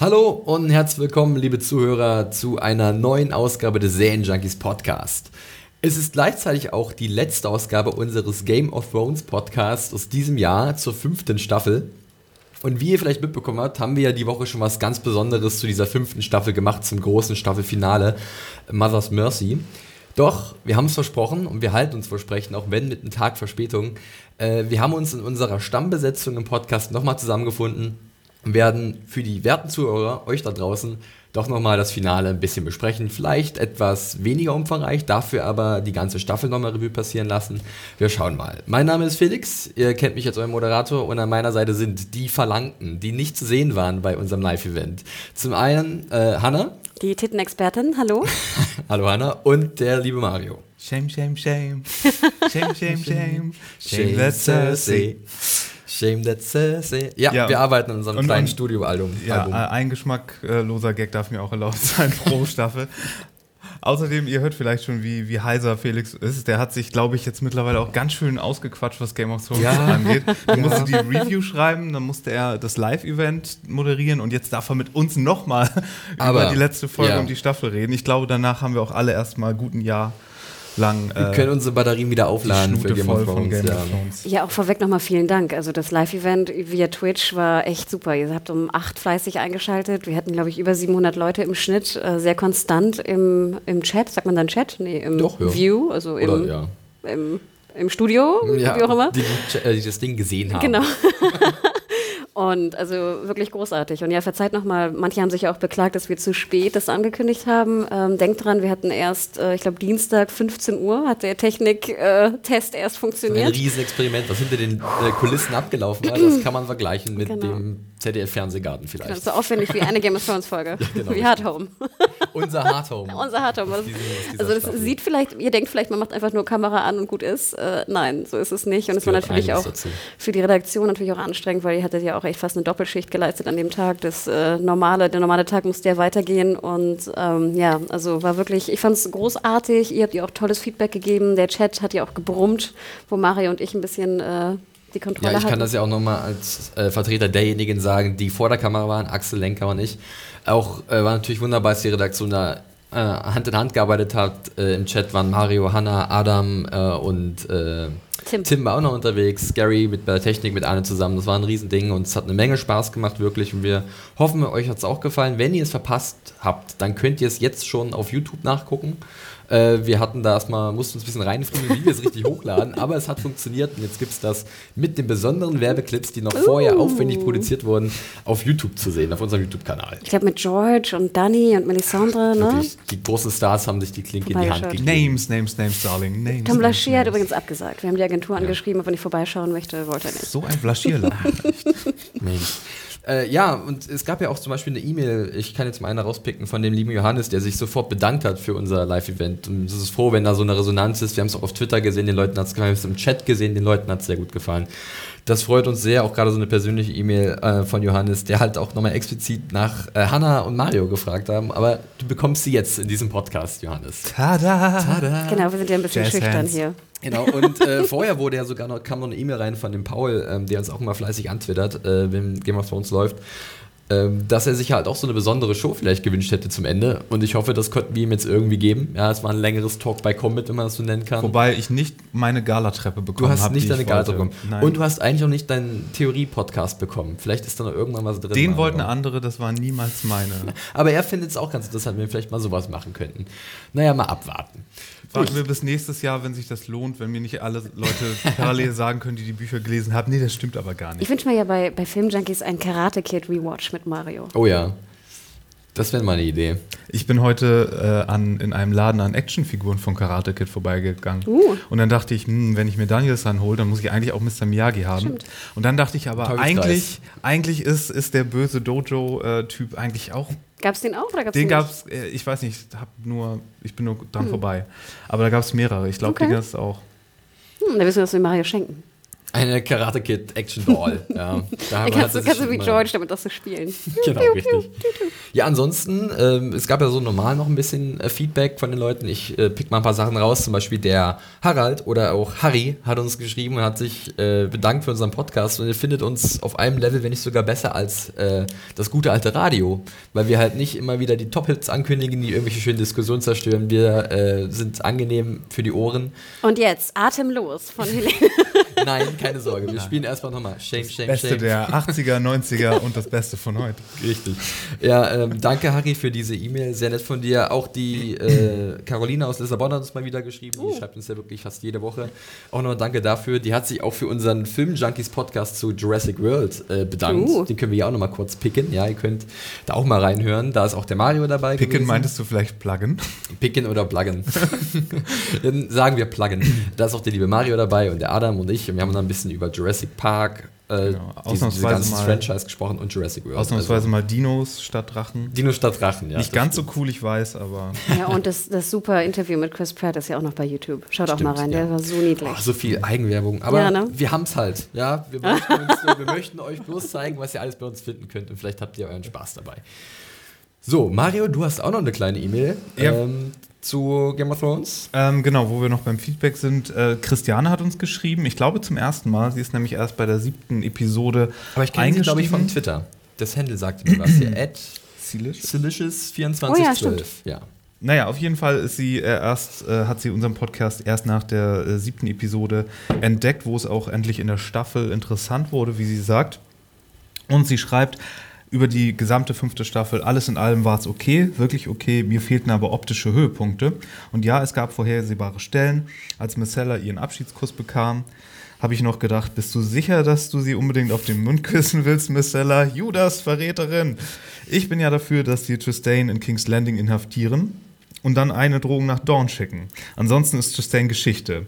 Hallo und herzlich willkommen, liebe Zuhörer, zu einer neuen Ausgabe des Junkies Podcast. Es ist gleichzeitig auch die letzte Ausgabe unseres Game of Thrones Podcasts aus diesem Jahr zur fünften Staffel. Und wie ihr vielleicht mitbekommen habt, haben wir ja die Woche schon was ganz Besonderes zu dieser fünften Staffel gemacht, zum großen Staffelfinale Mother's Mercy. Doch, wir haben es versprochen und wir halten uns versprechen, auch wenn mit einem Tag Verspätung. Äh, wir haben uns in unserer Stammbesetzung im Podcast nochmal zusammengefunden und werden für die werten Zuhörer, euch da draußen, doch nochmal das Finale ein bisschen besprechen. Vielleicht etwas weniger umfangreich, dafür aber die ganze Staffel nochmal Revue passieren lassen. Wir schauen mal. Mein Name ist Felix, ihr kennt mich als euer Moderator und an meiner Seite sind die Verlangten, die nicht zu sehen waren bei unserem Live-Event. Zum einen äh, Hanna. Die Tittenexpertin, hallo. hallo Hanna und der liebe Mario. Shame, shame, shame. Shame, shame, shame. Shame, that's Cersei. Shame that Cersei. Ja, ja, wir arbeiten an unserem und, kleinen Studioalbum. Ja, ein geschmackloser Gag darf mir auch erlaubt sein pro Staffel. Außerdem, ihr hört vielleicht schon, wie, wie heiser Felix ist. Der hat sich, glaube ich, jetzt mittlerweile auch ganz schön ausgequatscht, was Game of Thrones ja. angeht. Er musste die Review schreiben, dann musste er das Live-Event moderieren und jetzt darf er mit uns nochmal über die letzte Folge ja. und die Staffel reden. Ich glaube, danach haben wir auch alle erstmal guten Jahr lang. Wir können unsere Batterien wieder aufladen für Game, of Thrones, Game ja. of Thrones. Ja, auch vorweg nochmal vielen Dank. Also das Live-Event via Twitch war echt super. Ihr habt um acht fleißig eingeschaltet. Wir hatten, glaube ich, über 700 Leute im Schnitt, äh, sehr konstant im, im Chat. Sagt man dann Chat? Nee, im Doch, ja. View, also im, Oder, ja. im, im Studio, ja, wie auch immer. Die das Ding gesehen haben. Genau. Und also wirklich großartig. Und ja, verzeiht nochmal, manche haben sich ja auch beklagt, dass wir zu spät das angekündigt haben. Ähm, denkt dran, wir hatten erst, äh, ich glaube, Dienstag 15 Uhr hat der Technik-Test äh, erst funktioniert. Ein Riesenexperiment, was hinter den äh, Kulissen abgelaufen war, das kann man vergleichen mit genau. dem ZDF-Fernsehgarten vielleicht. Genau, so aufwendig wie eine Game of Thrones-Folge. ja, genau, wie Hard Home. Unser Hard Home. Unser Hard Home. also das Staffel. sieht vielleicht, ihr denkt vielleicht, man macht einfach nur Kamera an und gut ist. Äh, nein, so ist es nicht. Und es war natürlich auch dazu. für die Redaktion natürlich auch anstrengend, weil ihr hattet ja auch auch echt fast eine Doppelschicht geleistet an dem Tag. Das äh, normale, der normale Tag musste ja weitergehen und ähm, ja, also war wirklich, ich fand es großartig. Ihr habt ihr auch tolles Feedback gegeben. Der Chat hat ja auch gebrummt, wo Mario und ich ein bisschen äh, die Kontrolle Ja, ich hatten. kann das ja auch nochmal als äh, Vertreter derjenigen sagen, die vor der Kamera waren, Axel Lenker und ich. Auch äh, war natürlich wunderbar, dass die Redaktion da äh, Hand in Hand gearbeitet hat. Äh, Im Chat waren Mario, Hanna, Adam äh, und äh, Tim. Tim war auch noch unterwegs, Gary mit bei der Technik mit Arne zusammen. Das war ein Riesending und es hat eine Menge Spaß gemacht, wirklich. Und wir hoffen, euch hat es auch gefallen. Wenn ihr es verpasst habt, dann könnt ihr es jetzt schon auf YouTube nachgucken. Äh, wir hatten da erstmal, mussten uns ein bisschen reinfrieren, wie wir es richtig hochladen, aber es hat funktioniert und jetzt gibt es das mit den besonderen Werbeclips, die noch uh. vorher aufwendig produziert wurden, auf YouTube zu sehen, auf unserem YouTube-Kanal. Ich glaube mit George und Danny und Melisandre, ne? Die großen Stars haben sich die Klinke in die Hand gegeben. Names, Names, Names, Darling. Names, Tom Blaschier hat übrigens abgesagt. Wir haben die Agentur ja. angeschrieben, ob er nicht vorbeischauen möchte, wollte er nicht. So ein Blaschierler. Mensch. Äh, ja, und es gab ja auch zum Beispiel eine E-Mail, ich kann jetzt mal eine rauspicken, von dem lieben Johannes, der sich sofort bedankt hat für unser Live-Event. Und es ist froh, wenn da so eine Resonanz ist. Wir haben es auch auf Twitter gesehen, den Leuten hat es gefallen, wir haben es im Chat gesehen, den Leuten hat es sehr gut gefallen. Das freut uns sehr, auch gerade so eine persönliche E-Mail äh, von Johannes, der halt auch nochmal explizit nach äh, Hanna und Mario gefragt haben. Aber du bekommst sie jetzt in diesem Podcast, Johannes. Tada! Tada. Genau, wir sind ja ein bisschen Jazz schüchtern Hands. hier. Genau, und äh, vorher wurde ja sogar noch, kam noch eine E-Mail rein von dem Paul, ähm, der uns auch immer fleißig antwittert, äh, wenn Game of Thrones läuft, ähm, dass er sich halt auch so eine besondere Show vielleicht gewünscht hätte zum Ende. Und ich hoffe, das konnten wir ihm jetzt irgendwie geben. Ja, es war ein längeres Talk bei Comet, wenn man das so nennen kann. Wobei ich nicht meine Galatreppe bekommen habe. Du hast nicht deine Gala bekommen. Nein. Und du hast eigentlich auch nicht deinen Theorie-Podcast bekommen. Vielleicht ist da noch irgendwann was drin. Den wollten andere, das war niemals meine. Aber er findet es auch ganz interessant, wenn wir vielleicht mal sowas machen könnten. Naja, mal abwarten. Warten wir bis nächstes Jahr, wenn sich das lohnt, wenn mir nicht alle Leute parallel sagen können, die die Bücher gelesen haben. Nee, das stimmt aber gar nicht. Ich wünsche mir ja bei, bei Filmjunkies ein Karate Kid Rewatch mit Mario. Oh ja. Das wäre mal eine Idee. Ich bin heute äh, an, in einem Laden an Actionfiguren von Karate Kid vorbeigegangen. Uh. Und dann dachte ich, hm, wenn ich mir Daniels hole, dann muss ich eigentlich auch Mr. Miyagi haben. Stimmt. Und dann dachte ich aber, eigentlich, eigentlich ist, ist der böse Dojo-Typ äh, eigentlich auch Gab es den auch oder gab's den? gab es, äh, ich weiß nicht, hab nur, ich bin nur dran hm. vorbei. Aber da gab es mehrere. Ich glaube, okay. die gab es auch. Hm, da wissen wir, was wir Mario schenken. Eine Karate Kid Action Doll. ja, da kannst kannst du wie George damit auch so spielen. genau, richtig. Ja, ansonsten, ähm, es gab ja so normal noch ein bisschen äh, Feedback von den Leuten. Ich äh, pick mal ein paar Sachen raus. Zum Beispiel der Harald oder auch Harry hat uns geschrieben und hat sich äh, bedankt für unseren Podcast und er findet uns auf einem Level, wenn nicht sogar besser als äh, das gute alte Radio, weil wir halt nicht immer wieder die Top-Hits ankündigen, die irgendwelche schönen Diskussionen zerstören. Wir äh, sind angenehm für die Ohren. Und jetzt atemlos von Helene. Nein, keine Sorge. Wir spielen erstmal nochmal Shame, Shame, Beste Shame. der 80er, 90er und das Beste von heute. Richtig. Ja, ähm, danke, Harry, für diese E-Mail. Sehr nett von dir. Auch die äh, Caroline aus Lissabon hat uns mal wieder geschrieben. Die uh. schreibt uns ja wirklich fast jede Woche. Auch nochmal danke dafür. Die hat sich auch für unseren Film-Junkies-Podcast zu Jurassic World äh, bedankt. Uh. Den können wir ja auch nochmal kurz picken. Ja, ihr könnt da auch mal reinhören. Da ist auch der Mario dabei. Picken gewesen. meintest du vielleicht pluggen? Picken oder pluggen. Dann sagen wir pluggen. Da ist auch der liebe Mario dabei und der Adam und ich. Und wir haben dann ein bisschen über Jurassic Park, äh, genau. diese, diese ganzen Franchise gesprochen und Jurassic World. Ausnahmsweise also, mal Dinos statt Drachen. Dinos statt Drachen, ja. Nicht ganz stimmt. so cool, ich weiß, aber. Ja, und das, das super Interview mit Chris Pratt ist ja auch noch bei YouTube. Schaut stimmt, auch mal rein, ja. der war so niedlich. Oh, so viel Eigenwerbung. Aber ja, ne? wir haben es halt. Ja, wir möchten, uns, wir möchten euch bloß zeigen, was ihr alles bei uns finden könnt und vielleicht habt ihr euren Spaß dabei. So, Mario, du hast auch noch eine kleine E-Mail. Ja. Ähm, zu Game of Thrones? Ähm, genau, wo wir noch beim Feedback sind. Äh, Christiane hat uns geschrieben, ich glaube zum ersten Mal, sie ist nämlich erst bei der siebten Episode Aber ich kenne sie, glaube ich, von Twitter. Das Handle sagte mir was hier. At Silicious2412. Oh, ja, ja. Naja, auf jeden Fall ist sie äh, erst, äh, hat sie unseren Podcast erst nach der äh, siebten Episode entdeckt, wo es auch endlich in der Staffel interessant wurde, wie sie sagt. Und sie schreibt, über die gesamte fünfte Staffel, alles in allem war es okay, wirklich okay. Mir fehlten aber optische Höhepunkte. Und ja, es gab vorhersehbare Stellen. Als Marcella ihren Abschiedskuss bekam, habe ich noch gedacht, bist du sicher, dass du sie unbedingt auf den Mund küssen willst, Marcella? Judas, Verräterin. Ich bin ja dafür, dass die Tristane in King's Landing inhaftieren und dann eine Drohung nach Dawn schicken. Ansonsten ist Tristane Geschichte.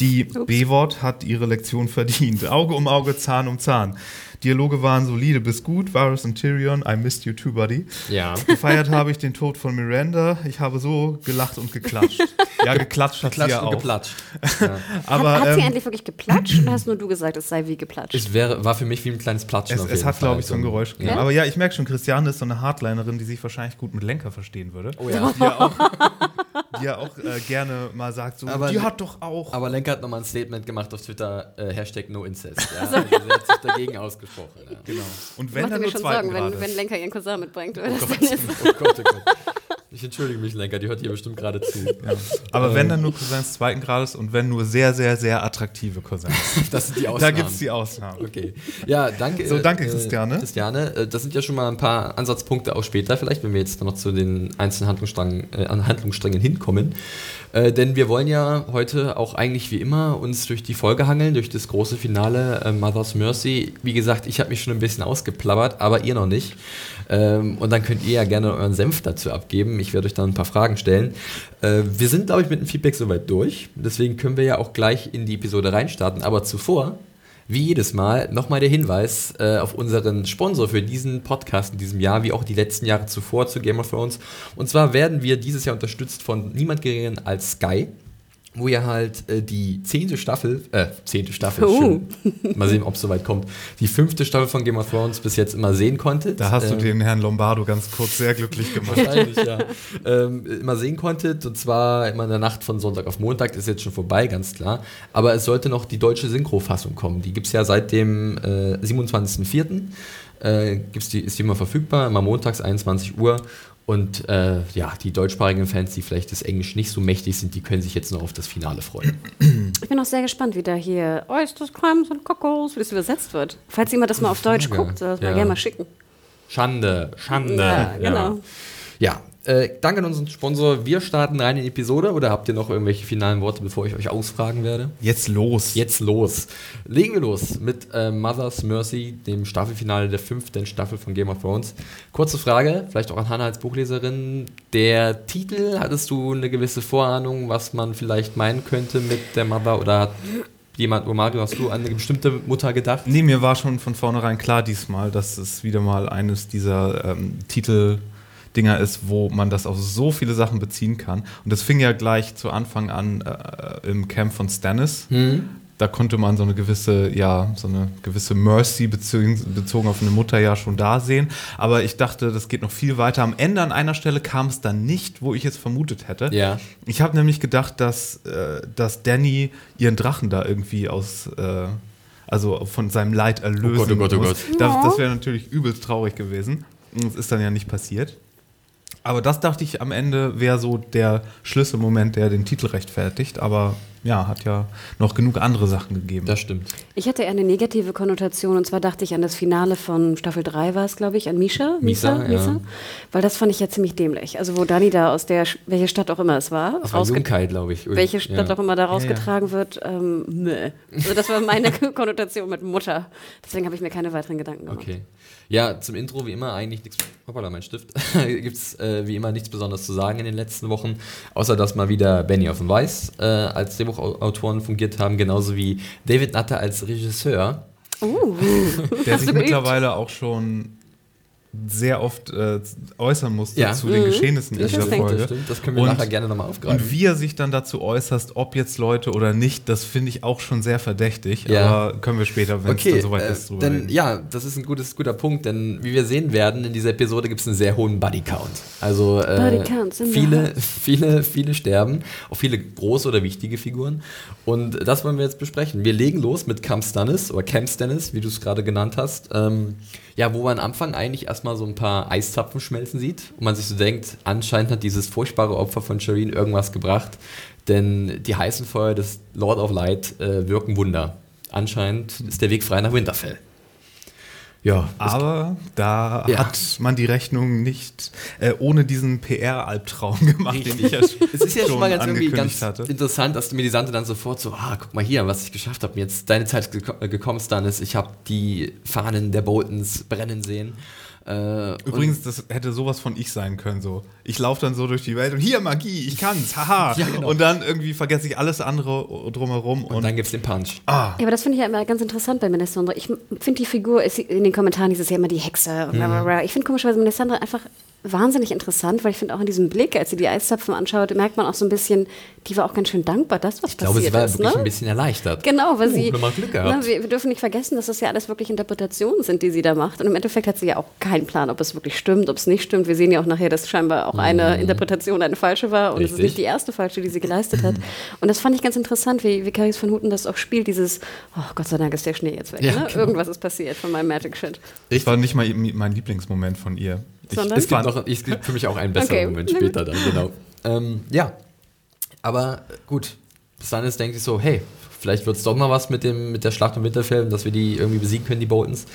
Die B-Wort hat ihre Lektion verdient. Auge um Auge, Zahn um Zahn. Dialoge waren solide bis gut. Varus und Tyrion, I missed you too, buddy. Ja. Gefeiert habe ich den Tod von Miranda. Ich habe so gelacht und geklatscht. Ja, geklatscht hat geklatscht sie ja auch. geplatscht. Ja. Aber, hat, hat sie ähm, eigentlich wirklich geplatscht oder hast nur du gesagt, es sei wie geplatscht? Es wäre, war für mich wie ein kleines Platschen. Es, es hat, glaube ich, so ein Geräusch gegeben. Ja? Aber ja, ich merke schon, Christiane ist so eine Hardlinerin, die sich wahrscheinlich gut mit Lenker verstehen würde. Oh ja. Ja auch, die ja auch äh, gerne mal sagt, so, aber, die hat doch auch. Aber Lenker hat nochmal ein Statement gemacht auf Twitter, äh, Hashtag NoIncest. Ja? Also, sie hat sich dagegen ausgesprochen. Ja. Genau. Und wenn dann nur schon Sorgen, wenn, wenn Lenker ihren Cousin mitbringt, oder oh das dann ist. Oh Gott, oh Gott. Entschuldige mich, Lenker, die hört hier bestimmt gerade zu. Ja. Aber ähm. wenn dann nur Cousins zweiten Grades und wenn nur sehr, sehr, sehr attraktive Cousins. Das sind die Ausnahmen. Da gibt es die Ausnahmen. Okay. Ja, danke. So, danke, äh, Christiane. Christiane, äh, das sind ja schon mal ein paar Ansatzpunkte auch später, vielleicht, wenn wir jetzt noch zu den einzelnen Handlungssträngen, äh, Handlungssträngen hinkommen. Äh, denn wir wollen ja heute auch eigentlich wie immer uns durch die Folge hangeln, durch das große Finale äh, Mother's Mercy. Wie gesagt, ich habe mich schon ein bisschen ausgeplappert, aber ihr noch nicht. Ähm, und dann könnt ihr ja gerne euren Senf dazu abgeben. Ich werde euch dann ein paar Fragen stellen. Äh, wir sind, glaube ich, mit dem Feedback soweit durch. Deswegen können wir ja auch gleich in die Episode reinstarten. Aber zuvor wie jedes Mal nochmal der Hinweis äh, auf unseren Sponsor für diesen Podcast in diesem Jahr, wie auch die letzten Jahre zuvor zu Game of Thrones. Und zwar werden wir dieses Jahr unterstützt von niemand geringeren als Sky wo ihr halt äh, die zehnte Staffel, äh, zehnte Staffel, oh. mal sehen, ob es soweit kommt, die fünfte Staffel von Game of Thrones bis jetzt immer sehen konntet. Da hast ähm, du den Herrn Lombardo ganz kurz sehr glücklich gemacht. Wahrscheinlich, ja. Ähm, immer sehen konntet und zwar immer in der Nacht von Sonntag auf Montag, ist jetzt schon vorbei, ganz klar. Aber es sollte noch die deutsche Synchro-Fassung kommen. Die gibt es ja seit dem äh, 27.04. Äh, gibt's die, ist die immer verfügbar, immer montags 21 Uhr und äh, ja, die deutschsprachigen Fans, die vielleicht das Englisch nicht so mächtig sind, die können sich jetzt noch auf das Finale freuen. Ich bin auch sehr gespannt, wie da hier Oysters, Clams und Cockles, wie das übersetzt wird. Falls jemand das mal auf Deutsch guckt, das ja. mal gerne mal schicken. Schande, Schande. Ja, genau. Ja, äh, danke an unseren Sponsor. Wir starten rein in die Episode oder habt ihr noch irgendwelche finalen Worte, bevor ich euch ausfragen werde? Jetzt los. Jetzt los. Legen wir los mit äh, Mother's Mercy, dem Staffelfinale der fünften Staffel von Game of Thrones. Kurze Frage, vielleicht auch an Hannah als Buchleserin. Der Titel, hattest du eine gewisse Vorahnung, was man vielleicht meinen könnte mit der Mother oder hat jemand, oh Mario, hast du an eine bestimmte Mutter gedacht? Nee, mir war schon von vornherein klar diesmal, dass es wieder mal eines dieser ähm, Titel Dinger ist, wo man das auf so viele Sachen beziehen kann. Und das fing ja gleich zu Anfang an äh, im Camp von Stannis. Hm. da konnte man so eine gewisse, ja, so eine gewisse Mercy bezogen auf eine Mutter ja schon da sehen. Aber ich dachte, das geht noch viel weiter. Am Ende an einer Stelle kam es dann nicht, wo ich es vermutet hätte. Ja. Ich habe nämlich gedacht, dass, äh, dass Danny ihren Drachen da irgendwie aus, äh, also von seinem Leid erlösen oh Gott, oh Gott, oh Gott. Das, das wäre natürlich übelst traurig gewesen. Das ist dann ja nicht passiert. Aber das dachte ich am Ende wäre so der Schlüsselmoment, der den Titel rechtfertigt. Aber ja, hat ja noch genug andere Sachen gegeben. Das stimmt. Ich hatte eher eine negative Konnotation und zwar dachte ich an das Finale von Staffel 3 war es, glaube ich, an Misha. Misa, Misa, ja. Misa, Weil das fand ich ja ziemlich dämlich. Also wo Dani da aus der, welche Stadt auch immer es war. Junkai, glaube ich. Welche Stadt ja. auch immer da rausgetragen ja, wird. Ähm, nö. Also das war meine Konnotation mit Mutter. Deswegen habe ich mir keine weiteren Gedanken gemacht. Okay. Ja, zum Intro wie immer eigentlich nichts. Hoppala, mein Stift. Gibt es äh, wie immer nichts Besonderes zu sagen in den letzten Wochen, außer dass mal wieder Benny auf dem Weiß äh, als Drehbuchautoren fungiert haben, genauso wie David Nutter als Regisseur. Uh, der sich mittlerweile auch schon sehr oft äh, äußern musste ja. zu den mhm. Geschehnissen in dieser Folge. Das, stimmt. das können wir und, nachher gerne nochmal aufgreifen. Und wie er sich dann dazu äußert, ob jetzt Leute oder nicht, das finde ich auch schon sehr verdächtig. Ja. Aber können wir später, wenn okay, es dann soweit äh, ist, drüber denn, reden. Ja, das ist ein gutes, guter Punkt, denn wie wir sehen werden, in dieser Episode gibt es einen sehr hohen Bodycount. Also äh, viele, viele, viele sterben, auch viele große oder wichtige Figuren. Und das wollen wir jetzt besprechen. Wir legen los mit Camp Stannis oder Camp Stannis, wie du es gerade genannt hast. Ähm, ja, wo man am Anfang eigentlich erstmal so ein paar Eiszapfen schmelzen sieht und man sich so denkt, anscheinend hat dieses furchtbare Opfer von Shireen irgendwas gebracht, denn die heißen Feuer des Lord of Light äh, wirken Wunder. Anscheinend ist der Weg frei nach Winterfell. Ja, aber da ja. hat man die Rechnung nicht äh, ohne diesen PR-Albtraum gemacht, Richtig. den ich ja Es ist ja schon mal ganz, irgendwie ganz hatte. interessant, dass mir die Sante dann sofort so, ah, guck mal hier, was ich geschafft habe. Jetzt deine Zeit geko äh, gekommen, Stannis. Ich habe die Fahnen der Boltons brennen sehen. Äh, Übrigens, das hätte sowas von ich sein können. So, ich laufe dann so durch die Welt und hier Magie, ich kann's, haha. ja, genau. Und dann irgendwie vergesse ich alles andere drumherum. Und, und dann gibt's den Punch. Ah. Ja, aber das finde ich ja immer ganz interessant bei Melisandre. Ich finde die Figur, in den Kommentaren ist es ja immer die Hexe. Mhm. Ich finde komischerweise Melisandre einfach wahnsinnig interessant, weil ich finde auch in diesem Blick, als sie die Eiszapfen anschaut, merkt man auch so ein bisschen, die war auch ganz schön dankbar, das was ich passiert ist. Ich glaube, sie war wirklich ne? ein bisschen erleichtert. Genau, weil oh, sie, mal Glück gehabt. Na, wir, wir, dürfen nicht vergessen, dass das ja alles wirklich Interpretationen sind, die sie da macht. Und im Endeffekt hat sie ja auch keinen Plan, ob es wirklich stimmt, ob es nicht stimmt. Wir sehen ja auch nachher, dass scheinbar auch eine mhm. Interpretation eine falsche war und Richtig. es ist nicht die erste falsche, die sie geleistet hat. Und das fand ich ganz interessant, wie, wie Caris von Houten das auch spielt, dieses, oh Gott sei Dank ist der Schnee jetzt weg. Ja, ne? genau. Irgendwas ist passiert von meinem Magic Shit. Das war nicht mal mein Lieblingsmoment von ihr. Ich, es, gibt noch, es gibt für mich auch einen besseren okay. Moment später dann, genau. Ähm, ja, aber gut, bis dann ist, denke ich so, hey, vielleicht wird es doch mal was mit, dem, mit der Schlacht um Winterfell, dass wir die irgendwie besiegen können, die Boltons.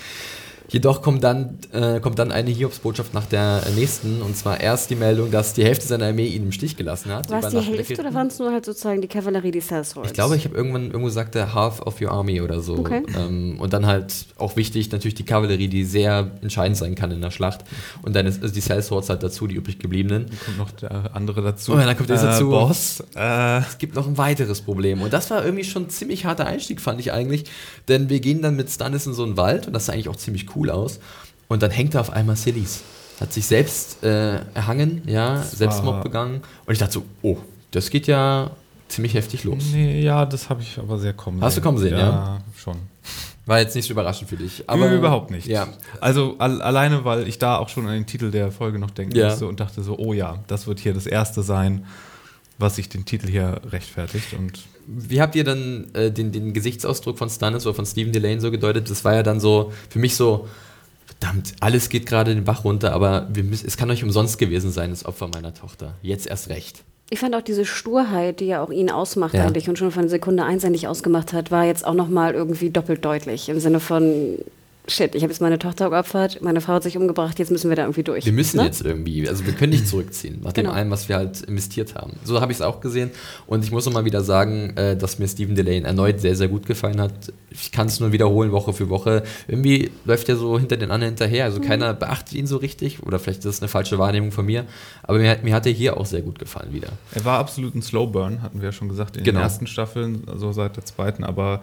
Jedoch kommt dann, äh, kommt dann eine Hiobsbotschaft nach der nächsten, und zwar erst die Meldung, dass die Hälfte seiner Armee ihn im Stich gelassen hat. War es die Hälfte oder waren es nur halt sozusagen die Kavallerie, die Sellswords? Ich glaube, ich habe irgendwann irgendwo gesagt, half of your army oder so. Okay. Ähm, und dann halt auch wichtig natürlich die Kavallerie, die sehr entscheidend sein kann in der Schlacht. Und dann ist also die Sellswords halt dazu, die übrig gebliebenen. Dann kommt noch der andere dazu. Und oh dann kommt der äh, dazu. Boss. Äh. Es gibt noch ein weiteres Problem. Und das war irgendwie schon ein ziemlich harter Einstieg, fand ich eigentlich. Denn wir gehen dann mit Stannis in so einen Wald und das sah eigentlich auch ziemlich cool aus. Und dann hängt da auf einmal Sillies. Hat sich selbst äh, erhangen, ja, Selbstmord begangen. Und ich dachte so, oh, das geht ja ziemlich heftig los. Nee, ja, das habe ich aber sehr kommen Hast sehen. du kommen sehen, ja? Ja, schon. War jetzt nicht so überraschend für dich. Aber, überhaupt nicht. Ja. Also al alleine, weil ich da auch schon an den Titel der Folge noch denken ja. musste und dachte so, oh ja, das wird hier das erste sein, was sich den Titel hier rechtfertigt. Und Wie habt ihr dann äh, den, den Gesichtsausdruck von Stannis oder von Stephen Delane so gedeutet? Das war ja dann so für mich so, verdammt, alles geht gerade den Bach runter, aber müssen, es kann euch umsonst gewesen sein, das Opfer meiner Tochter. Jetzt erst recht. Ich fand auch diese Sturheit, die ja auch ihn ausmacht ja. eigentlich und schon von Sekunde eins eigentlich ausgemacht hat, war jetzt auch nochmal irgendwie doppelt deutlich. Im Sinne von, shit, ich habe jetzt meine Tochter geopfert, meine Frau hat sich umgebracht, jetzt müssen wir da irgendwie durch. Wir müssen ne? jetzt irgendwie, also wir können nicht zurückziehen, nach dem genau. allem, was wir halt investiert haben. So habe ich es auch gesehen und ich muss nochmal wieder sagen, äh, dass mir Stephen Delane erneut sehr, sehr gut gefallen hat. Ich kann es nur wiederholen, Woche für Woche. Irgendwie läuft er so hinter den anderen hinterher, also mhm. keiner beachtet ihn so richtig oder vielleicht ist das eine falsche Wahrnehmung von mir, aber mir, mir hat er hier auch sehr gut gefallen wieder. Er war absolut ein Slowburn, hatten wir ja schon gesagt, in genau. den ersten Staffeln, also seit der zweiten, aber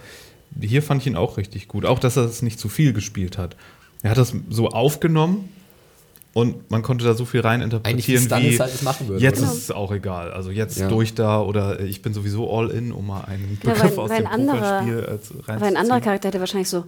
hier fand ich ihn auch richtig gut. Auch, dass er es nicht zu viel gespielt hat. Er hat das so aufgenommen und man konnte da so viel rein interpretieren, wie halt würde, jetzt oder? ist es auch egal. Also jetzt ja. durch da oder ich bin sowieso all in, um mal einen Begriff ja, weil, aus weil dem Pokerspiel äh, Weil ein anderer Charakter hätte wahrscheinlich so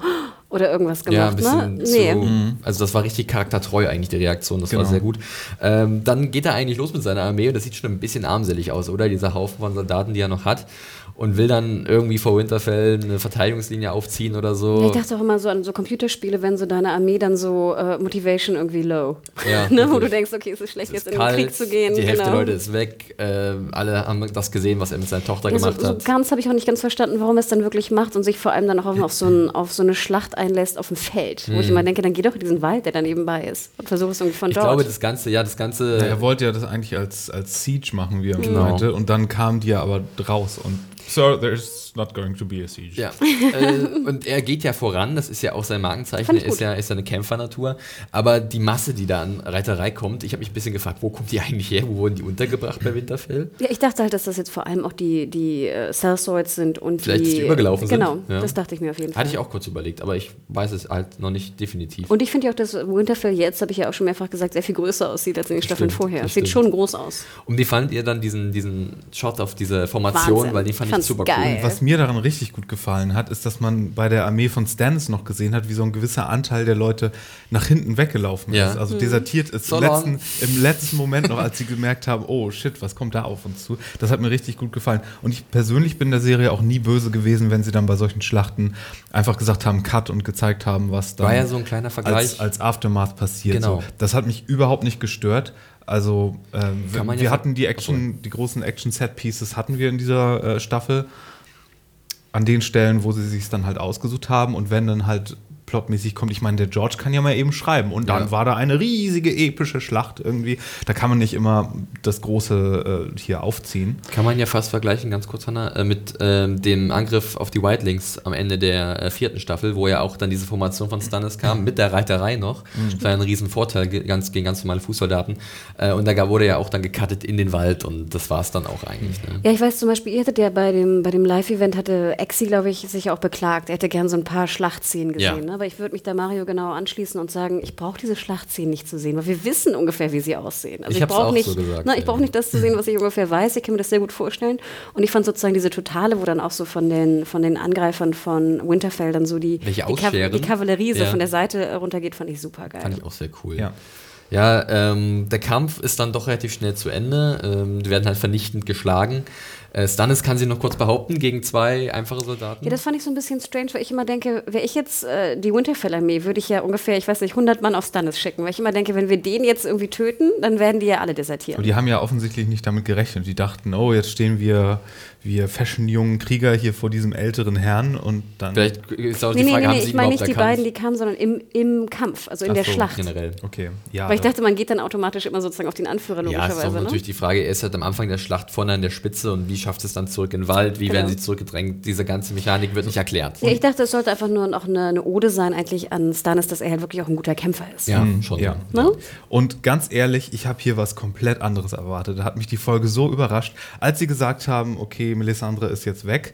oder irgendwas gemacht, ja, ein ne? Nee. mhm. Also das war richtig charaktertreu eigentlich die Reaktion, das genau. war sehr gut. Ähm, dann geht er eigentlich los mit seiner Armee und das sieht schon ein bisschen armselig aus, oder? Dieser Haufen von Soldaten, die er noch hat und will dann irgendwie vor Winterfell eine Verteidigungslinie aufziehen oder so. Ich dachte auch immer so an so Computerspiele, wenn so deine Armee dann so uh, Motivation irgendwie low. Ja, ne? Wo du denkst, okay, es ist schlecht, es ist jetzt kalt, in den Krieg zu gehen. Die genau. Hälfte der Leute ist weg. Äh, alle haben das gesehen, was er mit seiner Tochter ja, gemacht so, hat. So ganz habe ich auch nicht ganz verstanden, warum er es dann wirklich macht und sich vor allem dann auch auf so, ein, auf so eine Schlacht einlässt auf dem Feld. Wo ich hm. immer denke, dann geh doch in diesen Wald, der da nebenbei ist und versuch es irgendwie von ich dort. Ich glaube, das Ganze, ja, das Ganze. Ja, er wollte ja das eigentlich als, als Siege machen, wie er genau. meinte. Und dann kamen die ja aber raus und So there's not going to be a siege. Ja. äh, und er geht ja voran, das ist ja auch sein Markenzeichen, er ist ja, ist ja eine Kämpfernatur. Aber die Masse, die da an Reiterei kommt, ich habe mich ein bisschen gefragt, wo kommt die eigentlich her? Wo wurden die untergebracht bei Winterfell? Ja, ich dachte halt, dass das jetzt vor allem auch die, die uh, Sellswords sind und Vielleicht die, die übergelaufen sind. Genau, ja. das dachte ich mir auf jeden Fall. Hatte ich auch kurz überlegt, aber ich weiß es halt noch nicht definitiv. Und ich finde ja auch, dass Winterfell jetzt, habe ich ja auch schon mehrfach gesagt, sehr viel größer aussieht als in den Staffeln vorher. Es sieht schon groß aus. Und wie fandet ihr dann diesen, diesen Shot auf diese Formation? Wahnsinn. Weil den fand ich super geil. cool. Was mir daran richtig gut gefallen hat, ist, dass man bei der Armee von Stannis noch gesehen hat, wie so ein gewisser Anteil der Leute nach hinten weggelaufen ja. ist. Also mhm. desertiert ist so im, letzten, im letzten Moment noch, als sie gemerkt haben, oh shit, was kommt da auf uns zu. Das hat mir richtig gut gefallen. Und ich persönlich bin der Serie auch nie böse gewesen, wenn sie dann bei solchen Schlachten einfach gesagt haben, Cut und gezeigt haben, was dann War ja so. Als, als Aftermath passiert. Genau. So, das hat mich überhaupt nicht gestört. Also ähm, wir, wir hatten die Action, die großen Action-Set-Pieces hatten wir in dieser äh, Staffel an den Stellen, wo sie sich dann halt ausgesucht haben und wenn dann halt plotmäßig kommt. Ich meine, der George kann ja mal eben schreiben. Und dann ja. war da eine riesige epische Schlacht irgendwie. Da kann man nicht immer das Große äh, hier aufziehen. Kann man ja fast vergleichen, ganz kurz, Hanna, äh, mit ähm, dem Angriff auf die Whitelings am Ende der äh, vierten Staffel, wo ja auch dann diese Formation von Stannis kam, mit der Reiterei noch. Mhm. Das war ein Riesenvorteil ganz, gegen ganz normale Fußsoldaten. Äh, und da wurde ja auch dann gecuttet in den Wald und das war es dann auch eigentlich. Ne? Ja, ich weiß zum Beispiel, ihr hattet ja bei dem, bei dem Live-Event, hatte Exi, glaube ich, sich auch beklagt. Er hätte gern so ein paar Schlachtszenen gesehen. Ja. Ne? Aber ich würde mich da Mario genau anschließen und sagen, ich brauche diese Schlachtszenen nicht zu sehen, weil wir wissen ungefähr, wie sie aussehen. Also ich, ich brauche nicht, so gesagt, na, ich brauche nicht das zu sehen, was ich ungefähr weiß. Ich kann mir das sehr gut vorstellen. Und ich fand sozusagen diese Totale, wo dann auch so von den, von den Angreifern von Winterfell dann so die, die, Kav die, Kavallerie so ja. von der Seite runtergeht, fand ich super geil. Fand ich auch sehr cool. Ja. Ja, ähm, der Kampf ist dann doch relativ schnell zu Ende. Ähm, die werden halt vernichtend geschlagen. Äh, Stannis kann sie noch kurz behaupten gegen zwei einfache Soldaten. Ja, das fand ich so ein bisschen strange, weil ich immer denke, wäre ich jetzt äh, die Winterfell-Armee, würde ich ja ungefähr, ich weiß nicht, 100 Mann auf Stannis schicken. Weil ich immer denke, wenn wir den jetzt irgendwie töten, dann werden die ja alle desertieren. Und die haben ja offensichtlich nicht damit gerechnet. Die dachten, oh, jetzt stehen wir wir fashion-jungen Krieger hier vor diesem älteren Herrn und dann. Vielleicht ist auch die nee, Frage, nee, nee, nee ich meine nicht die beiden, die kamen, sondern im, im Kampf, also in Ach der so, Schlacht. generell. Okay, ja. Weil ich dachte, man geht dann automatisch immer sozusagen auf den Anführer logischerweise. Ja, ist ne? natürlich die Frage, er ist halt am Anfang der Schlacht vorne an der Spitze und wie schafft es dann zurück in den Wald, wie genau. werden sie zurückgedrängt, diese ganze Mechanik wird nicht erklärt. Ja, ich dachte, es sollte einfach nur noch eine, eine, Ode sein eigentlich an Stannis, dass er halt wirklich auch ein guter Kämpfer ist. Ja, mhm, schon. Ja. Ne? Und ganz ehrlich, ich habe hier was komplett anderes erwartet. Da hat mich die Folge so überrascht, als sie gesagt haben, okay, Melisandre ist jetzt jetzt weg.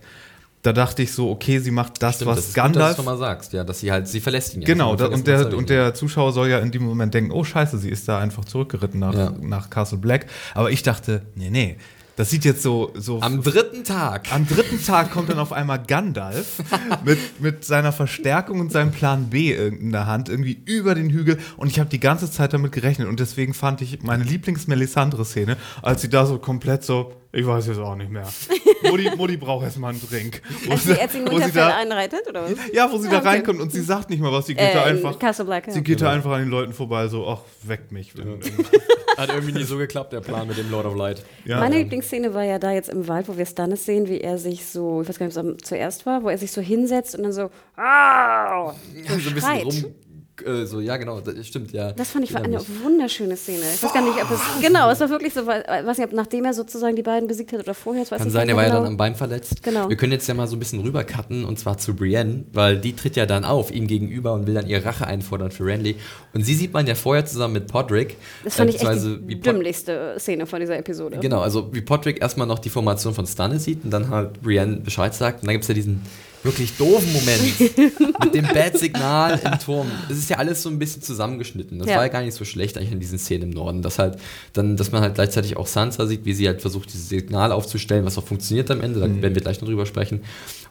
Da dachte ich so, okay, sie macht das, Stimmt, was das Gandalf. Gut, dass du mal sagst, ja, dass sie halt, sie verlässt ihn ja. Genau, da, und, der, und der Zuschauer soll ja in dem Moment denken, oh Scheiße, sie ist da einfach zurückgeritten nach, ja. nach Castle Black. Aber ich dachte, nee, nee, das sieht jetzt so, so. Am dritten Tag. Am dritten Tag kommt dann auf einmal Gandalf mit, mit seiner Verstärkung und seinem Plan B in der Hand irgendwie über den Hügel. Und ich habe die ganze Zeit damit gerechnet. Und deswegen fand ich meine Lieblings-Melisandre-Szene, als sie da so komplett so, ich weiß jetzt auch nicht mehr. Mutti, Mutti braucht erstmal einen Drink. Wo als sie, als sie wo sie da einreitet, oder was? Ja, wo sie ah, da okay. reinkommt und sie sagt nicht mal was. Sie geht äh, da einfach. Ja. Sie geht da einfach an den Leuten vorbei, so, ach, weckt mich. Ja. Hat irgendwie nicht so geklappt, der Plan mit dem Lord of Light. Ja. Meine Lieblingsszene war ja da jetzt im Wald, wo wir Stannis sehen, wie er sich so, ich weiß gar nicht, was zuerst war, wo er sich so hinsetzt und dann so, ah, so, so ein bisschen rum äh, so, ja, genau, das stimmt, ja. Das fand ich war eine wunderschöne Szene. Ich weiß gar nicht, ob es. Genau, es war wirklich so, weiß nicht, ob nachdem er sozusagen die beiden besiegt hat oder vorher. Kann sein, er war genau. ja dann am Bein verletzt. Genau. Wir können jetzt ja mal so ein bisschen rübercutten und zwar zu Brienne, weil die tritt ja dann auf ihm gegenüber und will dann ihre Rache einfordern für Renly. Und sie sieht man ja vorher zusammen mit Podrick. Das fand äh, ich echt die dümmlichste Szene von dieser Episode. Genau, also wie Podrick erstmal noch die Formation von Stannis sieht und dann halt Brienne Bescheid sagt. Und dann gibt es ja diesen wirklich doofen Moment mit dem Bad-Signal im Turm. Es ist ja alles so ein bisschen zusammengeschnitten. Das ja. war ja gar nicht so schlecht eigentlich in diesen Szenen im Norden. Dass halt dann, dass man halt gleichzeitig auch Sansa sieht, wie sie halt versucht, dieses Signal aufzustellen, was auch funktioniert am Ende. Da mhm. werden wir gleich noch drüber sprechen.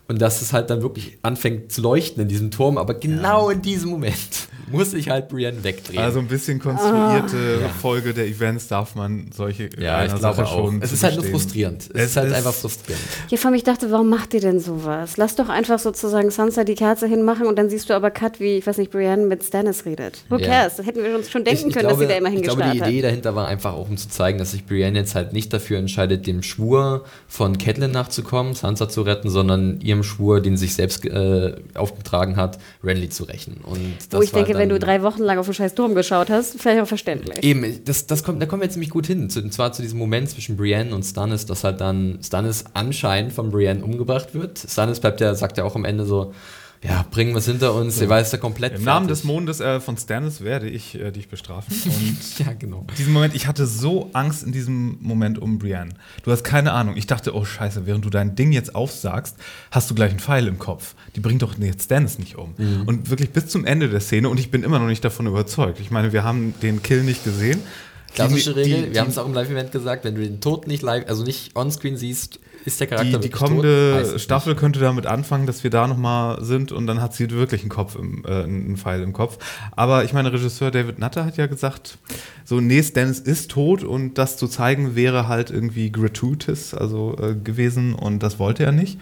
Und dass es halt dann wirklich anfängt zu leuchten in diesem Turm, aber genau ja. in diesem Moment muss ich halt Brienne wegdrehen. Also ein bisschen konstruierte ah. Folge der Events darf man solche ja, ich glaube auch. schon. Es ist halt nur frustrierend. Es, es ist halt ist einfach frustrierend. Ja, vor allem, ich dachte, warum macht ihr denn sowas? Lass doch einfach sozusagen Sansa die Kerze hinmachen und dann siehst du aber Cut, wie, ich weiß nicht, Brienne mit Stannis redet. Who cares? Das hätten wir uns schon denken ich, ich können, glaube, dass sie da immer hingestartet Ich glaube, die Idee dahinter war einfach auch, um zu zeigen, dass sich Brienne jetzt halt nicht dafür entscheidet, dem Schwur von Catelyn nachzukommen, Sansa zu retten, sondern ihrem Schwur, den sich selbst äh, aufgetragen hat, Renly zu rächen. Und Wo ich denke, wenn du drei Wochen lang auf den scheiß Turm geschaut hast, vielleicht auch verständlich. Eben, das, das kommt, da kommen wir jetzt ziemlich gut hin. Zu, und zwar zu diesem Moment zwischen Brienne und Stannis, dass halt dann Stannis anscheinend von Brienne umgebracht wird. Stannis bleibt ja, sagt ja auch am Ende so, ja, bringen wir es hinter uns, ja. ihr weißt ja komplett. Im Namen des Mondes äh, von Stannis werde ich äh, dich bestrafen. Und ja, genau. Diesen Moment, ich hatte so Angst in diesem Moment um Brienne. Du hast keine Ahnung. Ich dachte, oh Scheiße, während du dein Ding jetzt aufsagst, hast du gleich einen Pfeil im Kopf. Die bringt doch jetzt Stannis nicht um. Mhm. Und wirklich bis zum Ende der Szene, und ich bin immer noch nicht davon überzeugt. Ich meine, wir haben den Kill nicht gesehen. Klassische die, Regel, die, wir haben es auch im Live-Event gesagt, wenn du den Tod nicht live, also nicht onscreen siehst, ist der Charakter Die, die kommende? Staffel nicht. könnte damit anfangen, dass wir da nochmal sind und dann hat sie wirklich einen Kopf, im, äh, einen Pfeil im Kopf. Aber ich meine, Regisseur David Nutter hat ja gesagt, so, nee, Stannis ist tot und das zu zeigen wäre halt irgendwie gratuitous, also äh, gewesen und das wollte er nicht.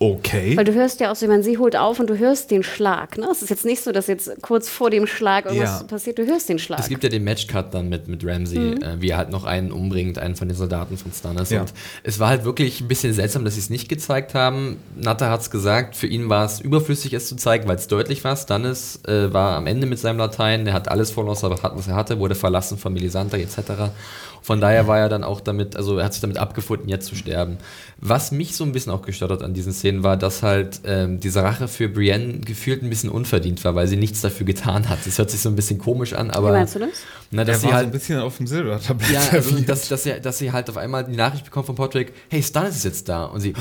Okay. Weil du hörst ja auch so, man sie holt auf und du hörst den Schlag. Ne? Es ist jetzt nicht so, dass jetzt kurz vor dem Schlag irgendwas ja. passiert, du hörst den Schlag. Es gibt ja den Matchcut dann mit, mit Ramsey, mhm. äh, wie er halt noch einen umbringt, einen von den Soldaten von Stannis. Ja. Und es war halt wirklich ein bisschen seltsam, dass sie es nicht gezeigt haben. Natter hat es gesagt, für ihn war es überflüssig, es zu zeigen, weil es deutlich war. Stannis äh, war am Ende mit seinem Latein, er hat alles verloren, was er hatte, wurde verlassen von Melisandre etc. Von daher war er dann auch damit, also er hat sich damit abgefunden, jetzt zu sterben. Was mich so ein bisschen auch gestört hat an diesen Szenen war, dass halt ähm, diese Rache für Brienne gefühlt ein bisschen unverdient war, weil sie nichts dafür getan hat. Das hört sich so ein bisschen komisch an, aber. Wie meinst du das? Na, dass er sie war halt, so ein bisschen auf dem Silbertablett. Ja, also, dass, dass, sie, dass sie halt auf einmal die Nachricht bekommt von Patrick, hey, Stannis ist jetzt da. Und sie,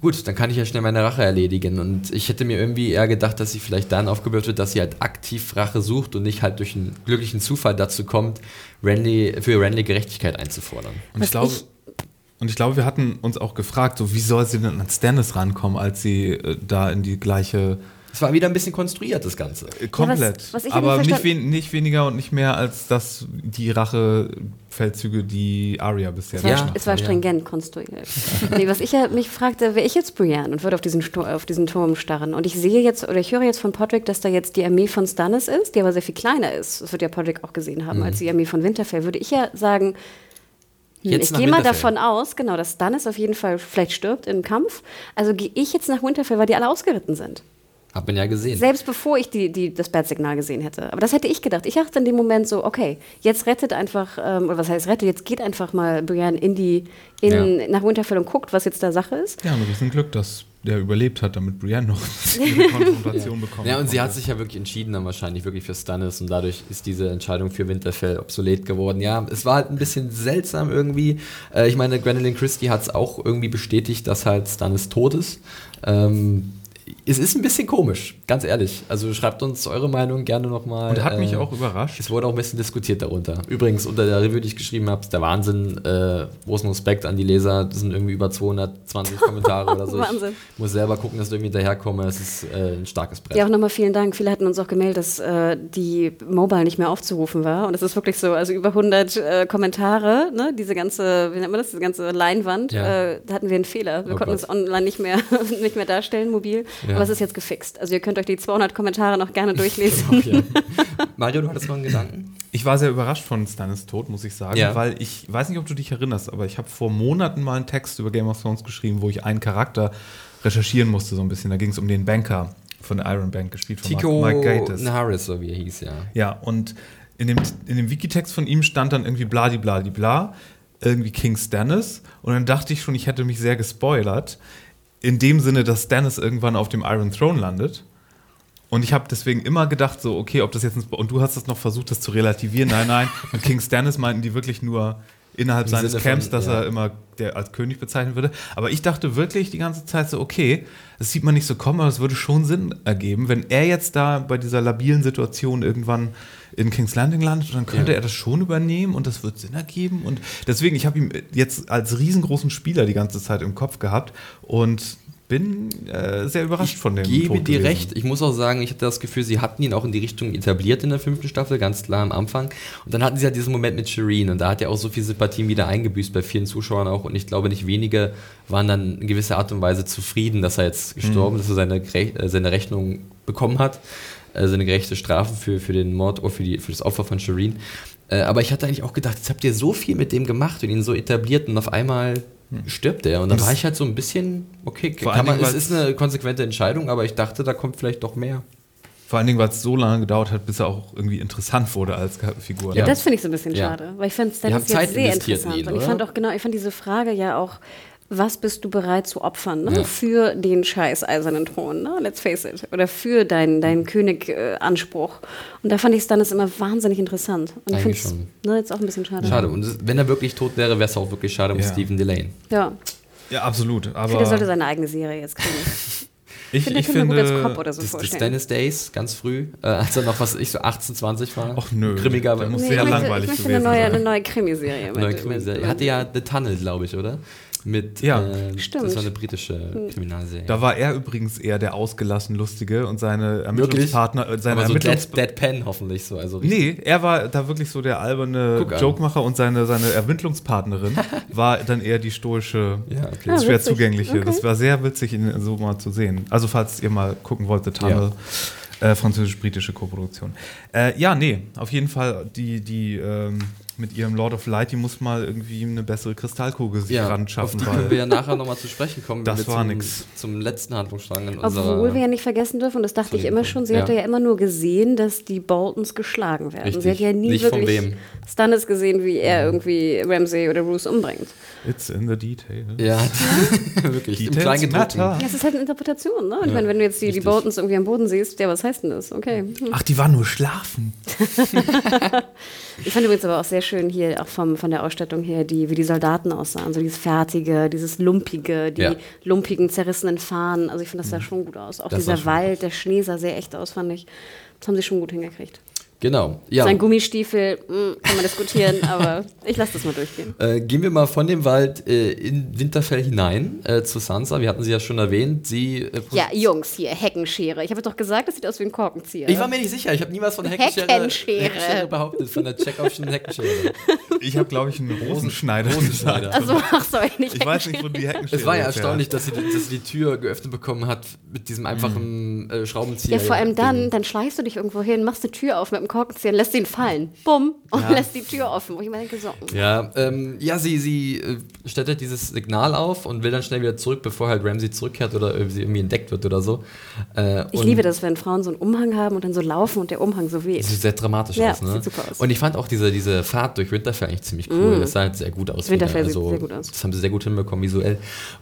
gut, dann kann ich ja schnell meine Rache erledigen. Und ich hätte mir irgendwie eher gedacht, dass sie vielleicht dann aufgebaut wird, dass sie halt aktiv Rache sucht und nicht halt durch einen glücklichen Zufall dazu kommt, Randy, für Randy Gerechtigkeit einzufordern. Und ich glaube, und ich glaube, wir hatten uns auch gefragt, so wie soll sie denn an Stannis rankommen, als sie äh, da in die gleiche es war wieder ein bisschen konstruiert, das Ganze. Äh, komplett. Ja, was, was aber nicht, wen, nicht, weniger und nicht mehr als das, die Rachefeldzüge, die Arya bisher Es war, ja. es war stringent ja. konstruiert. nee, was ich ja mich fragte, wäre ich jetzt Brienne und würde auf diesen, auf diesen Turm starren. Und ich sehe jetzt, oder ich höre jetzt von Podrick, dass da jetzt die Armee von Stannis ist, die aber sehr viel kleiner ist. Das wird ja Podrick auch gesehen haben, mhm. als die Armee von Winterfell. Würde ich ja sagen, hm, Jetzt ich gehe mal davon aus, genau, dass Stannis auf jeden Fall vielleicht stirbt im Kampf. Also gehe ich jetzt nach Winterfell, weil die alle ausgeritten sind. Hat man ja gesehen. Selbst bevor ich die, die, das Bat-Signal gesehen hätte. Aber das hätte ich gedacht. Ich dachte in dem Moment so, okay, jetzt rettet einfach, ähm, oder was heißt rettet, jetzt geht einfach mal Brian in die, in, ja. nach Winterfell und guckt, was jetzt da Sache ist. Ja, und wir sind Glück, dass der überlebt hat, damit Brienne noch eine Konfrontation ja. bekommt. Ja, und sie hat sich ja wirklich entschieden dann wahrscheinlich wirklich für Stannis und dadurch ist diese Entscheidung für Winterfell obsolet geworden. Ja, es war halt ein bisschen seltsam irgendwie. Äh, ich meine, Gwendolyn Christie hat es auch irgendwie bestätigt, dass halt Stannis tot ist. Ähm, es ist ein bisschen komisch, ganz ehrlich. Also schreibt uns eure Meinung gerne nochmal. Und hat äh, mich auch überrascht. Es wurde auch ein bisschen diskutiert darunter. Übrigens, unter der Review, die ich geschrieben habe, ist der Wahnsinn. Äh, großen Respekt an die Leser. Das sind irgendwie über 220 Kommentare oder so. Wahnsinn. Ich muss selber gucken, dass ich irgendwie hinterherkomme. Es ist äh, ein starkes Brett. Ja, auch nochmal vielen Dank. Viele hatten uns auch gemeldet, dass äh, die Mobile nicht mehr aufzurufen war. Und es ist wirklich so, also über 100 äh, Kommentare, ne? diese ganze, wie nennt man das, diese ganze Leinwand, ja. Äh, da hatten wir einen Fehler. Wir oh konnten es online nicht mehr, nicht mehr darstellen, mobil. Ja. Aber es ist jetzt gefixt. Also ihr könnt euch die 200 Kommentare noch gerne durchlesen. okay. Mario, du hattest mal einen Gedanken? Ich war sehr überrascht von Stannis Tod, muss ich sagen, ja. weil ich weiß nicht, ob du dich erinnerst, aber ich habe vor Monaten mal einen Text über Game of Thrones geschrieben, wo ich einen Charakter recherchieren musste so ein bisschen. Da ging es um den Banker von Iron Bank, gespielt von Tico Mike Gatiss. Naharis, so wie er hieß, ja. Ja, und in dem, in dem Wikitext von ihm stand dann irgendwie bladibladibla, bla, irgendwie King Stannis. Und dann dachte ich schon, ich hätte mich sehr gespoilert in dem Sinne, dass Stannis irgendwann auf dem Iron Throne landet. Und ich habe deswegen immer gedacht, so, okay, ob das jetzt und du hast das noch versucht, das zu relativieren. Nein, nein. Und King Stannis meinten die wirklich nur innerhalb seines Camps, von, dass ja. er immer der als König bezeichnet würde. Aber ich dachte wirklich die ganze Zeit so, okay, das sieht man nicht so kommen, aber es würde schon Sinn ergeben, wenn er jetzt da bei dieser labilen Situation irgendwann in King's Landing landet, dann könnte ja. er das schon übernehmen und das wird Sinn ergeben. Und deswegen, ich habe ihn jetzt als riesengroßen Spieler die ganze Zeit im Kopf gehabt und bin äh, sehr überrascht ich von dem. Ich gebe Tod dir gewesen. recht. Ich muss auch sagen, ich hatte das Gefühl, sie hatten ihn auch in die Richtung etabliert in der fünften Staffel, ganz klar am Anfang. Und dann hatten sie halt diesen Moment mit Shireen und da hat er auch so viel Sympathien wieder eingebüßt bei vielen Zuschauern auch. Und ich glaube, nicht wenige waren dann in gewisser Art und Weise zufrieden, dass er jetzt gestorben mhm. ist, dass er seine, äh, seine Rechnung bekommen hat. Also eine gerechte Strafe für, für den Mord oder für, die, für das Opfer von Shireen. Äh, aber ich hatte eigentlich auch gedacht, jetzt habt ihr so viel mit dem gemacht und ihn so etabliert und auf einmal stirbt er. Und dann war ich halt so ein bisschen, okay, kann man, es ist eine konsequente Entscheidung, aber ich dachte, da kommt vielleicht doch mehr. Vor allen Dingen, weil es so lange gedauert hat, bis er auch irgendwie interessant wurde als Figur. Ja, ne? das finde ich so ein bisschen ja. schade, weil ich fand es jetzt sehr interessant. Ihn, und ich fand auch genau, ich fand diese Frage ja auch was bist du bereit zu opfern ne? ja. für den scheiß eisernen Thron, ne? let's face it, oder für deinen dein König-Anspruch. und da fand ich es dann immer wahnsinnig interessant. Und ich finde es ne, jetzt auch ein bisschen schade. Schade. Und wenn er wirklich tot wäre, wäre es auch wirklich schade um ja. Stephen Delane. Ja. Ja, absolut. Aber ich finde, er sollte seine eigene Serie jetzt kriegen. Ich, finde, ich finde, gut als Cop oder so das, vorstellen. Das Dennis Days, ganz früh, äh, als er noch, was ich so 18, 20 war. Ach nö, Grimmiger, der muss nee, sehr langweilig ich möchte gewesen eine neue, Eine neue Krimiserie. Neue Krimiserie. Er hatte ja The Tunnel, glaube ich, oder? Mit, ja, äh, stimmt. Das war eine britische. Kriminalserie. Da war er übrigens eher der ausgelassen Lustige und seine Ermittlungspartner. Äh, seine Aber so Ermittlungs Dead, Dead Pen hoffentlich so. Also nee, er war da wirklich so der alberne Jokemacher und seine, seine Ermittlungspartnerin war dann eher die stoische, ja, okay. ah, schwer zugängliche. Okay. Das war sehr witzig, ihn so mal zu sehen. Also, falls ihr mal gucken wollt, The Tunnel. Ja. Äh, französisch-britische Koproduktion. Äh, ja, nee, auf jeden Fall die, die ähm, mit ihrem Lord of Light, die muss mal irgendwie eine bessere Kristallkugel sich ja, ran schaffen. Auf die können wir ja nachher nochmal zu sprechen kommen. Das war zum, nix. Zum letzten Handlungsstrang in Obwohl wir ja nicht vergessen dürfen, und das dachte ich immer schon, sie ja. hatte ja immer nur gesehen, dass die Boltons geschlagen werden. Richtig. Sie hat ja nie nicht wirklich Stannis gesehen, wie er irgendwie Ramsay oder Bruce umbringt. It's in the detail. Ja, wirklich. Details Im Kleingedruckten. Ja, es ist halt eine Interpretation, ne? Ich ja. meine, wenn du jetzt die, die Boltons irgendwie am Boden siehst, ja, was heißt denn das? Okay. Hm. Ach, die waren nur schlafen. ich fand übrigens aber auch sehr schön hier, auch vom, von der Ausstattung her, die, wie die Soldaten aussahen. So dieses Fertige, dieses Lumpige, die ja. lumpigen, zerrissenen Fahnen. Also ich finde, das sah mhm. schon gut aus. Auch das dieser Wald, der Schnee sah sehr echt aus, fand ich. Das haben sie schon gut hingekriegt. Genau. Ja. Sein Gummistiefel, mh, hm, kann man diskutieren, aber ich lasse das mal durchgehen. Äh, gehen wir mal von dem Wald äh, in Winterfell hinein äh, zu Sansa. Wir hatten sie ja schon erwähnt. Sie, äh, ja, Jungs, hier, Heckenschere. Ich habe doch gesagt, das sieht aus wie ein Korkenzieher. Ich war mir nicht sicher. Ich habe nie was von Heckenschere, Heckenschere. Heckenschere behauptet, von der Checkoffschen Heckenschere. Ich habe, glaube ich, einen Rosenschneider. Rosenschneider. Also, ach so, nicht Ich weiß nicht, wo die Heckenschere Es war ja erstaunlich, dass sie, dass sie die Tür geöffnet bekommen hat mit diesem einfachen mhm. Schraubenzieher. Ja, vor allem dann, dann schleichst du dich irgendwo hin, machst eine Tür auf mit dem Korkenzieher, lässt ihn fallen. Bumm. Und ja. lässt die Tür offen. Wo ich mir denke, so. Ja, ähm, ja sie, sie äh, stellt halt dieses Signal auf und will dann schnell wieder zurück, bevor halt Ramsey zurückkehrt oder sie irgendwie entdeckt wird oder so. Äh, ich liebe das, wenn Frauen so einen Umhang haben und dann so laufen und der Umhang so weht. Sieht sehr dramatisch ja, aus, ne? Sieht super aus. Und ich fand auch diese, diese Fahrt durch Winterfell eigentlich ziemlich cool. Mm. Das sah halt sehr gut aus. Winterfell also, sieht sehr gut aus. Das haben sie sehr gut hinbekommen visuell.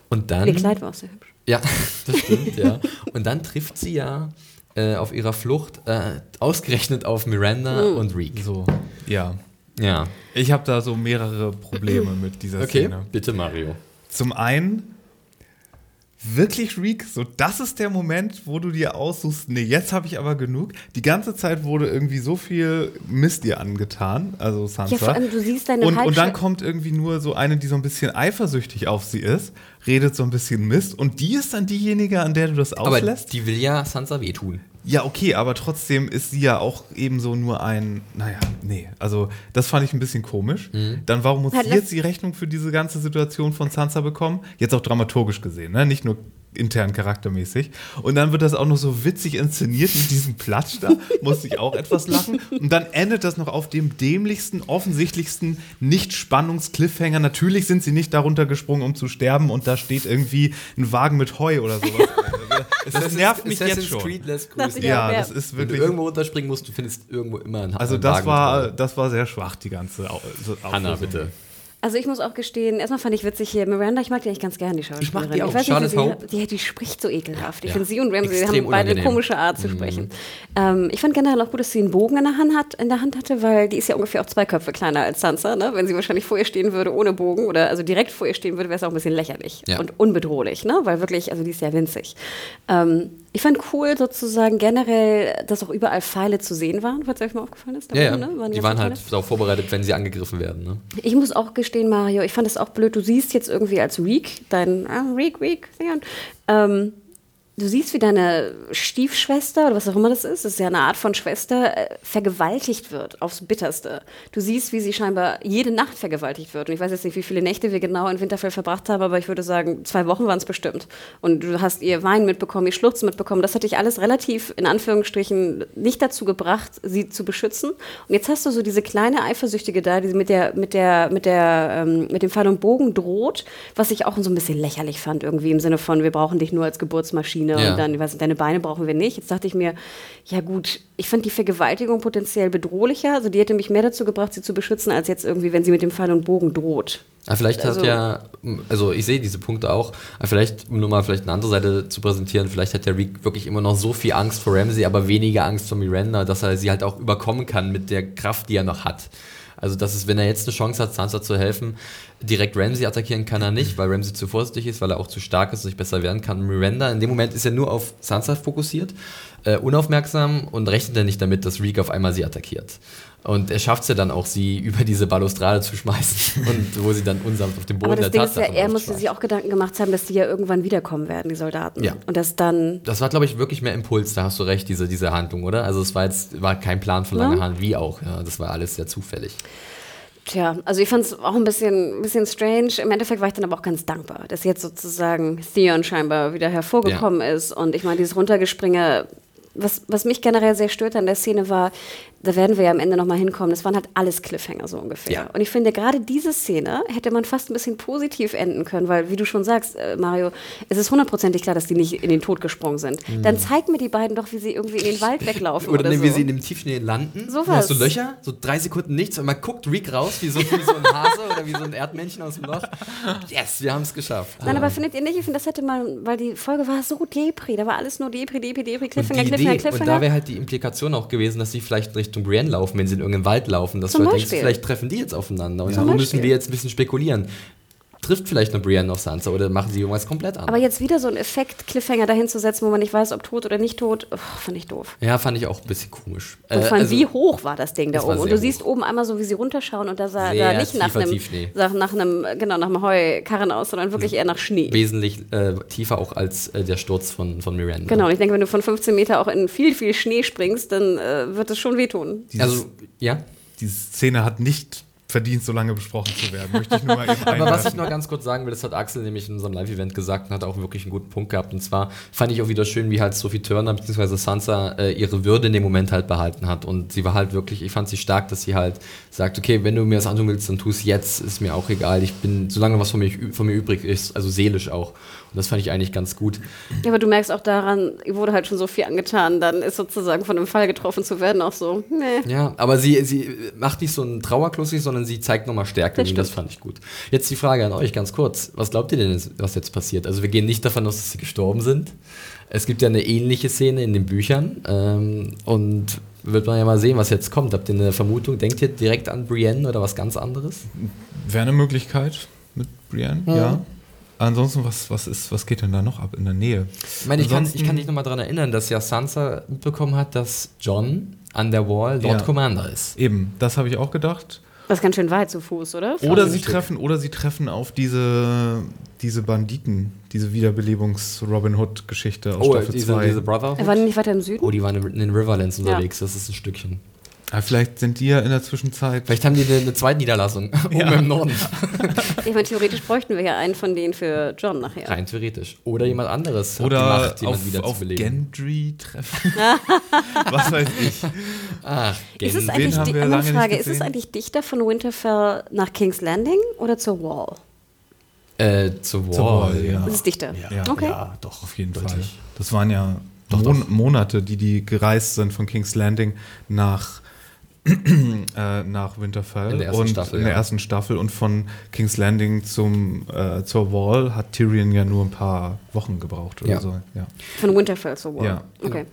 Und dann. Ihr Kleid war auch sehr hübsch. Ja, das stimmt, ja. Und dann trifft sie ja äh, auf ihrer Flucht äh, ausgerechnet auf Miranda mhm. und Reek. So, ja. Ja. Ich habe da so mehrere Probleme mit dieser okay, Szene. Okay, bitte Mario. Zum einen wirklich, Reek, so das ist der Moment, wo du dir aussuchst, nee, jetzt habe ich aber genug. Die ganze Zeit wurde irgendwie so viel Mist dir angetan, also Sansa. Ja, vor allem, du siehst deine und, und dann kommt irgendwie nur so eine, die so ein bisschen eifersüchtig auf sie ist, redet so ein bisschen Mist und die ist dann diejenige, an der du das auslässt. Aber die will ja Sansa wehtun. Ja, okay, aber trotzdem ist sie ja auch ebenso nur ein, naja, nee, also das fand ich ein bisschen komisch. Mhm. Dann warum muss sie jetzt die Rechnung für diese ganze Situation von Sansa bekommen? Jetzt auch dramaturgisch gesehen, ne? Nicht nur intern charaktermäßig. Und dann wird das auch noch so witzig inszeniert mit diesem Platsch da. Musste ich auch etwas lachen. Und dann endet das noch auf dem dämlichsten, offensichtlichsten Nicht-Spannungs-Cliffhanger. Natürlich sind sie nicht darunter gesprungen, um zu sterben. Und da steht irgendwie ein Wagen mit Heu oder sowas. das, das nervt mich jetzt schon. Creed lässt grüßen. Ja, das ist wirklich. Wenn du irgendwo runterspringen musst, du findest irgendwo immer einen Also das war, das war sehr schwach, die ganze Hanna, bitte. Also ich muss auch gestehen, erstmal fand ich witzig hier, Miranda, ich mag die eigentlich ganz gerne, die Schauspielerin. Ich mag die auch, ich weiß Charles nicht, sie, die, die, spricht so ekelhaft. Ich ja. finde sie und Ramsey haben beide eine komische Art zu mhm. sprechen. Ähm, ich fand generell auch gut, dass sie einen Bogen in der, Hand hat, in der Hand hatte, weil die ist ja ungefähr auch zwei Köpfe kleiner als Sansa. Ne? Wenn sie wahrscheinlich vor ihr stehen würde ohne Bogen oder also direkt vor ihr stehen würde, wäre es auch ein bisschen lächerlich ja. und unbedrohlich, ne? weil wirklich, also die ist ja winzig. Ähm, ich fand cool sozusagen generell, dass auch überall Pfeile zu sehen waren, falls euch mal aufgefallen ist. Ja, ja. Ne? Waren die, die waren halt darauf vorbereitet, wenn sie angegriffen werden. Ne? Ich muss auch gestehen, Mario, ich fand es auch blöd. Du siehst jetzt irgendwie als Reek, dein ah, Reek, Reek, ähm, du siehst, wie deine Stiefschwester oder was auch immer das ist, das ist ja eine Art von Schwester, äh, vergewaltigt wird aufs Bitterste. Du siehst, wie sie scheinbar jede Nacht vergewaltigt wird. Und ich weiß jetzt nicht, wie viele Nächte wir genau in Winterfell verbracht haben, aber ich würde sagen, zwei Wochen waren es bestimmt. Und du hast ihr Wein mitbekommen, ihr Schluchzen mitbekommen. Das hat dich alles relativ, in Anführungsstrichen, nicht dazu gebracht, sie zu beschützen. Und jetzt hast du so diese kleine Eifersüchtige da, die mit der, mit der, mit der, ähm, mit dem Pfeil und Bogen droht, was ich auch so ein bisschen lächerlich fand, irgendwie im Sinne von, wir brauchen dich nur als Geburtsmaschine Maschine ja. und dann, was, deine Beine brauchen wir nicht. Jetzt dachte ich mir, ja gut, ich fand die Vergewaltigung potenziell bedrohlicher. Also die hätte mich mehr dazu gebracht, sie zu beschützen, als jetzt irgendwie, wenn sie mit dem Pfeil und Bogen droht. Ja, vielleicht also, hat ja, also ich sehe diese Punkte auch, aber vielleicht, um nur mal vielleicht eine andere Seite zu präsentieren, vielleicht hat der Reek wirklich immer noch so viel Angst vor Ramsey, aber weniger Angst vor Miranda, dass er sie halt auch überkommen kann mit der Kraft, die er noch hat. Also, das ist, wenn er jetzt eine Chance hat, Sansa zu helfen, direkt Ramsey attackieren kann er nicht, weil Ramsey zu vorsichtig ist, weil er auch zu stark ist und sich besser werden kann. Miranda in dem Moment ist er nur auf Sansa fokussiert, äh, unaufmerksam und rechnet dann nicht damit, dass Reek auf einmal sie attackiert. Und er schafft es ja dann auch, sie über diese Balustrade zu schmeißen und wo sie dann unsanft auf dem Boden Aber das der Ding ist ja, er musste sich auch Gedanken gemacht haben, dass die ja irgendwann wiederkommen werden, die Soldaten. Ja. Und das dann. Das war, glaube ich, wirklich mehr Impuls, da hast du recht, diese, diese Handlung, oder? Also es war jetzt war kein Plan von langer ja. Hand, wie auch. Ja, das war alles sehr zufällig. Tja, also ich fand es auch ein bisschen, bisschen strange. Im Endeffekt war ich dann aber auch ganz dankbar, dass jetzt sozusagen Theon scheinbar wieder hervorgekommen ja. ist. Und ich meine, dieses Runtergespringe, was, was mich generell sehr stört an der Szene war, da werden wir ja am Ende nochmal hinkommen. Das waren halt alles Cliffhanger so ungefähr. Ja. Und ich finde, gerade diese Szene hätte man fast ein bisschen positiv enden können, weil, wie du schon sagst, äh, Mario, es ist hundertprozentig klar, dass die nicht in den Tod gesprungen sind. Mhm. Dann zeig mir die beiden doch, wie sie irgendwie in den Wald weglaufen. oder, oder so. wie sie in dem Tiefschnee landen. So was. Hast du Löcher, so drei Sekunden nichts und man guckt Reek raus, wie so, wie so ein Hase oder wie so ein Erdmännchen aus dem Loch. Yes, wir haben es geschafft. Nein, aber findet ihr nicht, ich finde, das hätte man, weil die Folge war so Depri, da war alles nur Depri, Depri, Depri, Cliffhanger, Cliffhanger, Cliffhanger. Und da wäre halt die Implikation auch gewesen, dass sie vielleicht Richtung Brienne laufen, wenn sie in irgendeinen Wald laufen, dass Zum du halt denkst, vielleicht treffen die jetzt aufeinander. Und ja. so müssen wir jetzt ein bisschen spekulieren trifft vielleicht eine Brienne auf Sansa oder machen sie irgendwas komplett an. Aber jetzt wieder so ein Effekt, Cliffhanger dahin zu setzen, wo man nicht weiß, ob tot oder nicht tot, oh, fand ich doof. Ja, fand ich auch ein bisschen komisch. Und vor allem, also, wie hoch war das Ding da oben? Und du hoch. siehst oben einmal so, wie sie runterschauen und da sah sehr da nicht nach einem, nach einem, genau, nach einem Heukarren aus, sondern wirklich eher nach Schnee. Wesentlich äh, tiefer auch als äh, der Sturz von, von Miranda. Genau, und ich denke, wenn du von 15 Meter auch in viel, viel Schnee springst, dann äh, wird es schon wehtun. Dieses, also, ja? Diese Szene hat nicht verdient, so lange besprochen zu werden. Möchte ich nur mal eben Aber was ich noch ganz kurz sagen will, das hat Axel nämlich in unserem Live-Event gesagt und hat auch wirklich einen guten Punkt gehabt. Und zwar fand ich auch wieder schön, wie halt Sophie Turner bzw. Sansa äh, ihre Würde in dem Moment halt behalten hat. Und sie war halt wirklich, ich fand sie stark, dass sie halt sagt, okay, wenn du mir das antun willst, dann tu es jetzt, ist mir auch egal. Ich bin, solange was von mir, von mir übrig ist, also seelisch auch. Und das fand ich eigentlich ganz gut. Ja, aber du merkst auch daran, ihr wurde halt schon so viel angetan, dann ist sozusagen von einem Fall getroffen zu werden auch so, nee. Ja, aber sie, sie macht nicht so einen Trauerklussig, sondern sie zeigt nochmal Stärke das und das fand ich gut. Jetzt die Frage an euch ganz kurz. Was glaubt ihr denn, was jetzt passiert? Also wir gehen nicht davon aus, dass sie gestorben sind. Es gibt ja eine ähnliche Szene in den Büchern ähm, und wird man ja mal sehen, was jetzt kommt. Habt ihr eine Vermutung? Denkt ihr direkt an Brienne oder was ganz anderes? Wäre eine Möglichkeit mit Brienne, ja. ja. Ansonsten, was, was, ist, was geht denn da noch ab in der Nähe? Ich meine, ich kann, ich kann dich nochmal daran erinnern, dass ja Sansa mitbekommen hat, dass John an der Wall Lord ja, Commander ist. Eben, das habe ich auch gedacht. Das ist ganz schön weit zu Fuß, oder? Oder sie treffen, oder sie treffen auf diese, diese Banditen, diese Wiederbelebungs-Robin Hood-Geschichte aus oh, Staffel 2. Diese, diese Brother Er war nicht weiter im Süden? Oh, die waren in den Riverlands unterwegs, ja. das ist ein Stückchen. Aber vielleicht sind die ja in der Zwischenzeit. Vielleicht haben die eine, eine zweite Niederlassung oben ja. im Norden. ich meine, theoretisch bräuchten wir ja einen von denen für John nachher. Rein theoretisch. Oder jemand anderes. Oder Macht, auf, wieder auf Gendry treffen. Was weiß ich. Ach, Gendry. Ist es eigentlich, die, eine Frage, ist es eigentlich dichter von Winterfell nach King's Landing oder zur Wall? Äh, zur Wall, zur Wall ja. Das ist dichter. Ja, okay. ja doch, auf jeden Fall. Das waren ja doch, Mon doch. Monate, die die gereist sind von King's Landing nach äh, nach Winterfell in der ersten und Staffel, in der ja. ersten Staffel und von King's Landing zum äh, zur Wall hat Tyrion ja nur ein paar Wochen gebraucht oder Ja. so. Ja. Von Winterfell zur Wall. Ja. Okay.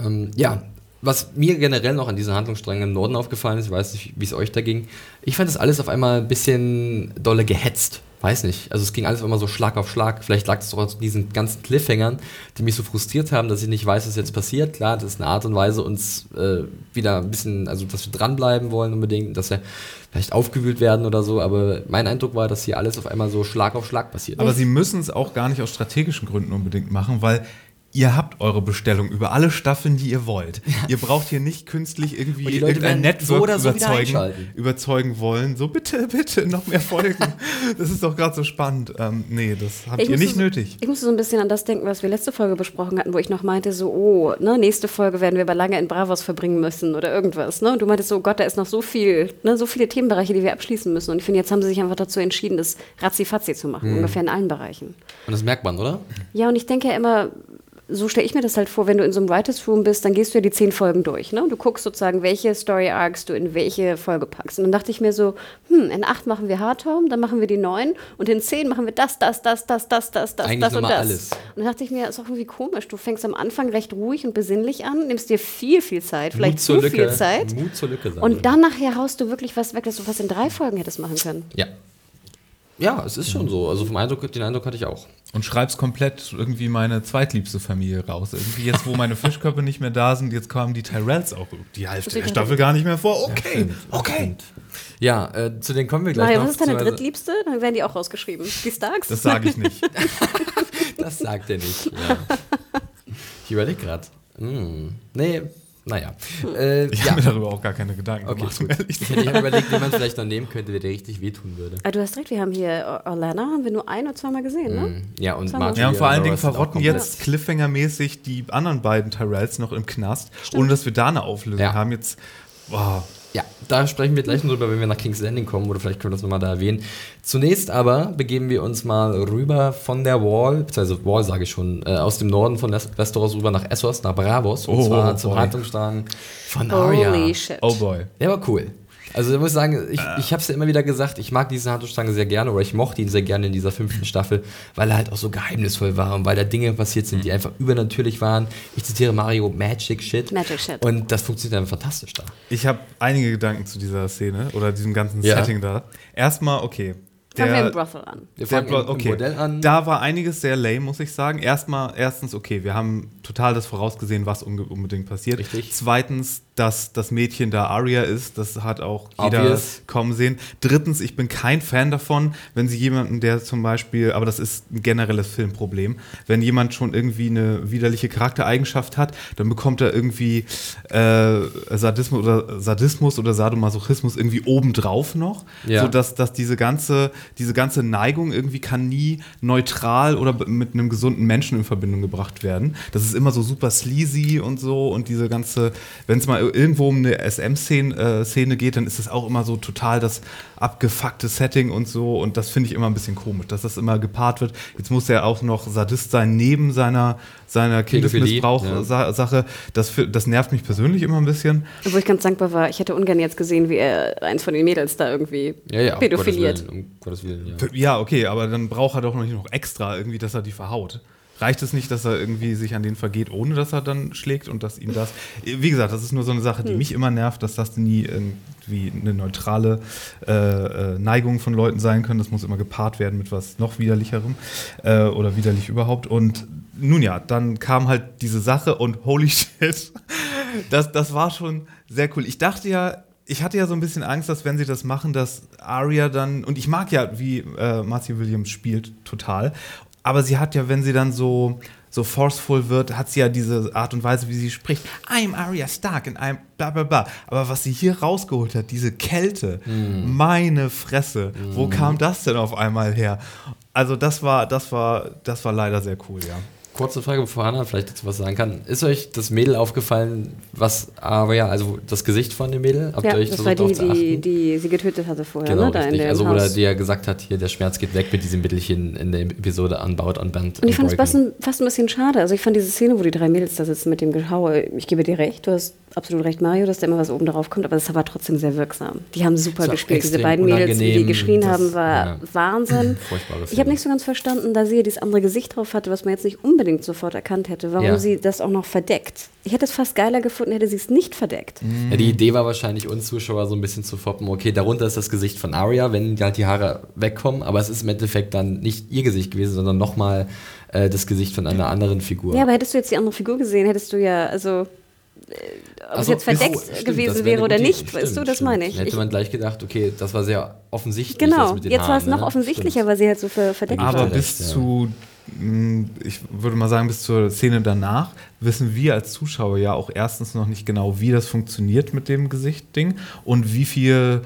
Ähm, ja, was mir generell noch an diesen Handlungssträngen im Norden aufgefallen ist, ich weiß nicht, wie es euch da ging, ich fand das alles auf einmal ein bisschen dolle gehetzt. Weiß nicht. Also es ging alles einmal so Schlag auf Schlag. Vielleicht lag es doch an diesen ganzen Cliffhangern, die mich so frustriert haben, dass ich nicht weiß, was jetzt passiert. Klar, das ist eine Art und Weise, uns äh, wieder ein bisschen, also dass wir dranbleiben wollen unbedingt, dass wir vielleicht aufgewühlt werden oder so. Aber mein Eindruck war, dass hier alles auf einmal so Schlag auf Schlag passiert. Aber sie müssen es auch gar nicht aus strategischen Gründen unbedingt machen, weil ihr habt eure Bestellung über alle Staffeln, die ihr wollt. Ihr braucht hier nicht künstlich irgendwie irgendein werden so Network oder so überzeugen, überzeugen wollen. So bitte, bitte, noch mehr Folgen. das ist doch gerade so spannend. Ähm, nee, das habt Ich ihr nicht so, nötig. Ich musste so ein bisschen an das denken, was wir letzte Folge besprochen hatten, wo ich noch meinte, so, oh, ne, nächste Folge werden wir aber lange in Bravos verbringen müssen oder irgendwas. Ne? Und du meintest so, oh Gott, da ist noch so viel, ne, so viele Themenbereiche, die wir abschließen müssen. Und ich finde, jetzt haben sie sich einfach dazu entschieden, das ratzi-fatzi zu machen, ungefähr in allen Bereichen. Und das merkt man, oder? Ja, und ich denke ja immer, so stelle ich mir das halt vor, wenn du in so einem Writers Room bist, dann gehst du ja die zehn Folgen durch. Ne? Und du guckst sozusagen, welche Story Arcs du in welche Folge packst. Und dann dachte ich mir so, hm, in acht machen wir Hard Home, dann machen wir die neun und in zehn machen wir das, das, das, das, das, das, das, Eigentlich das und das. alles. Und dann dachte ich mir, ist auch irgendwie komisch. Du fängst am Anfang recht ruhig und besinnlich an, nimmst dir viel, viel Zeit, vielleicht zu Lücke. viel Zeit. Mut zur Lücke. Und dann nachher haust du wirklich was weg, dass du was in drei Folgen hättest machen können. Ja. Ja, es ist schon so. Also vom Eindruck, den Eindruck hatte ich auch. Und schreibst komplett irgendwie meine zweitliebste Familie raus. Irgendwie jetzt, wo meine Fischköpfe nicht mehr da sind, jetzt kamen die Tyrells auch die Hälfte der Staffel gar nicht mehr vor. Okay, okay. Ja, äh, zu denen kommen wir gleich Mario, noch. was ist deine drittliebste? Dann werden die auch rausgeschrieben. Die Starks? Das sage ich nicht. Das sagt er nicht. Ja. Ich überlege gerade. Hm. Nee, naja. Äh, Ich ja. habe mir darüber auch gar keine Gedanken Okay, gemacht. gut. um zu Ich hätte ich hab überlegt, wie man vielleicht noch nehmen könnte, der dir richtig wehtun würde. Ah, du hast recht, wir haben hier Or- Orlana, haben wir nur ein oder zweimal gesehen, ne? Ja, und Marjorie Ja, und vor allen Dingen verrotten jetzt Cliffhanger-mäßig die anderen beiden Tyrells noch im Knast, ohne dass wir da eine Auflösung Ja. haben. Jetzt, wow. Ja, da sprechen wir gleich noch drüber, wenn wir nach King's Landing kommen, oder vielleicht können wir das nochmal da erwähnen. Zunächst aber begeben wir uns mal rüber von der Wall, beziehungsweise Wall sage ich schon, äh, aus dem Norden von Westeros rüber nach Essos, nach Bravos, und Oh, zwar zum boy. Handlungsstrang von Arya. Holy shit. Oh boy. Der war cool. Also ich muss sagen, ich, ich habe es ja immer wieder gesagt, ich mag diesen Handlungsstrang sehr gerne oder ich mochte ihn sehr gerne in dieser fünften Staffel, weil er halt auch so geheimnisvoll war und weil da Dinge passiert sind, die einfach übernatürlich waren. Ich zitiere Mario, Magic Shit. Magic Shit. Und das funktioniert dann fantastisch da. Ich habe einige Gedanken zu dieser Szene oder diesem ganzen Ja. Setting da. Erstmal, okay. Fangen wir Der- im Brothel an. Wir Der fangen im, im okay. Bordell an. Da war einiges sehr lame, muss ich sagen. Erstmal, erstens, okay, wir haben total das vorausgesehen, was unbedingt passiert. Richtig. Zweitens, dass das Mädchen da Aria ist, das hat auch jeder Obvious. kommen sehen. Drittens, ich bin kein Fan davon, wenn sie jemanden, der zum Beispiel, aber das ist ein generelles Filmproblem, wenn jemand schon irgendwie eine widerliche Charaktereigenschaft hat, dann bekommt er irgendwie äh, Sadismus oder Sadismus oder Sadomasochismus irgendwie obendrauf noch, Ja. sodass dass diese ganze, diese ganze Neigung irgendwie kann nie neutral oder mit einem gesunden Menschen in Verbindung gebracht werden. Das ist immer so super sleazy und so und diese ganze, wenn es mal irgendwo um eine SM-Szene äh, Szene geht, dann ist es auch immer so total das abgefuckte Setting und so und das finde ich immer ein bisschen komisch, dass das immer gepaart wird. Jetzt muss er auch noch Sadist sein neben seiner, seiner Kindesmissbrauch-Sache. Das, fi- das nervt mich persönlich immer ein bisschen. Wo ich ganz dankbar war, ich hätte ungern jetzt gesehen, wie er eins von den Mädels da irgendwie ja, ja, um pädophiliert. Gottes Willen, um Gottes Willen ja. Ja, okay, aber dann braucht er doch noch nicht noch extra irgendwie, dass er die verhaut. Reicht es nicht, dass er irgendwie sich an den vergeht, ohne dass er dann schlägt und dass ihm das. Wie gesagt, das ist nur so eine Sache, die mich immer nervt, dass das nie irgendwie eine neutrale äh, äh, Neigung von Leuten sein können. Das muss immer gepaart werden mit was noch widerlicherem äh, oder widerlich überhaupt. Und nun ja, dann kam halt diese Sache und holy shit, das, das war schon sehr cool. Ich dachte ja, ich hatte ja so ein bisschen Angst, dass wenn sie das machen, dass Arya dann, und ich mag ja, wie äh, Marcy Williams spielt, total, aber sie hat ja, wenn sie dann so, so forceful wird, hat sie ja diese Art und Weise, wie sie spricht. I'm Arya Stark and I'm bla bla bla. Aber was sie hier rausgeholt hat, diese Kälte, meine Fresse, wo kam das denn auf einmal her? Also das war, das war, das war leider sehr cool, ja. Kurze Frage, bevor Anna vielleicht dazu was sagen kann. Ist euch das Mädel aufgefallen, was aber ja, also das Gesicht von dem Mädel? Habt ja, euch das war die, die, die sie getötet hatte vorher, genau, ne? Da in also, wo der, die ja gesagt hat, hier, der Schmerz geht weg mit diesem Mittelchen in der Episode Unbound on Band. Und ich fand es fast, fast ein bisschen schade. Also ich fand diese Szene, wo die drei Mädels da sitzen mit dem Gehaue, ich gebe dir recht, du hast absolut recht, Mario, dass da immer was oben drauf kommt, aber das war trotzdem sehr wirksam. Die haben super gespielt. Diese beiden Mädels, die geschrien haben, war ja, Wahnsinn. Ich habe nicht so ganz verstanden, da sie ja dieses andere Gesicht drauf hatte, was man jetzt nicht unbedingt sofort erkannt hätte, warum ja. sie das auch noch verdeckt. Ich hätte es fast geiler gefunden, hätte sie es nicht verdeckt. Ja, die Idee war wahrscheinlich, uns Zuschauer so ein bisschen zu foppen, okay, darunter ist das Gesicht von Arya, wenn halt die Haare wegkommen, aber es ist im Endeffekt dann nicht ihr Gesicht gewesen, sondern nochmal äh, das Gesicht von einer anderen Figur. Ja, aber hättest du jetzt die andere Figur gesehen, hättest du ja, also ob also, es jetzt verdeckt oh, stimmt, gewesen wäre oder nicht, stimmt, weißt du, das stimmt. meine ich. Dann hätte man gleich gedacht, okay, das war sehr offensichtlich. Genau, jetzt war es noch ne? offensichtlicher, weil sie halt so verdeckt Aber war. bis ja. zu, ich würde mal sagen, bis zur Szene danach wissen wir als Zuschauer ja auch erstens noch nicht genau, wie das funktioniert mit dem Gesicht-Ding und wie viel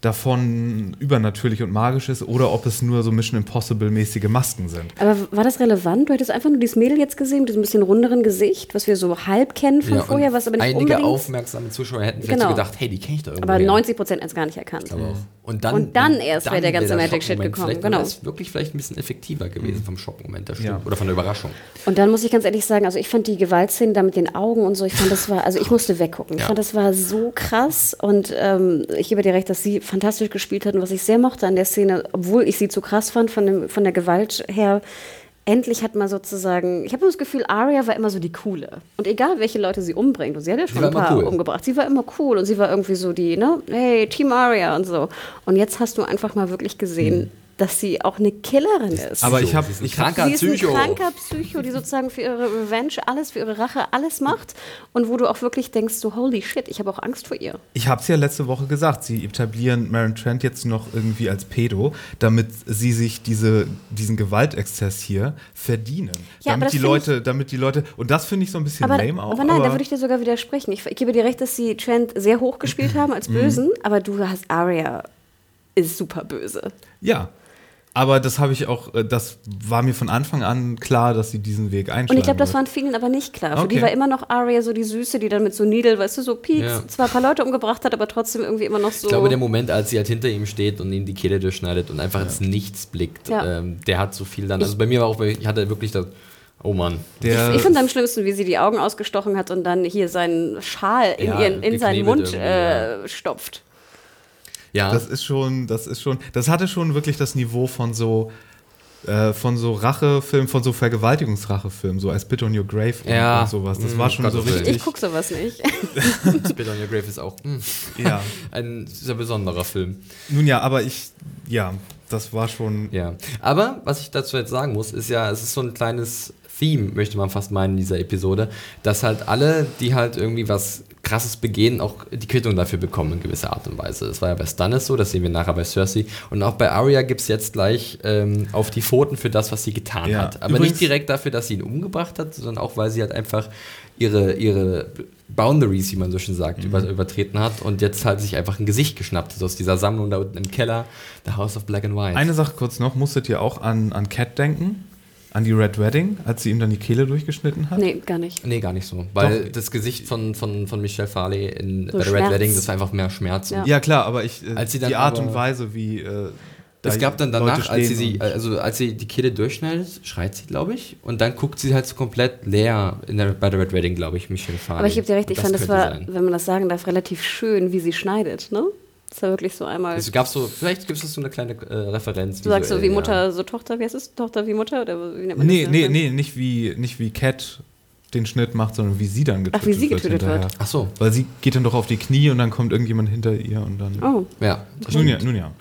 davon übernatürlich und magisch ist oder ob es nur so Mission Impossible-mäßige Masken sind. Aber war das relevant? Du hättest einfach nur dieses Mädel jetzt gesehen, mit diesem bisschen runderen Gesicht, was wir so halb kennen von ja, vorher, was aber nicht einige unbedingt... aufmerksame Zuschauer hätten vielleicht genau. so gedacht, hey, die kenne ich doch irgendwie. Aber 90 Prozent es gar nicht erkannt. Mhm. Und dann, und dann erst wäre der ganze Magic-Shit gekommen. Vielleicht genau. das wirklich vielleicht ein bisschen effektiver gewesen vom Schockmoment, der ja. oder von der Überraschung. Und dann muss ich ganz ehrlich sagen, also ich fand die Gewaltszenen da mit den Augen und so, ich fand das war, also ich musste weggucken. Ich fand das war so krass und ähm, ich gebe dir recht, dass sie fantastisch gespielt hat und was ich sehr mochte an der Szene, obwohl ich sie zu krass fand von, dem, von der Gewalt her, endlich hat man sozusagen, ich habe das Gefühl, Arya war immer so die coole. Und egal, welche Leute sie umbringt, und sie hat ja schon ein paar cool. umgebracht, sie war immer cool und sie war irgendwie so die, ne, hey, Team Arya und so. Und jetzt hast du einfach mal wirklich gesehen, hm dass sie auch eine Killerin ist. Aber ich habe ich kranker sie ist ein kranker Psycho, die sozusagen für ihre Revenge alles, für ihre Rache alles macht und wo du auch wirklich denkst, so holy shit, ich habe auch Angst vor ihr. Ich habe es ja letzte Woche gesagt, sie etablieren Maren Trent jetzt noch irgendwie als Pedo, damit sie sich diese, diesen Gewaltexzess hier verdienen. Ja, damit die Leute, damit die Leute und das finde ich so ein bisschen aber, lame auch. Aber nein, aber da würde ich dir sogar widersprechen. Ich, ich gebe dir recht, dass sie Trent sehr hoch gespielt haben als mhm. Bösen, aber du hast Arya ist super böse. Ja, aber das habe ich auch, äh, das war mir von Anfang an klar, dass sie diesen Weg einschlagen Und ich glaube, das war vielen aber nicht klar. Für die war immer noch Arya so die Süße, die dann mit so Needle, weißt du, so Peaks, ja. zwar ein paar Leute umgebracht hat, aber trotzdem irgendwie immer noch so. Ich glaube, der Moment, als sie halt hinter ihm steht und ihm die Kehle durchschneidet und einfach ja. ins Nichts blickt, ja. ähm, der hat so viel dann. Also bei mir war auch, ich hatte wirklich das. Oh Mann. Der ich, ich finde am schlimmsten, wie sie die Augen ausgestochen hat und dann hier seinen Schal in, ihren, in seinen Mund äh, stopft. Ja. Das ist schon, das ist schon, das hatte schon wirklich das Niveau von so, äh, von so Rachefilmen, von so Vergewaltigungsrachefilmen, so als Spit on Your Grave ja. und sowas. Das mm, war schon Gott so richtig. Ich gucke sowas nicht. Spit on Your Grave ist auch mm, ja. ein sehr besonderer Film. Nun ja, aber ich, ja, das war schon. Ja, aber was ich dazu jetzt sagen muss, ist ja, es ist so ein kleines Theme, möchte man fast meinen, in dieser Episode, dass halt alle, die halt irgendwie was krasses begehen, auch die Quittung dafür bekommen in gewisser Art und Weise. Das war ja bei Stannis so, das sehen wir nachher bei Cersei. Und auch bei Arya gibt es jetzt gleich ähm, auf die Pfoten für das, was sie getan ja. hat. Aber Übrigens, nicht direkt dafür, dass sie ihn umgebracht hat, sondern auch, weil sie halt einfach ihre, ihre Boundaries, wie man so schön sagt, mhm. über, übertreten hat und jetzt halt sich einfach ein Gesicht geschnappt hat aus dieser Sammlung da unten im Keller, The House of Black and White. Eine Sache kurz noch, musstet ihr auch an, an Cat denken? An die Red Wedding, als sie ihm dann die Kehle durchgeschnitten hat? Nee, gar nicht. Nee, gar nicht so. Weil Doch. das Gesicht von, von, von Michelle Farley in so bei der Red Wedding, das war einfach mehr Schmerz. Ja, ja klar, aber ich, äh, als sie die Art und Weise, wie. Äh, es gab dann danach, als sie, sie, also als sie die Kehle durchschneidet, schreit sie, glaube ich, und dann guckt sie halt so komplett leer in der, bei der Red Wedding, glaube ich, Michelle Farley. Aber ich gebe dir recht, ich fand, das war, sein. wenn man das sagen darf, relativ schön, wie sie schneidet, ne? Das war wirklich so einmal. Also gab's so, vielleicht gibt es so eine kleine äh, Referenz. Du sagst so wie Mutter, ja. so Tochter, wie heißt es? Tochter wie Mutter? Oder wie nennt man nee, das nee, nee, nicht wie, nicht wie Cat den Schnitt macht, sondern wie sie dann getötet wird. Ach, wie sie getötet wird. Ach so. Weil sie geht dann doch auf die Knie und dann kommt irgendjemand hinter ihr und dann. Oh. Ja. Nun ja, nun ja.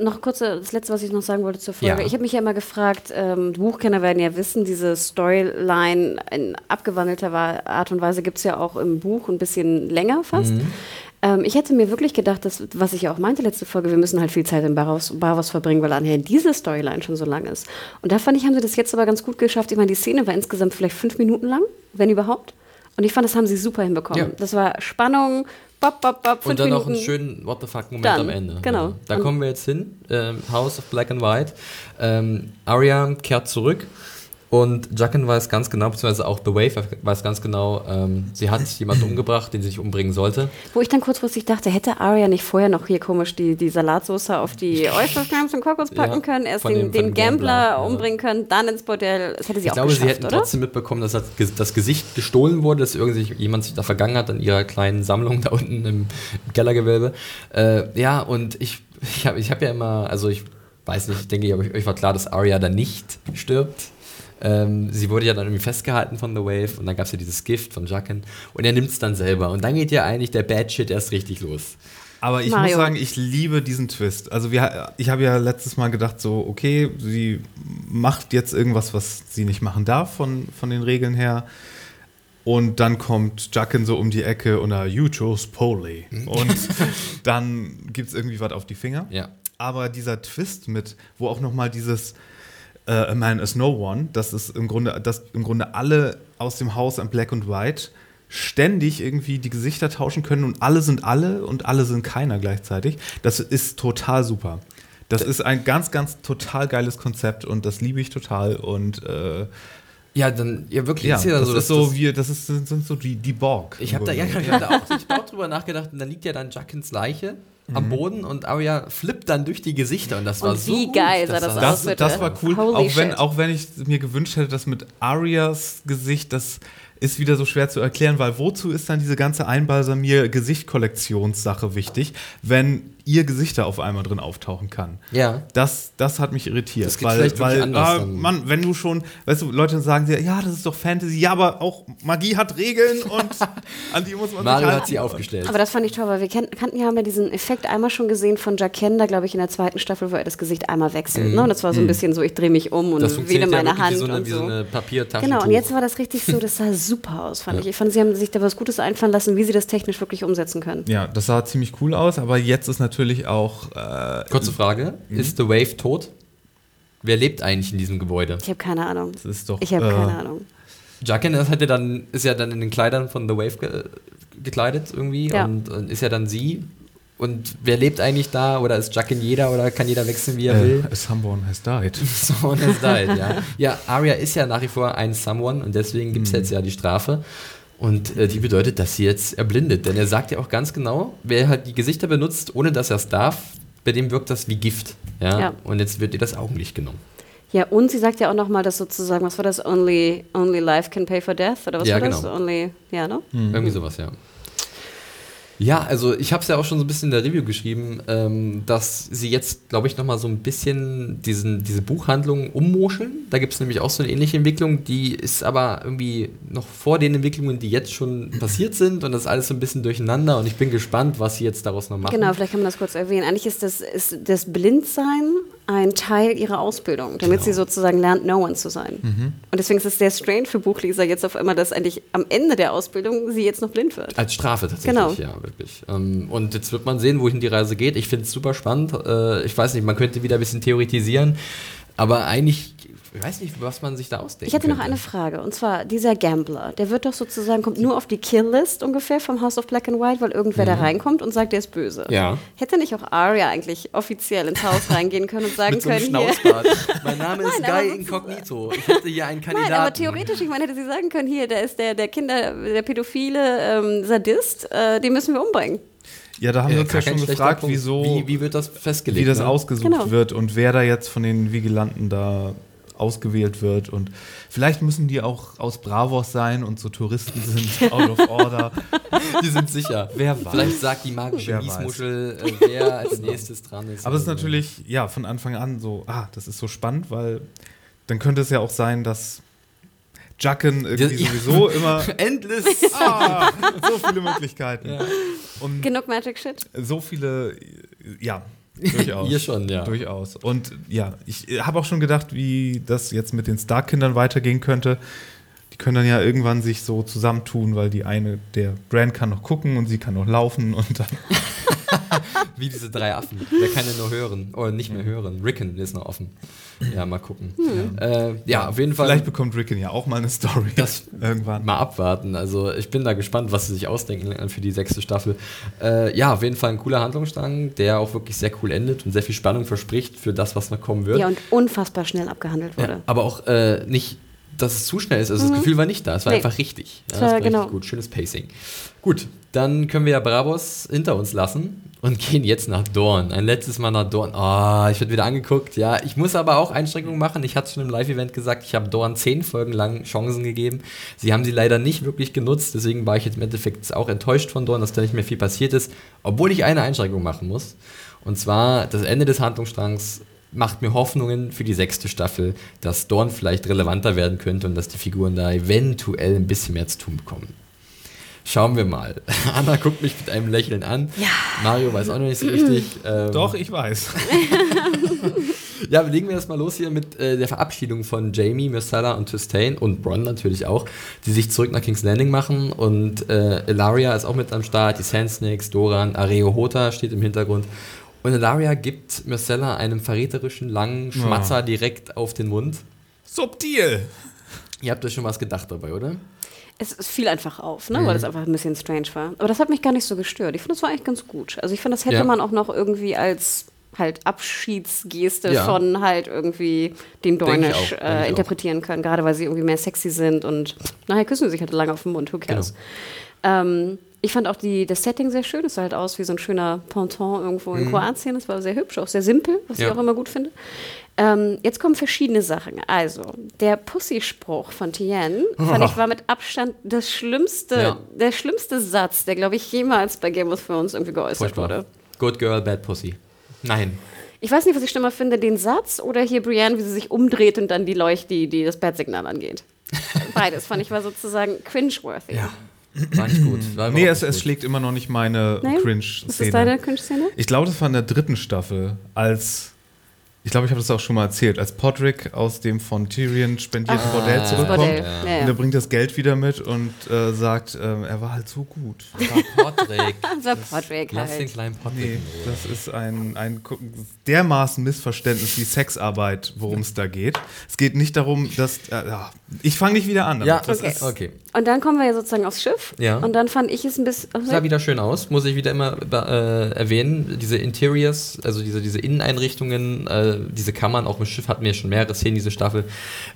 Noch kurz, das letzte, was ich noch sagen wollte zur Folge. Ja. Ich habe mich ja immer gefragt, ähm, Buchkenner werden ja wissen, diese Storyline in abgewandelter Art und Weise gibt es ja auch im Buch ein bisschen länger fast. Mhm. Ähm, ich hätte mir wirklich gedacht, dass, was ich ja auch meinte letzte Folge, wir müssen halt viel Zeit in Baros, Baros verbringen, weil anher diese Storyline schon so lang ist. Und da fand ich, haben sie das jetzt aber ganz gut geschafft. Ich meine, die Szene war insgesamt vielleicht fünf Minuten lang, wenn überhaupt. Und ich fand, das haben sie super hinbekommen. Ja. Das war Spannung, bop, bop, bop, Und dann Minuten. noch einen schönen What the fuck-Moment am Ende. Genau. Ja. Da Und kommen wir jetzt hin. Ähm, House of Black and White. Ähm, Arya kehrt zurück Und Jacken weiß ganz genau, beziehungsweise auch The Wave weiß ganz genau, ähm, sie hat jemanden umgebracht, den sie sich umbringen sollte. Wo ich dann kurzfristig dachte, hätte Arya nicht vorher noch hier komisch die, die Salatsauce auf die Oyster-Clams und Kokos packen ja, können, erst den, dem, den Gambler, Gambler umbringen können, dann ins Bordell. Das hätte sie ich auch glaube, geschafft, sie hätten oder? trotzdem mitbekommen, dass das Gesicht gestohlen wurde, dass jemand sich da vergangen hat in ihrer kleinen Sammlung da unten im Kellergewölbe. Äh, ja, und ich, ich habe ich hab ja immer, also ich weiß nicht, ich denke, euch war klar, dass Arya da nicht stirbt. Ähm, sie wurde ja dann irgendwie festgehalten von The Wave und dann gab es ja dieses Gift von Jacken und er nimmt es dann selber. Und dann geht ja eigentlich der Bad Shit erst richtig los. Aber ich Mario. muss sagen, ich liebe diesen Twist. Also wir, ich habe ja letztes Mal gedacht, so, okay, sie macht jetzt irgendwas, was sie nicht machen darf von, von den Regeln her. Und dann kommt Jacken so um die Ecke und er, you chose Polly. Hm. Und dann gibt es irgendwie was auf die Finger. Ja. Aber dieser Twist mit, wo auch noch mal dieses, äh, A Man is No One, das ist im Grunde, dass im Grunde alle aus dem Haus an Black und White ständig irgendwie die Gesichter tauschen können und alle sind alle und alle sind keiner gleichzeitig. Das ist total super. Das ist ein ganz, ganz total geiles Konzept und das liebe ich total und äh, ja, dann, ja, wirklich. Ja, ist ja das so, ist so, das, wie, das ist, sind so die, die Borg. Ich habe da, ja, ich hab da auch, ich auch drüber nachgedacht und dann liegt ja dann Jackens Leiche mhm. am Boden und Arya flippt dann durch die Gesichter und das war und so wie gut, geil sah das, das aus. Das, war cool, auch wenn, auch wenn ich mir gewünscht hätte, dass mit Arias Gesicht das ist wieder so schwer zu erklären, weil wozu ist dann diese ganze Einbalsamier-Gesicht-Kollektionssache wichtig, wenn ihr Gesicht da auf einmal drin auftauchen kann. Ja. Das, das hat mich irritiert. Das geht weil, vielleicht weil anders ah, Mann, wenn du schon, weißt du, Leute sagen dir, ja, das ist doch Fantasy, ja, aber auch Magie hat Regeln und an die muss man Mario sich halten. hat sie aufgestellt. Aber das fand ich toll, weil wir kannten ja, haben ja diesen Effekt einmal schon gesehen von Jakenda, glaube ich, in der zweiten Staffel, wo er das Gesicht einmal wechselt. Mhm. Ne? Und das war so ein mhm. bisschen so, ich drehe mich um und wähle meine ja Hand. Wie so eine, und so. Wie so eine Papiertasche. Genau, und jetzt war das richtig so, das sah super aus, fand ja. ich. Ich fand, sie haben sich da was Gutes einfallen lassen, wie sie das technisch wirklich umsetzen können. Ja, das sah ziemlich cool aus, aber jetzt ist natürlich auch äh, Kurze Frage: mhm. Ist The Wave tot? Wer lebt eigentlich in diesem Gebäude? Ich habe keine Ahnung. Das ist doch. Ich habe äh, keine Ahnung. Jacken ist, ja dann, ist ja dann in den Kleidern von The Wave ge gekleidet irgendwie ja. und, und, ist ja dann sie. Und wer lebt eigentlich da? Oder ist Jacken jeder oder kann jeder wechseln, wie er äh, will? Someone has died. someone has died, ja. Ja, Arya ist ja nach wie vor ein Someone und deswegen gibt es mhm. jetzt ja die Strafe. Und äh, die bedeutet, dass sie jetzt erblindet. Denn er sagt ja auch ganz genau, wer halt die Gesichter benutzt, ohne dass er es darf, bei dem wirkt das wie Gift. Ja? ja. Und jetzt wird ihr das Augenlicht genommen. Ja, und sie sagt ja auch nochmal, dass sozusagen, was war das? Only, only life can pay for death? Oder was ja, war genau. das? Only, ja, ne? Mhm. Irgendwie sowas, ja. Ja, also ich habe es ja auch schon so ein bisschen in der Review geschrieben, ähm, dass sie jetzt, glaube ich, nochmal so ein bisschen diesen, diese Buchhandlung ummoscheln. Da gibt es nämlich auch so eine ähnliche Entwicklung, die ist aber irgendwie noch vor den Entwicklungen, die jetzt schon passiert sind und das ist alles so ein bisschen durcheinander und ich bin gespannt, was sie jetzt daraus noch machen. Genau, vielleicht kann man das kurz erwähnen. Eigentlich ist das, ist das Blindsein ein Teil ihrer Ausbildung, damit genau. sie sozusagen lernt, No One zu sein. Mhm. Und deswegen ist es sehr strange für Buchleser jetzt auf einmal, dass eigentlich am Ende der Ausbildung sie jetzt noch blind wird. Als Strafe tatsächlich, genau. ja, wirklich. Ähm, und jetzt wird man sehen, wohin die Reise geht. Ich finde es super spannend. Äh, ich weiß nicht, man könnte wieder ein bisschen theoretisieren, aber eigentlich ich weiß nicht, was man sich da ausdenkt. Ich hätte noch eine Frage. Und zwar, dieser Gambler, der wird doch sozusagen, kommt nur auf die Kill-List ungefähr vom House of Black and White, weil irgendwer mhm. da reinkommt und sagt, der ist böse. Ja. Hätte nicht auch Arya eigentlich offiziell ins Haus reingehen können und sagen Mit so können, hier. mein Name ist Nein, Guy Incognito. Ich hätte hier einen Kandidaten. Nein, aber theoretisch, ich meine, hätte sie sagen können, hier, der ist der, der Kinder, der pädophile ähm, Sadist, äh, den müssen wir umbringen. Ja, da haben wir uns ja schon gefragt, wieso, wie, wie, wird das festgelegt? Wie das ne? ausgesucht genau. wird und wer da jetzt von den Vigilanten da ausgewählt wird. Und vielleicht müssen die auch aus Bravos sein und so Touristen sind out of order. Die sind sicher. Wer weiß. Vielleicht sagt die magische Miesmuschel, äh, wer als nächstes dran ist. Aber es ist natürlich, ja, von Anfang an so, ah, das ist so spannend, weil dann könnte es ja auch sein, dass Jacken irgendwie ja. sowieso immer. Endless! Ah, so viele Möglichkeiten. Ja. Und Genug Magic Shit. So viele, ja, Durchaus. Hier schon, ja. Durchaus. Und ja, ich habe auch schon gedacht, wie das jetzt mit den Stark-Kindern weitergehen könnte. Die können dann ja irgendwann sich so zusammentun, weil die eine, der Brand kann noch gucken und sie kann noch laufen und dann. Wie diese drei Affen. Der kann ja nur hören. Oder nicht mehr hören. Rickon ist noch offen. Ja, mal gucken. Hm. Äh, ja, auf jeden Fall. Vielleicht bekommt Rickon ja auch mal eine Story. Das irgendwann. Mal abwarten. Also ich bin da gespannt, was sie sich ausdenken für die sechste Staffel. Äh, ja, auf jeden Fall ein cooler Handlungsstrang, der auch wirklich sehr cool endet und sehr viel Spannung verspricht für das, was noch kommen wird. Ja, und unfassbar schnell abgehandelt wurde. Ja, aber auch äh, nicht dass es zu schnell ist. Also mhm. das Gefühl war nicht da. Es war nee. einfach richtig. Ja, das war genau. gut. Schönes Pacing. Gut, dann können wir ja Bravos hinter uns lassen und gehen jetzt nach Dorn. Ein letztes Mal nach Dorn. Ah, oh, ich werde wieder angeguckt. Ja, ich muss aber auch Einschränkungen machen. Ich hatte es schon im Live-Event gesagt, ich habe Dorn zehn Folgen lang Chancen gegeben. Sie haben sie leider nicht wirklich genutzt. Deswegen war ich jetzt im Endeffekt auch enttäuscht von Dorn, dass da nicht mehr viel passiert ist. Obwohl ich eine Einschränkung machen muss. Und zwar das Ende des Handlungsstrangs macht mir Hoffnungen für die sechste Staffel, dass Dorn vielleicht relevanter werden könnte und dass die Figuren da eventuell ein bisschen mehr zu tun bekommen. Schauen wir mal. Anna guckt mich mit einem Lächeln an. Ja. Mario weiß auch noch nicht so richtig. Ähm Doch, ich weiß. ja, legen wir das mal los hier mit äh, der Verabschiedung von Jamie, Myrcella und Tristain und Bronn natürlich auch, die sich zurück nach King's Landing machen. Und äh, Ilaria ist auch mit am Start, die Sand Snakes, Doran, Areo Hota steht im Hintergrund. Und Ilaria gibt Myrcella einen verräterischen langen Schmatzer ja. direkt auf den Mund. Subtil! Ihr habt euch schon was gedacht dabei, oder? Es, es fiel einfach auf, ne? Mhm. weil es einfach ein bisschen strange war. Aber das hat mich gar nicht so gestört. Ich finde, das war eigentlich ganz gut. Also ich finde, das hätte ja. man auch noch irgendwie als halt Abschiedsgeste ja. von halt irgendwie den Dornish äh, interpretieren auch. können, gerade weil sie irgendwie mehr sexy sind und nachher küssen sie sich halt lange auf den Mund, who cares. Genau. Ähm, ich fand auch die, das Setting sehr schön. Es sah halt aus wie so ein schöner Ponton irgendwo in mhm. Kroatien. Es war sehr hübsch, auch sehr simpel, was ja. ich auch immer gut finde. Ähm, jetzt kommen verschiedene Sachen. Also, der Pussy-Spruch von Tien, fand ich, war mit Abstand das schlimmste, ja. der schlimmste Satz, der, glaube ich, jemals bei Game of Thrones irgendwie geäußert Furchtbar. wurde. Good girl, bad pussy. Nein. Ich weiß nicht, was ich schlimmer finde, den Satz oder hier Brienne, wie sie sich umdreht und dann die Leuchte, die, die das Bat-Signal angeht. Beides fand ich war sozusagen cringe-worthy. Ja. War nicht gut. War nee, es, es schlägt immer noch nicht meine Cringe-Szene. Ist das deine Cringe-Szene? Ich glaube, das war in der dritten Staffel, als ich glaube, ich habe das auch schon mal erzählt, als Podrick aus dem von Tyrion spendierten ah, Bordell zurückkommt Bordell. Ja. und er bringt das Geld wieder mit und äh, sagt, äh, er war halt so gut. War Podrick. war Podrick Lass halt. den kleinen Podrick. Nee, das ist ein, ein dermaßen Missverständnis wie Sexarbeit, worum es da geht. Es geht nicht darum, dass. Äh, ich fange nicht wieder an. Ja, okay. okay. Und dann kommen wir ja sozusagen aufs Schiff. Ja. Und dann fand ich es ein bisschen. Oh, sah wieder schön aus, muss ich wieder immer äh, erwähnen. Diese Interiors, also diese, diese Inneneinrichtungen, diese Kammern, auch im Schiff hatten wir schon mehrere Szenen, diese Staffel,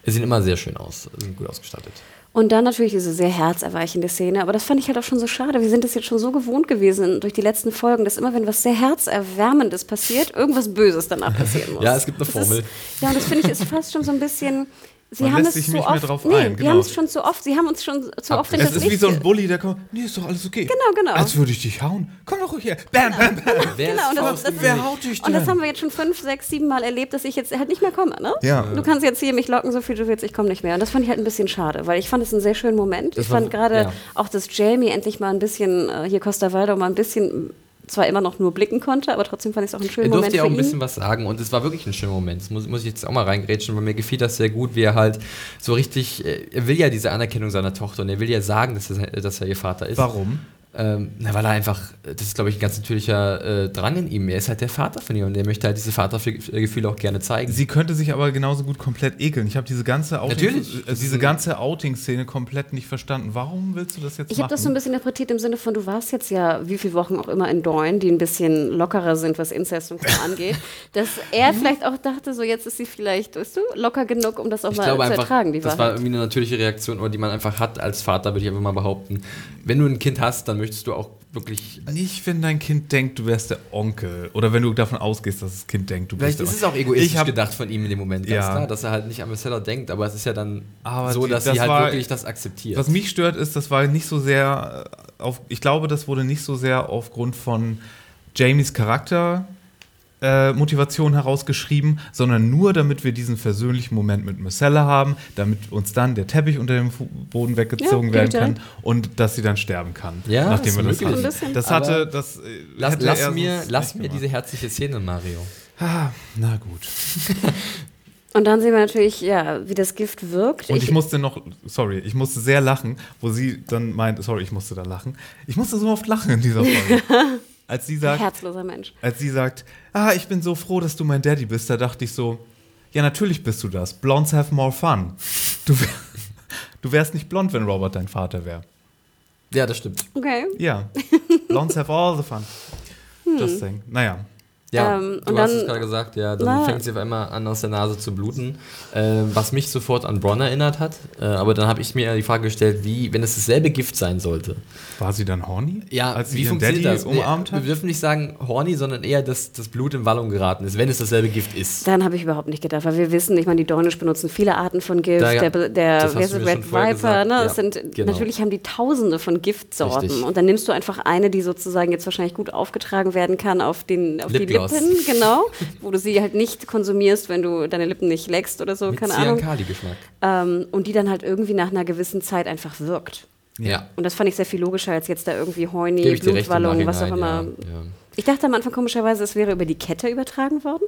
sehen immer sehr schön aus, sind gut ausgestattet. Und dann natürlich diese sehr herzerweichende Szene. Aber das fand ich halt auch schon so schade. Wir sind es jetzt schon so gewohnt gewesen durch die letzten Folgen, dass immer, wenn was sehr herzerwärmendes passiert, irgendwas Böses danach passieren muss. ja, es gibt eine Formel. Ist, ja, und das finde ich ist fast schon so ein bisschen Sie Man haben lässt es sich so nicht oft, mehr drauf nee, ein. Genau. Die haben es schon zu oft, sie haben uns schon zu oft Es ist wie so ein Bully, der kommt, nee, ist doch alles okay. Genau, genau. Als würde ich dich hauen. Komm doch ruhig her. Bam, bam, bam. Wer, genau, und das, das, wer haut dich denn? Und das haben wir jetzt schon fünf, sechs, sieben Mal erlebt, dass ich jetzt halt nicht mehr komme, ne? Ja. Du kannst jetzt hier mich locken, so viel du willst, ich komme nicht mehr. Und das fand ich halt ein bisschen schade, weil ich fand es einen sehr schönen Moment. Das ich fand gerade ja. auch, dass Jamie endlich mal ein bisschen, äh, hier Costa Waldo mal ein bisschen zwar immer noch nur blicken konnte, aber trotzdem fand ich es auch einen schönen Moment. Er durfte ja auch ein bisschen was sagen und es war wirklich ein schöner Moment. Das muss, muss ich jetzt auch mal reingrätschen, weil mir gefiel das sehr gut, wie er halt so richtig, äh, er will ja diese Anerkennung seiner Tochter und er will ja sagen, dass er, dass er ihr Vater ist. Warum? Ähm, na, weil er einfach, das ist glaube ich ein ganz natürlicher äh, Drang in ihm. Er ist halt der Vater von ihr und er möchte halt diese Vatergefühle auch gerne zeigen. Sie könnte sich aber genauso gut komplett ekeln. Ich habe diese ganze Outing, äh, diese ganze Outing-Szene komplett nicht verstanden. Warum willst du das jetzt Ich habe das so ein bisschen interpretiert im Sinne von, du warst jetzt ja wie viele Wochen auch immer in Dorn, die ein bisschen lockerer sind, was Inzest und so angeht, dass er mhm. vielleicht auch dachte, so jetzt ist sie vielleicht, weißt du, locker genug, um das auch ich mal zu einfach, ertragen. Die das Wahrheit. war irgendwie eine natürliche Reaktion, die man einfach hat als Vater, würde ich einfach mal behaupten. Wenn du ein Kind hast, dann möchtest möchtest du auch wirklich. Nicht, wenn dein Kind denkt, du wärst der Onkel. Oder wenn du davon ausgehst, dass das Kind denkt, du Vielleicht bist der Onkel. Vielleicht ist es auch egoistisch hab, gedacht von ihm in dem Moment, ja. klar, dass er halt nicht an Marcella denkt, aber es ist ja dann so, dass die, das sie halt war, wirklich das akzeptiert. Was mich stört, ist, das war nicht so sehr auf. Ich glaube, das wurde nicht so sehr aufgrund von Jamies Charakter äh, Motivation herausgeschrieben, sondern nur, damit wir diesen versöhnlichen Moment mit Marcella haben, damit uns dann der Teppich unter dem Boden weggezogen ja, werden kann und dass sie dann sterben kann, ja, nachdem wir das hatten. Das hatte, das äh, lass, lass mir, lass mir diese herzliche Szene, Mario. Ah, na gut. Und dann sehen wir natürlich, ja, wie das Gift wirkt. Und ich, ich, musste noch, sorry, ich musste sehr lachen, wo sie dann meint, sorry, ich musste da lachen. Ich musste so oft lachen in dieser Folge. als sie sagt, herzloser Mensch. Als sie sagt, ah, ich bin so froh, dass du mein Daddy bist, da dachte ich so, ja, natürlich bist du das. Blondes have more fun. Du, wär, du wärst nicht blond, wenn Robert dein Vater wäre. Ja, das stimmt. Okay. Ja. Blondes have all the fun. Hm. Just saying. Naja. Ja, ähm, du hast dann, es gerade gesagt, ja, dann fängt sie auf einmal an, aus der Nase zu bluten, äh, was mich sofort an Bronn erinnert hat. Äh, aber dann habe ich mir die Frage gestellt, wie, wenn es dasselbe Gift sein sollte. War sie dann horny? Ja, als sie wie funktioniert Daddy das? umarmt nee, hat? Wir dürfen nicht sagen horny, sondern eher, dass das Blut in Wallung geraten ist, wenn es dasselbe Gift ist. Dann habe ich überhaupt nicht gedacht, weil wir wissen, ich meine, die Dornisch benutzen viele Arten von Gift. Da, ja, der, der Red Viper, ne? Ja, sind, genau. natürlich haben die tausende von Giftsorten. Richtig. Und dann nimmst du einfach eine, die sozusagen jetzt wahrscheinlich gut aufgetragen werden kann auf, den, auf die Lippen, genau, wo du sie halt nicht konsumierst, wenn du deine Lippen nicht leckst oder so, Mit keine Ahnung. geschmack Ähm, und die dann halt irgendwie nach einer gewissen Zeit einfach wirkt. Ja. Und das fand ich sehr viel logischer als jetzt da irgendwie Heuni, Blutwallung, was auch immer. Ja, ja. Ich dachte am Anfang komischerweise, es wäre über die Kette übertragen worden.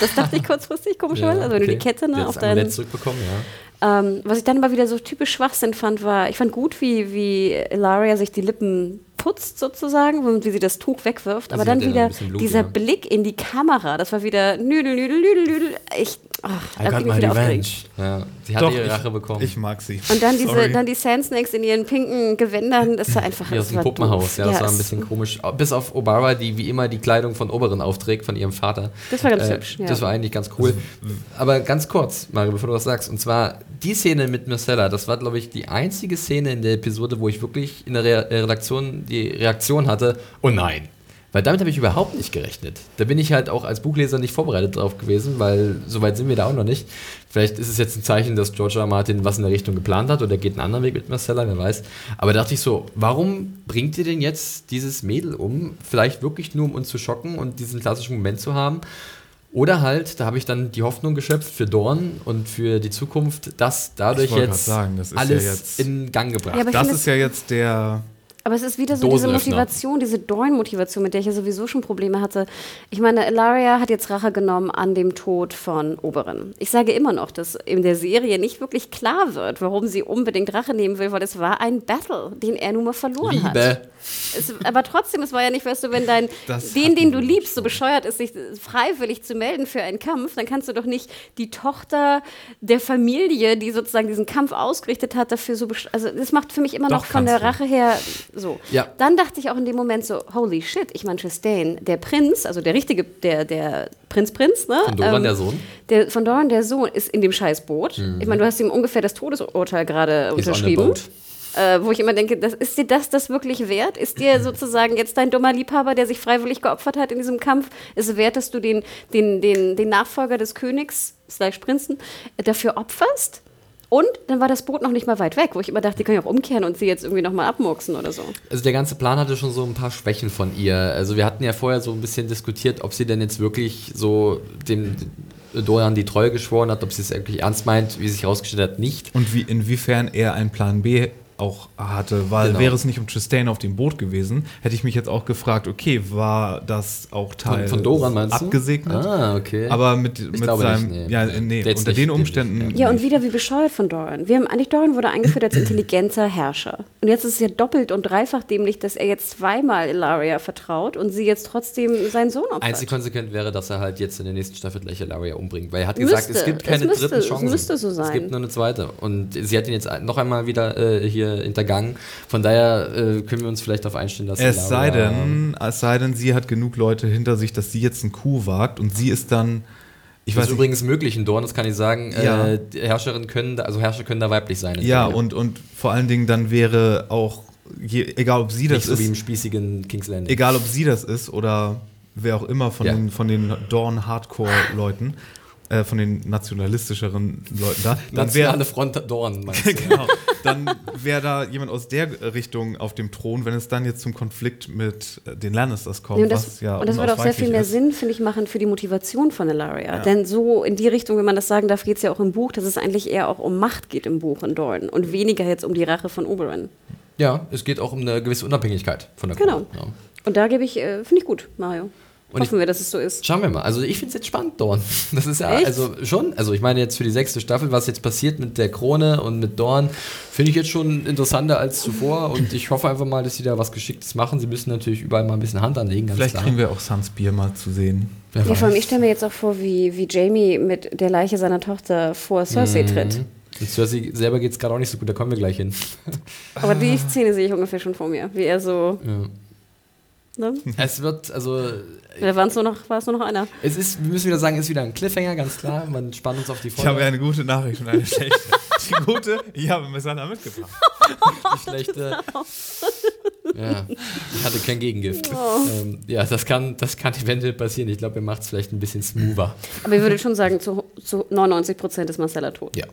Das dachte ich kurzfristig komischerweise. Ja, okay. Also wenn du die Kette ne, auf deinen. zurückbekommen, ja. Ähm, was ich dann aber wieder so typisch Schwachsinn fand, war, ich fand gut, wie, wie Ilaria sich die Lippen putzt sozusagen wie sie das Tuch wegwirft. Aber dann wieder Blut, dieser ja. Blick in die Kamera, das war wieder Nüdel, Nüdel, Nüdel, Nüdel. Ich, ach, I got my revenge. Ja, sie hat Doch, ihre Rache bekommen. Ich mag sie. Und dann diese, dann die Sand Snakes in ihren pinken Gewändern, das war einfach. Ja, aus dem Puppenhaus, ja, das ja, war ein bisschen komisch. Bis auf Obara, die wie immer die Kleidung von Oberen aufträgt, von ihrem Vater. Das war ganz äh, hübsch. Ja. Das war eigentlich ganz cool. Aber ganz kurz, Mario, bevor du was sagst, und zwar die Szene mit Marcella, das war, glaube ich, die einzige Szene in der Episode, wo ich wirklich in der Re Redaktion die Reaktion hatte, oh nein. Weil damit habe ich überhaupt nicht gerechnet. Da bin ich halt auch als Buchleser nicht vorbereitet drauf gewesen, weil so weit sind wir da auch noch nicht. Vielleicht ist es jetzt ein Zeichen, dass George R. Martin was in der Richtung geplant hat oder geht einen anderen Weg mit Marcella, wer weiß. Aber da dachte ich so, warum bringt ihr denn jetzt dieses Mädel um? Vielleicht wirklich nur, um uns zu schocken und diesen klassischen Moment zu haben. Oder halt, da habe ich dann die Hoffnung geschöpft für Dorn und für die Zukunft, dass dadurch jetzt sagen, alles ja jetzt in Gang gebracht wird. Ja, das ist ja jetzt der aber es ist wieder so diese Motivation, diese Dorn-Motivation, mit der ich ja sowieso schon Probleme hatte. Ich meine, Ilaria hat jetzt Rache genommen an dem Tod von Oberin. Ich sage immer noch, dass in der Serie nicht wirklich klar wird, warum sie unbedingt Rache nehmen will, weil es war ein Battle, den er nun mal verloren Liebe. hat. Es, aber trotzdem, es war ja nicht, weißt du, wenn dein, das den, den du liebst, so bescheuert ist, sich freiwillig zu melden für einen Kampf, dann kannst du doch nicht die Tochter der Familie, die sozusagen diesen Kampf ausgerichtet hat, dafür so, also das macht für mich immer doch, noch von der Rache her so. Ja. Dann dachte ich auch in dem Moment so, holy shit, ich meine, Chastain, der Prinz, also der richtige, der, der Prinz Prinz, ne? Von Doran ähm, der Sohn. Der, von Doran der Sohn ist in dem Scheißboot. Mhm. Ich meine, du hast ihm ungefähr das Todesurteil gerade unterschrieben. Äh, wo ich immer denke, das, ist dir das das wirklich wert? Ist dir sozusagen jetzt dein dummer Liebhaber, der sich freiwillig geopfert hat in diesem Kampf, ist wert, dass du den, den, den, den Nachfolger des Königs, slash Prinzen, dafür opferst? Und dann war das Boot noch nicht mal weit weg, wo ich immer dachte, die können ja auch umkehren und sie jetzt irgendwie nochmal abmurksen oder so. Also der ganze Plan hatte schon so ein paar Schwächen von ihr. Also wir hatten ja vorher so ein bisschen diskutiert, ob sie denn jetzt wirklich so dem Dorian die Treue geschworen hat, ob sie es wirklich ernst meint, wie sich herausgestellt hat, nicht. Und wie, inwiefern er einen Plan B auch hatte, weil genau. wäre es nicht um Chastain auf dem Boot gewesen, hätte ich mich jetzt auch gefragt, okay, war das auch Teil von, von Doran meinst abgesegnet? Du? Ah, okay. Aber mit, mit seinem, nicht, nee. ja, nee, unter den Umständen. Ja, und wieder wie bescheuert von Doran. Wir haben eigentlich Doran wurde eingeführt als intelligenter Herrscher. Und jetzt ist es ja doppelt und dreifach dämlich, dass er jetzt zweimal Ilaria vertraut und sie jetzt trotzdem seinen Sohn opfert. Einzig konsequent wäre, dass er halt jetzt in der nächsten Staffel gleich Ilaria umbringt, weil er hat müsste, gesagt, es gibt keine es müsste, dritten Chancen. Es müsste so sein. Es gibt nur eine zweite. Und sie hat ihn jetzt noch einmal wieder äh, hier hintergangen. Von daher äh, können wir uns vielleicht darauf einstellen, dass es sei denn, es sei denn, sie hat genug Leute hinter sich, dass sie jetzt einen Coup wagt und sie ist dann ich das weiß ist übrigens möglich in Dorn, das kann ich sagen. Ja. Äh, Herrscherinnen können, also Herrscher können da weiblich sein. Ja, und, und vor allen Dingen dann wäre auch, je, egal ob sie das Nicht so ist. wie im spießigen King's Landing. Egal ob sie das ist oder wer auch immer von ja. den, von den Dorn-Hardcore-Leuten äh, von den nationalistischeren Leuten da. Dann Nationale wär, Front Dorn, meinst du? genau. Dann wäre da jemand aus der Richtung auf dem Thron, wenn es dann jetzt zum Konflikt mit äh, den Lannisters kommt. Ja, und das, ja und das würde auch sehr viel mehr ist. Sinn, finde ich, machen für die Motivation von Ilaria. Ja. Denn so in die Richtung, wenn man das sagen darf, geht es ja auch im Buch, dass es eigentlich eher auch um Macht geht im Buch in Dorn und weniger jetzt um die Rache von Oberyn. Ja, es geht auch um eine gewisse Unabhängigkeit von der Genau. Ja. Und da gebe ich, äh, finde ich gut, Mario. Und Hoffen ich, wir, dass es so ist. Schauen wir mal. Also ich finde es jetzt spannend, Dorn. Das ist ja, Echt? also schon, also ich meine jetzt für die sechste Staffel, was jetzt passiert mit der Krone und mit Dorn, finde ich jetzt schon interessanter als zuvor und ich hoffe einfach mal, dass sie da was Geschicktes machen. Sie müssen natürlich überall mal ein bisschen Hand anlegen, ganz Vielleicht klar. kriegen wir auch Sans Bier mal zu sehen. ja, vor allem, ich stelle mir jetzt auch vor, wie, wie Jamie mit der Leiche seiner Tochter vor Cersei mhm. tritt. Und Cersei selber geht es gerade auch nicht so gut, da kommen wir gleich hin. Aber die Szene sehe ich ungefähr schon vor mir, wie er so... Ja Ne? Es wird, also. Da war es nur, noch, nur noch einer. Es ist, wir müssen wieder sagen, es ist wieder ein Cliffhanger, ganz klar. Man spannt uns auf die Folge. Ich habe eine gute Nachricht und eine schlechte. die gute, ich habe Messana mitgebracht. die schlechte. Ja, ich hatte kein Gegengift. Oh. Ähm, ja, das kann, das kann eventuell passieren. Ich glaube, er macht es vielleicht ein bisschen smoother. Aber ich würde schon sagen, zu, zu 99 Prozent ist Marcella tot. Ja.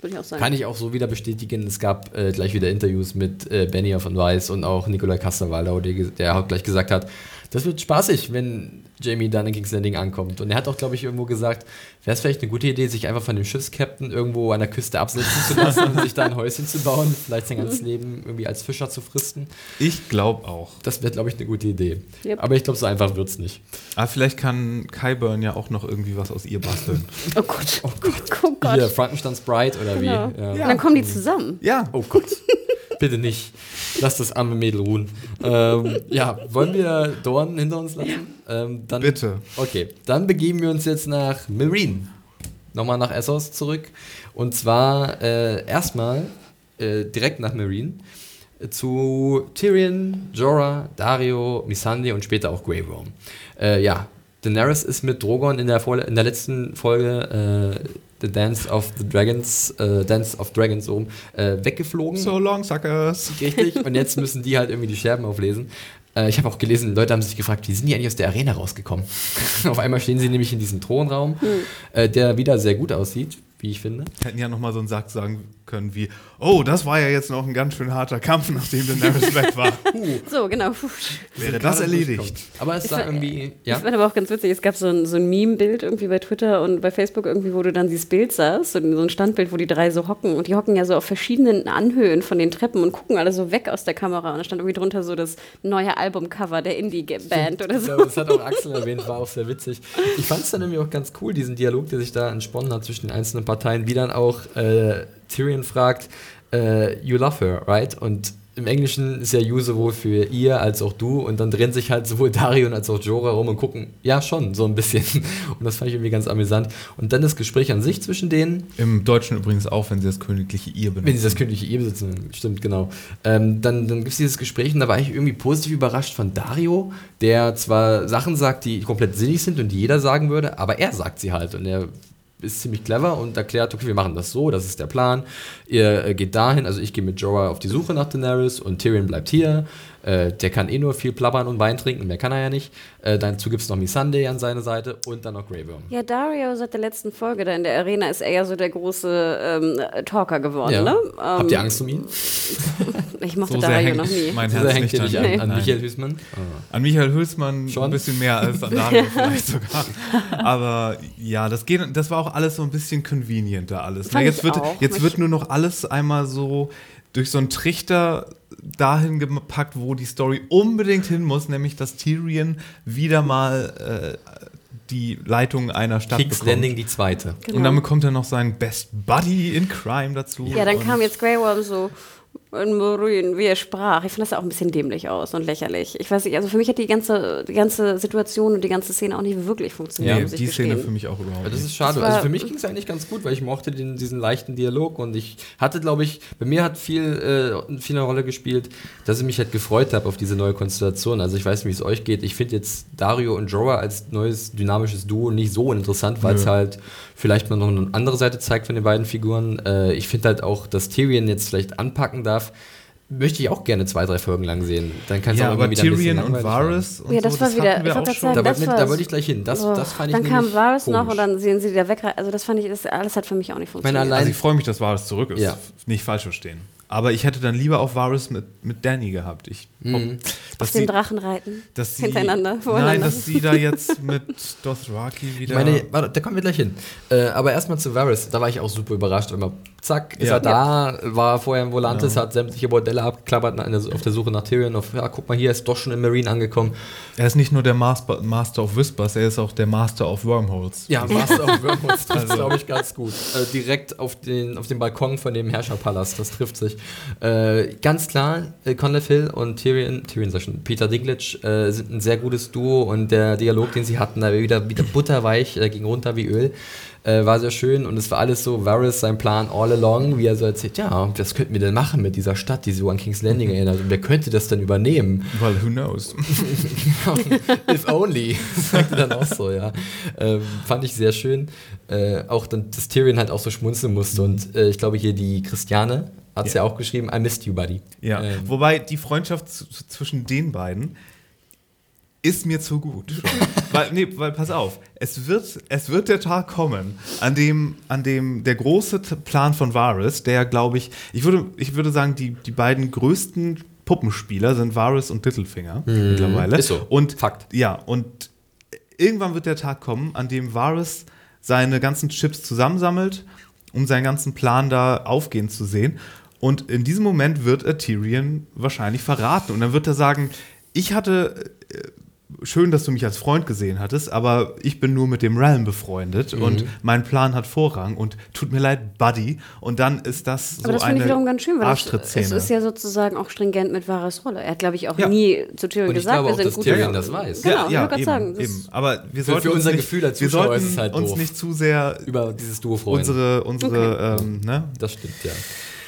Würde ich auch sagen. Kann ich auch so wieder bestätigen. Es gab äh, gleich wieder Interviews mit äh, Benny von Weiss und auch Nikolai Kasterwaldau, der, der auch gleich gesagt hat, das wird spaßig, wenn Jamie dann in King's Landing ankommt. Und er hat auch, glaube ich, irgendwo gesagt, wäre es vielleicht eine gute Idee, sich einfach von dem Schiffskapitän irgendwo an der Küste absetzen zu lassen und sich da ein Häuschen zu bauen, vielleicht sein ganzes Leben irgendwie als Fischer zu fristen. Ich glaube auch. Das wäre, glaube ich, eine gute Idee. Yep. Aber ich glaube, so einfach wird es nicht. Aber ah, vielleicht kann Kyburn ja auch noch irgendwie was aus ihr basteln. oh Gott. Oh Gott. Oh Gott. Hier, Frankensteins Bride oder genau. wie? Ja. Ja. Und dann kommen die zusammen. Ja. Oh Gott. Bitte nicht. Lass das arme Mädel ruhen. Ähm, ja, wollen wir Dorn hinter uns lassen? Ähm, dann, Bitte. Okay, dann begeben wir uns jetzt nach Marine. Nochmal nach Essos zurück. Und zwar äh, erstmal äh, direkt nach Marine äh, zu Tyrion, Jorah, Dario, Missandei und später auch Grey Worm. Äh, ja, Daenerys ist mit Drogon in der, in der letzten Folge äh, The Dance of the Dragons, äh, Dance of Dragons so äh, weggeflogen. So long, suckers. Richtig. Und jetzt müssen die halt irgendwie die Scherben auflesen. Äh, ich habe auch gelesen, Leute haben sich gefragt, wie sind die eigentlich aus der Arena rausgekommen? Auf einmal stehen sie nämlich in diesem Thronraum, hm. der wieder sehr gut aussieht wie ich finde. Hätten ja nochmal so einen Satz sagen können wie, oh, das war ja jetzt noch ein ganz schön harter Kampf, nachdem Daenerys weg war. So, genau. Wäre das erledigt. Aber es war irgendwie, ja. Das war aber auch ganz witzig, es gab so ein, so ein Meme-Bild irgendwie bei Twitter und bei Facebook irgendwie, wo du dann dieses Bild sahst, so ein Standbild, wo die drei so hocken und die hocken ja so auf verschiedenen Anhöhen von den Treppen und gucken alle so weg aus der Kamera und da stand irgendwie drunter so das neue Albumcover der Indie-Band oder so. das hat auch Axel erwähnt, war auch sehr witzig. Ich fand es dann nämlich auch ganz cool, diesen Dialog, der sich da entsponnen hat zwischen den einzelnen Parteien, wie dann auch äh, Tyrion fragt, äh, you love her, right? Und im Englischen ist ja you sowohl für ihr als auch du und dann drehen sich halt sowohl Darion als auch Jorah rum und gucken, ja schon, so ein bisschen. Und das fand ich irgendwie ganz amüsant. Und dann das Gespräch an sich zwischen denen. Im Deutschen übrigens auch, wenn sie das königliche ihr benutzen. Wenn sie das königliche ihr besitzen, stimmt, genau. Ähm, dann dann gibt es dieses Gespräch und da war ich irgendwie positiv überrascht von Dario, der zwar Sachen sagt, die komplett sinnig sind und die jeder sagen würde, aber er sagt sie halt und er ist ziemlich clever und erklärt, okay, wir machen das so, das ist der Plan. Ihr äh, geht dahin, also ich gehe mit Jorah auf die Suche nach Daenerys und Tyrion bleibt hier. Äh, der kann eh nur viel plappern und Wein trinken, mehr kann er ja nicht. Äh, dazu gibt es noch Missandei an seiner Seite und dann noch Grey Worm. Ja, Dario seit der letzten Folge da in der Arena ist er ja so der große ähm, Talker geworden, ja. ne? Ähm, Habt ihr Angst um ihn? ich mochte so Dario noch nie. Mein Herz so hängt nicht an, nee. an Michael Hülsmann? Oh. An Michael Hülsmann Schon? ein bisschen mehr als an Dario vielleicht sogar. Aber ja, das, geht, das war auch alles so ein bisschen convenienter alles. Na, jetzt wird, jetzt wird nur noch alles einmal so durch so einen Trichter dahin gepackt, wo die Story unbedingt hin muss, nämlich dass Tyrion wieder mal äh, die Leitung einer Stadt King's bekommt. Landing die zweite. Genau. Und dann bekommt er noch seinen Best Buddy in Crime dazu. Ja, dann kam jetzt Grey Worm so, in Maureen, wie er sprach. Ich finde das auch ein bisschen dämlich aus und lächerlich. Ich weiß nicht, also für mich hat die ganze, die ganze Situation und die ganze Szene auch nicht wirklich funktioniert. Ja, die Szene für mich auch überhaupt. Ja, das ist schade. Das also für mich ging es eigentlich ganz gut, weil ich mochte den, diesen leichten Dialog und ich hatte, glaube ich, bei mir hat viel, äh, viel eine Rolle gespielt, dass ich mich halt gefreut habe auf diese neue Konstellation. Also ich weiß nicht, wie es euch geht. Ich finde jetzt Dario und Jorah als neues dynamisches Duo nicht so interessant, weil es halt vielleicht mal noch eine andere Seite zeigt von den beiden Figuren. Äh, ich finde halt auch, dass Tyrion jetzt vielleicht anpacken darf möchte ich auch gerne zwei, drei Folgen lang sehen. Dann kann es ja, auch aber wieder Tyrion und Varys und ja, das so, war das wieder, ich wollte sagen, da, das mit, da wollte ich gleich hin. Das, oh, das fand dann ich kam Varys noch und dann sehen sie wieder weg. Also das fand ich, das alles hat für mich auch nicht funktioniert. also ich freue mich, dass Varys zurück ist. Ja. Nicht falsch verstehen. Aber ich hätte dann lieber auf Varys mit, mit Danny gehabt. Ich mhm. Auf den Drachen reiten. Dass sie, hintereinander, Nein, dass sie da jetzt mit Dothraki wieder. Ich meine, warte, da kommen wir gleich hin. Äh, aber erstmal zu Varys. Da war ich auch super überrascht. Immer, zack, ist ja. er da. War vorher in Volantis, ja. hat sämtliche Bordelle abgeklappert auf der Suche nach Tyrion. Auf, ja, guck mal, hier ist doch schon in Marine angekommen. Er ist nicht nur der Master, Master of Whispers, er ist auch der Master of Wormholes. Ja, Master of Wormholes trifft, also. glaube ich, ganz gut. Äh, direkt auf den, auf den Balkon von dem Herrscherpalast. Das trifft sich. Äh, ganz klar, äh, Conleth Hill und Tyrion, Tyrion sag schon, Peter Dinklage äh, sind ein sehr gutes Duo und der Dialog, den sie hatten, da wieder, wieder butterweich, äh, ging runter wie Öl. Äh, war sehr schön und es war alles so, Varys, sein Plan, all along, wie er so erzählt, ja, was könnten wir denn machen mit dieser Stadt, die so an King's Landing erinnert und wer könnte das dann übernehmen? Weil who knows? If only, sagt er dann auch so, ja. Ähm, fand ich sehr schön. Äh, auch dann, dass Tyrion halt auch so schmunzeln musste und äh, ich glaube hier die Christiane hat es ja. ja. auch geschrieben, I missed you, buddy. Ja, ähm. wobei die Freundschaft zwischen den beiden ist mir zu gut. weil, nee, weil pass auf, es wird, es wird der Tag kommen, an dem, an dem der große Plan von Varys, der glaube ich, ich würde, ich würde sagen, die, die beiden größten Puppenspieler sind Varys und Littlefinger mhm. mittlerweile. Ist so. Und Fakt. Ja, und irgendwann wird der Tag kommen, an dem Varys seine ganzen Chips zusammensammelt, um seinen ganzen Plan da aufgehen zu sehen. Und in diesem Moment wird er Tyrion wahrscheinlich verraten. Und dann wird er sagen, ich hatte äh, schön, dass du mich als Freund gesehen hattest, aber ich bin nur mit dem Realm befreundet mhm. und mein Plan hat Vorrang und tut mir leid, Buddy. Und dann ist das so aber das eine ich wiederum ganz schön, weil es ist ja sozusagen auch stringent mit Varys Rolle. Er hat, glaube ich, auch ja. nie zu Tyrion gesagt, wir sind gute Tyrion das weiß. Genau, ja, ja eben, sagen, eben. Aber wir sollten für unser Gefühl als Zuschauer wir sollten halt uns nicht zu sehr über dieses Duo freuen. Unsere, unsere okay. ähm, ne? Das stimmt, ja.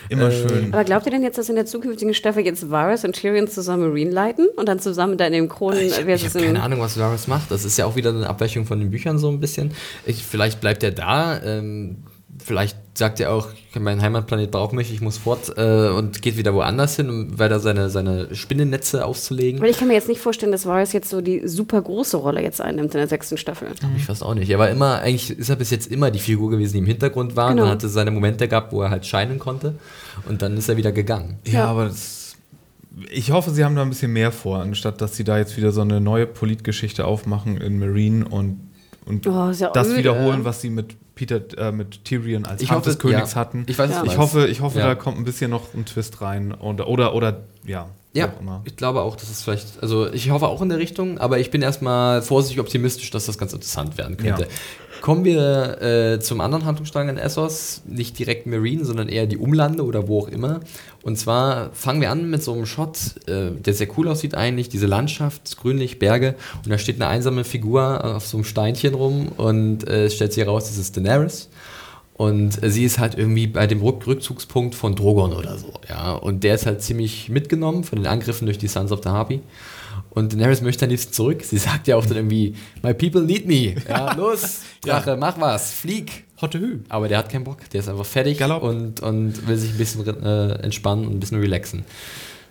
Immer äh, schön. Aber glaubt ihr denn jetzt, dass in der zukünftigen Staffel jetzt Varys und Tyrion zusammen Marine leiten und dann zusammen da in dem Kronen... Ich, ich habe keine Ahnung, was Varys macht. Das ist ja auch wieder eine Abweichung von den Büchern so ein bisschen. Ich, vielleicht bleibt er da. Ähm, vielleicht sagt er auch, meinen Heimatplanet braucht mich, ich muss fort äh, und geht wieder woanders hin, weil er seine, seine Spinnennetze auszulegen. Weil ich kann mir jetzt nicht vorstellen, dass Varys jetzt so die super große Rolle jetzt einnimmt in der sechsten Staffel. Mhm. Ich weiß auch nicht. Er war immer, eigentlich ist er bis jetzt immer die Figur gewesen, die im Hintergrund war genau. und dann hatte seine Momente gehabt, wo er halt scheinen konnte und dann ist er wieder gegangen. Ja, ja. aber das, ich hoffe, sie haben da ein bisschen mehr vor, anstatt dass sie da jetzt wieder so eine neue Politgeschichte aufmachen in Marine und, und oh, das öde. wiederholen, was sie mit Peter äh, mit Tyrion als ich Hand hoffe, des Königs ja. hatten. Ich, weiß, ja. ich hoffe, ich hoffe, ja. da kommt ein bisschen noch ein Twist rein oder oder, oder ja. Ja, ich glaube auch, dass es vielleicht, also ich hoffe auch in der Richtung, aber ich bin erstmal vorsichtig optimistisch, dass das ganz interessant werden könnte. Kommen wir äh, zum anderen Handlungsstrang in Essos, nicht direkt Marine, sondern eher die Umlande oder wo auch immer. Und zwar fangen wir an mit so einem Shot, äh, der sehr cool aussieht eigentlich, diese Landschaft, Grünlich, Berge und da steht eine einsame Figur auf so einem Steinchen rum und äh, es stellt sich heraus, das ist Daenerys. Und sie ist halt irgendwie bei dem Rück Rückzugspunkt von Drogon oder so, ja. Und der ist halt ziemlich mitgenommen von den Angriffen durch die Sons of the Harpy. Und Daenerys möchte am liebsten zurück. Sie sagt ja auch dann irgendwie, my people need me. Ja, los, Drache, ja. mach was, flieg. Hotte Hü. Aber der hat keinen Bock. Der ist einfach fertig und, und will sich ein bisschen äh, entspannen und ein bisschen relaxen.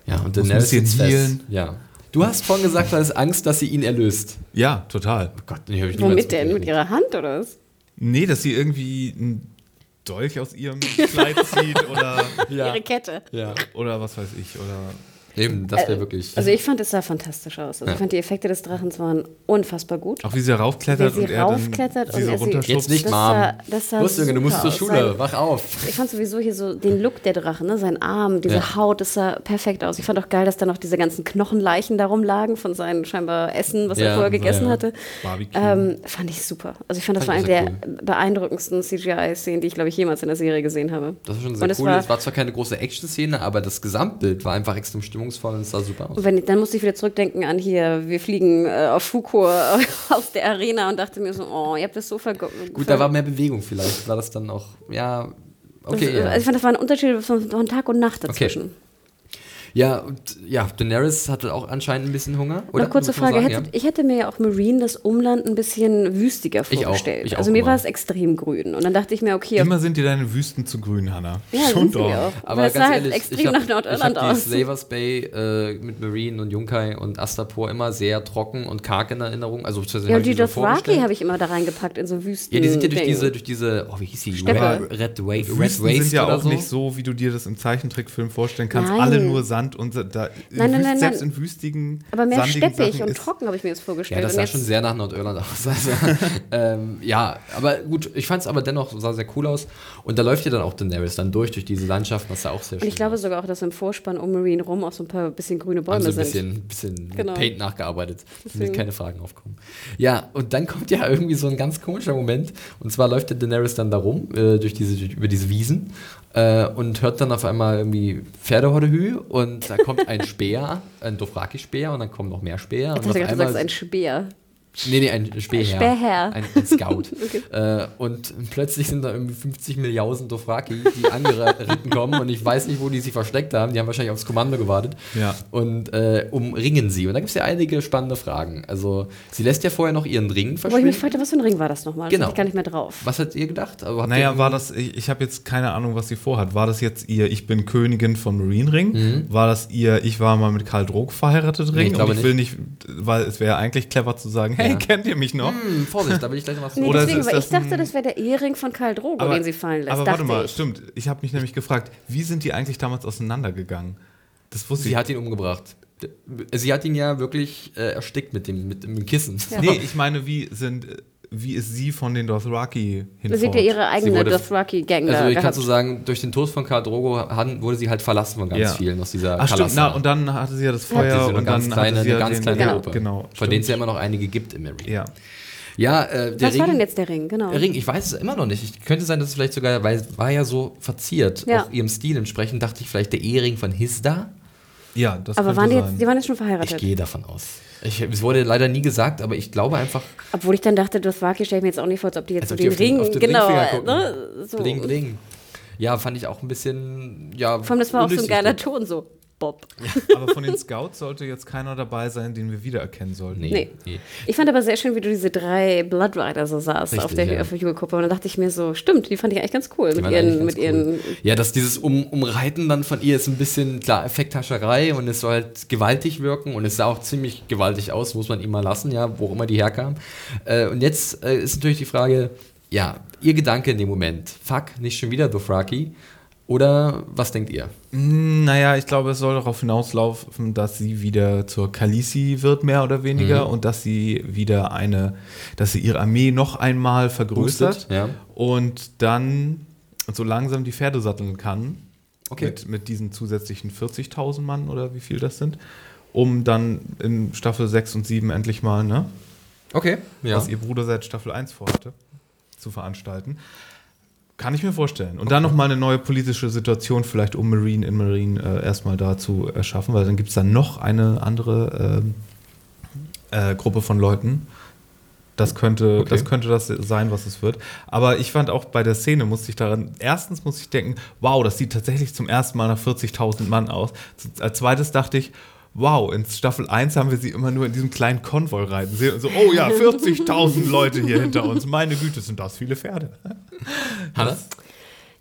Ja, und Daenerys ist fest. Ja. Du hast vorhin gesagt, du hast Angst, dass sie ihn erlöst. Ja, total. Oh Gott, nee, ich Womit denn? Mit ihrer Hand oder was? Nee, dass sie irgendwie ein Dolch aus ihrem Kleid zieht oder ja. ihre Kette. Ja. Oder was weiß ich. Oder Eben, das wäre äh, wirklich. Also ich fand, es sah fantastisch aus. Also ja. ich fand die Effekte des Drachens waren unfassbar gut. Auch wie sie raufklettert wie sie und raufklettert und er sie Jetzt nicht, Mom. Los, Junge, du musst zur Schule, sein, wach auf. Ich fand sowieso hier so den Look der Drachen, ne? sein Arm, diese ja. Haut, das sah perfekt aus. Ich fand auch geil, dass da noch diese ganzen Knochenleichen darum lagen von seinen scheinbar Essen, was ja, er vorher gegessen hatte. Ähm, fand ich super. Also ich fand, das fand war eine der cool. beeindruckendsten CGI-Szenen, die ich, glaube ich, jemals in der Serie gesehen habe. Das war schon sehr und cool. Es war, es war zwar keine große Action-Szene, aber das Gesamtbild war einfach extrem stimmungsvoll und es sah super aus. Wenn, dann musste ich wieder zurückdenken an hier, wir fliegen äh, auf äh, aus der Arena und dachte mir so, oh, ihr habt das so vergessen. Gut, da war mehr Bewegung vielleicht. War das dann auch, ja, okay. Das, ja. Also ich fand, das war ein Unterschied von, von Tag und Nacht dazwischen. Okay. Ja, und ja, Daenerys hatte auch anscheinend ein bisschen Hunger. Oder? Eine kurze Frage. Sagen, hätte, ja? Ich hätte mir ja auch Marine das Umland ein bisschen wüstiger vorgestellt. Ich auch, ich also mir immer. war es extrem grün. Und dann dachte ich mir, okay. Immer sind dir deine Wüsten zu grün, Hanna. Ja, Schon doch. Auch. Aber das ganz sah halt ehrlich, extrem hab, nach Nordirland aus. Die Slavers Bay äh, mit Marine und Junkai und Astapor immer sehr trocken und karg in Erinnerung. Also, ja, und die Dothraki habe ich immer da reingepackt in so Wüsten. Ja, die sind ja durch diese, durch diese, oh, wie hieß die? Steppe. Red, Red, Red Waste sind ja auch so? nicht so, wie du dir das im Zeichentrickfilm vorstellen kannst. Nein. Alle nur Sand und da nein, nein, nein, selbst in wüstigen, Aber mehr steppig und trocken habe ich mir das vorgestellt. Ja, das sah schon sehr nach Nordirland aus. Also, ähm, ja, aber gut, ich fand es aber dennoch, sah sehr cool aus. Und da läuft ja dann auch Daenerys dann durch, durch diese Landschaft, was da auch sehr schön Und ich glaube aus. sogar auch, dass im Vorspann um Marine rum auch so ein paar bisschen grüne Bäume so ein bisschen, sind. bisschen genau. Paint nachgearbeitet, damit keine Fragen aufkommen. Ja, und dann kommt ja irgendwie so ein ganz komischer Moment. Und zwar läuft der Daenerys dann da rum, äh, durch diese, durch, über diese Wiesen äh, und hört dann auf einmal irgendwie Pferdehordehü und da kommt ein Speer, ein Dothraki-Speer und dann kommen noch mehr Speer. Ich dachte, du sagst ein Speer. Nee, nee, ein Spähherr. Spähherr. Ein, ein Scout. okay. äh, und plötzlich sind da irgendwie 50 Milliarden Dothraki, die angeritten kommen und ich weiß nicht, wo die sich versteckt haben. Die haben wahrscheinlich aufs Kommando gewartet ja. und äh, umringen sie. Und da gibt es ja einige spannende Fragen. Also, sie lässt ja vorher noch ihren Ring verschwinden. Wo ich mich fragte, was für ein Ring war das nochmal? Genau. Ich gar nicht mehr drauf. Was hat ihr gedacht? Also, naja, war das, ich, ich habe jetzt keine Ahnung, was sie vorhat. War das jetzt ihr Ich bin Königin von Marine Ring? Mhm. War das ihr Ich war mal mit Karl Drog verheiratet Ring? Nee, ich glaube und ich will nicht, weil es wäre eigentlich clever zu sagen, hey, ja. kennt ihr mich noch? Hm, Vorsicht, da will ich gleich noch was nee, Oder deswegen, weil ich dachte, das wäre der Ehering von Karl Drogo, aber, den sie fallen lässt. Aber warte mal, ich. stimmt. Ich habe mich nämlich gefragt, wie sind die eigentlich damals auseinandergegangen? Das wusste sie ich. hat ihn umgebracht. Sie hat ihn ja wirklich äh, erstickt mit dem, mit dem Kissen. Ja. Nee, ich meine, wie sind wie ist sie von den Dothraki hinfort? Sie hat ja ihre eigene Dothraki-Gang Also ich kann so sagen, durch den Tod von Khal Drogo wurde sie halt verlassen von ganz ja. vielen aus dieser Ach stimmt, na, und dann hatte sie ja das Feuer ja, und ganz dann kleine, hatte sie eine ganz kleine genau. Gruppe, genau, von denen es ja immer noch einige gibt im Marine. Ja. Ja, äh, der Was Ring, war denn jetzt der Ring, genau? Der Ring, ich weiß es immer noch nicht. Ich, könnte sein, dass es vielleicht sogar, weil es war ja so verziert, ja. auch ihrem Stil entsprechend, dachte ich vielleicht der Ehering von Hisda. Ja, das Aber waren die, jetzt, die waren jetzt schon verheiratet? Ich gehe davon aus. Ich, es wurde leider nie gesagt, aber ich glaube einfach. Obwohl ich dann dachte, das Waki stelle ich mir jetzt auch nicht vor, als ob die jetzt so den Ring, den, genau, ne, so. Bling, bling. Ja, fand ich auch ein bisschen, ja. Vor allem, das war auch so ein geiler Ton, so. Bob. Ja, aber von den Scouts sollte jetzt keiner dabei sein, den wir wiedererkennen sollten. Nee. nee. Ich fand aber sehr schön, wie du diese drei Blood Rider so saßt auf der, ja. der Jugendgruppe. Und dann dachte ich mir so, stimmt, die fand ich eigentlich ganz cool. mit ihren, mit cool. ihren ja, dass dieses um, Umreiten dann von ihr ist ein bisschen, klar, Effekthascherei und es soll halt gewaltig wirken und es sah auch ziemlich gewaltig aus, muss man ihm mal lassen, ja, wo immer die herkam. Äh, und jetzt äh, ist natürlich die Frage, ja, ihr Gedanke in dem Moment, fuck, nicht schon wieder Dothraki. Oder was denkt ihr? Hm, naja, ich glaube, es soll darauf hinauslaufen, dass sie wieder zur Kalisi wird, mehr oder weniger, mhm. und dass sie wieder eine, dass sie ihre Armee noch einmal vergrößert ja. und dann so langsam die Pferde satteln kann. Okay. Mit, mit diesen zusätzlichen 40.000 Mann oder wie viel das sind, um dann in Staffel 6 und 7 endlich mal, ne? Okay, ja. Was ihr Bruder seit Staffel 1 vorhatte, zu veranstalten. Kann ich mir vorstellen. Und okay. dann nochmal eine neue politische Situation, vielleicht um Marine in Marine äh, erstmal da zu erschaffen, weil dann gibt es dann noch eine andere äh, äh, Gruppe von Leuten. Das könnte, okay. das könnte das sein, was es wird. Aber ich fand auch bei der Szene, musste ich daran, erstens muss ich denken, wow, das sieht tatsächlich zum ersten Mal nach 40.000 Mann aus. Als zweites dachte ich, wow, in Staffel 1 haben wir sie immer nur in diesem kleinen Konvoi reiten. So, oh ja, 40.000 Leute hier hinter uns. Meine Güte, sind das viele Pferde. Hannes?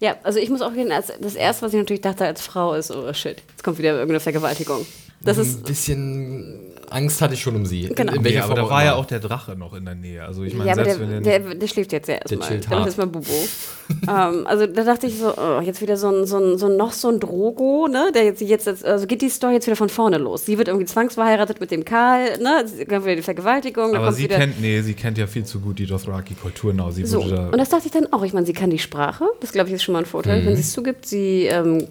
Ja, also ich muss auch gehen, das erste, was ich natürlich dachte als Frau ist, oh shit, jetzt kommt wieder irgendeine Vergewaltigung. Das ein ist ein bisschen Angst hatte ich schon um sie. Genau. In, ja, aber da war ja auch der Drache noch in der Nähe. Also ich meine, ja, selbst der, wenn der, der, der schläft jetzt ja erstmal. Der, der macht jetzt mal Bubo. ähm, also da dachte ich so, oh, jetzt wieder so ein, so ein, so ein, noch so ein Drogo, ne? Der jetzt, jetzt, also geht die Story jetzt wieder von vorne los. Sie wird irgendwie zwangsverheiratet mit dem Karl, ne? Dann wieder die Vergewaltigung. Aber sie kennt, nee, sie kennt ja viel zu gut die Dothraki-Kultur. Genau. Sie so, da und das dachte ich dann auch. Ich meine, sie kann die Sprache. Das glaube ich ist schon mal ein Vorteil, mhm. wenn sie es zugibt. Sie ähm,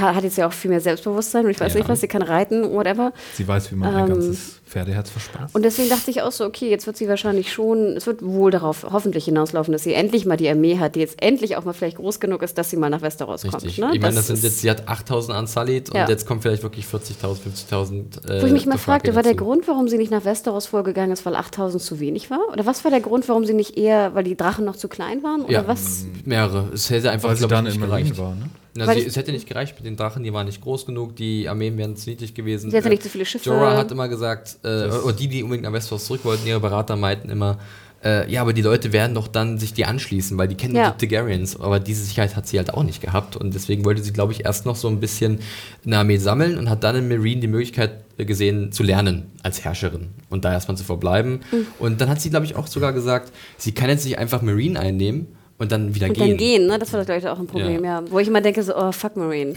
hat jetzt ja auch viel mehr Selbstbewusstsein und ich weiß ja. nicht was, sie kann reiten, whatever. Sie weiß, wie man ähm, ein ganzes Pferdeherz verspeist. Und deswegen dachte ich auch so, okay, jetzt wird sie wahrscheinlich schon, es wird wohl darauf hoffentlich hinauslaufen, dass sie endlich mal die Armee hat, die jetzt endlich auch mal vielleicht groß genug ist, dass sie mal nach Westeros Richtig. kommt. Ne? Ich meine, das, das sind jetzt, sie hat 8000 Unsullied ja. und jetzt kommt vielleicht wirklich 40.000, 50.000. Äh, Wo ich mich mal fragte, war der Grund, warum sie nicht nach Westeros vorgegangen ist, weil 8000 zu wenig war? Oder was war der Grund, warum sie nicht eher, weil die Drachen noch zu klein waren? Oder ja, was? mehrere. Es hätte einfach, weil sie dann in Marine war, ne? Na, sie, es hätte nicht gereicht mit den Drachen, die waren nicht groß genug, die Armeen wären zu niedrig gewesen. Sie hatte nicht so viele Schiffe. Jorah hat immer gesagt, äh, oder die, die unbedingt nach Westeros zurück wollten, ihre Berater meinten immer, äh, ja, aber die Leute werden doch dann sich die anschließen, weil die kennen ja. die Targaryens. Aber diese Sicherheit hat sie halt auch nicht gehabt. Und deswegen wollte sie, glaube ich, erst noch so ein bisschen eine Armee sammeln und hat dann in Marine die Möglichkeit gesehen, zu lernen als Herrscherin und da erstmal zu verbleiben. Mhm. Und dann hat sie, glaube ich, auch sogar gesagt, sie kann jetzt nicht einfach Marine einnehmen, und dann wieder und gehen. Dann gehen, ne? Das war, glaube ich, auch ein Problem, ja. ja. Wo ich immer denke, so, oh, fuck Marine.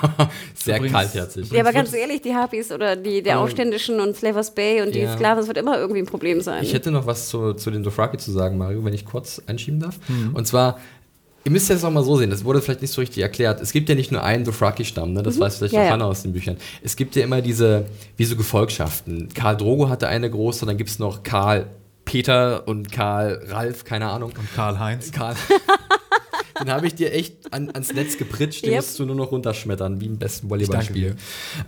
Sehr übrigens, kaltherzig. Ja, aber ganz ehrlich, die Harpies oder die der Aufständischen und Slavers Bay und die ja. Sklaven, das wird immer irgendwie ein Problem sein. Ich hätte noch was zu, zu den Dothraki zu sagen, Mario, wenn ich kurz einschieben darf. Mhm. Und zwar, Ihr müsst das auch mal so sehen, das wurde vielleicht nicht so richtig erklärt. Es gibt ja nicht nur einen Dothraki-Stamm, ne? das mhm. weiß vielleicht ja, auch Hannah ja. aus den Büchern. Es gibt ja immer diese, wie so Gefolgschaften. Karl Drogo hatte eine große, dann gibt es noch Karl Peter und Karl Ralf, keine Ahnung. Und Karl Heinz. Karl. den habe ich dir echt an, ans Netz gepritscht, den yep. musst du nur noch runterschmettern, wie im besten Volleyballspiel.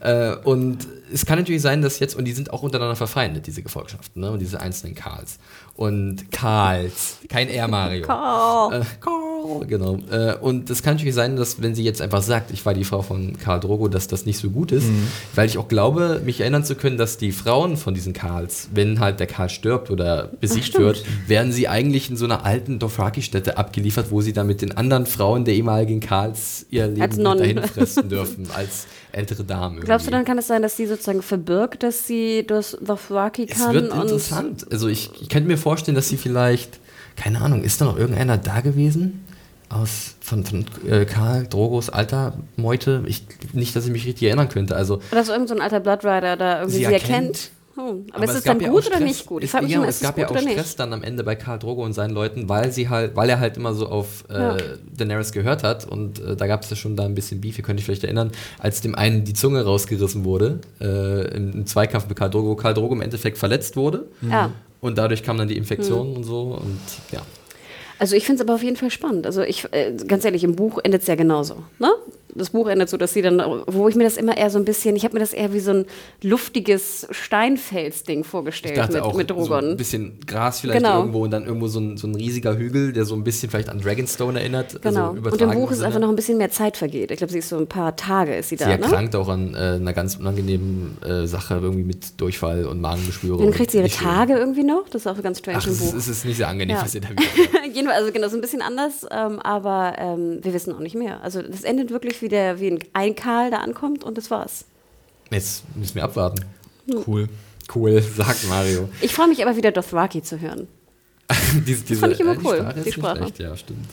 Äh, und es kann natürlich sein, dass jetzt, und die sind auch untereinander verfeindet, diese Gefolgschaften, ne? und diese einzelnen Karls. Und Karls, kein R Mario. Karl. Äh, Karl, genau. Äh, und es kann natürlich sein, dass wenn sie jetzt einfach sagt, ich war die Frau von Karl Drogo, dass das nicht so gut ist, mhm. weil ich auch glaube, mich erinnern zu können, dass die Frauen von diesen Karls, wenn halt der Karl stirbt oder besiegt Ach, wird, werden sie eigentlich in so einer alten Dothraki-Stätte abgeliefert, wo sie dann mit den anderen Frauen der ehemaligen Karls ihr Leben dahin fressen dürfen, als ältere Damen. Glaubst du, dann kann es sein, dass sie sozusagen verbirgt, dass sie das Dothraki kann? Es wird interessant. Also ich, ich könnte mir vorstellen, dass sie vielleicht, keine Ahnung, ist da noch irgendeiner da gewesen? Aus, von, von äh, Karl Drogos alter Meute? Ich, nicht, dass ich mich richtig erinnern könnte. Also, Oder dass irgendein so alter Bloodrider da irgendwie sie, sie erkennt. erkennt Oh, aber, aber, ist es, dann gut ja oder nicht gut? Ich frage mich ja, mal, es gab ja auch Stress dann am Ende bei Karl Drogo und seinen Leuten, weil sie halt, weil er halt immer so auf äh, ja. Daenerys gehört hat und äh, da gab es ja schon da ein bisschen Beef, ihr könnt euch vielleicht erinnern, als dem einen die Zunge rausgerissen wurde äh, im, im, Zweikampf mit Karl Drogo, Karl Drogo im Endeffekt verletzt wurde mhm. und dadurch kam dann die Infektion mhm. und so und ja. Also ich finde es aber auf jeden Fall spannend. Also ich, äh, ganz ehrlich, im Buch endet es ja genauso. Ne? Das Buch endet so, dass sie dann, wo ich mir das immer eher so ein bisschen, ich habe mir das eher wie so ein luftiges Steinfelsding vorgestellt mit, auch mit Drogon. So ein bisschen Gras vielleicht genau. irgendwo und dann irgendwo so ein, so ein riesiger Hügel, der so ein bisschen vielleicht an Dragonstone erinnert. Also genau. Also und im Buch ist einfach noch ein bisschen mehr Zeit vergeht. Ich glaube, sie ist so ein paar Tage ist sie, sie da. Sie erkrankt ne? auch an äh, einer ganz unangenehmen äh, Sache, irgendwie mit Durchfall und Magengeschwüre. Dann kriegt sie ihre Tage schön. irgendwie noch. Das ist auch ganz strange Ach, im Buch. Das ist nicht sehr angenehm, ja. was ihr da Jedenfalls, also genau, so ein bisschen anders, ähm, aber ähm, wir wissen auch nicht mehr. Also das endet wirklich wie, der, wie ein Karl da ankommt und das war's. Jetzt müssen wir abwarten. Hm. Cool. Cool, sagt Mario. Ich freue mich aber wieder Dothraki zu hören. diese, diese, das fand ich immer cool, die Sprache. Die Sprache. Schlecht, ja, stimmt.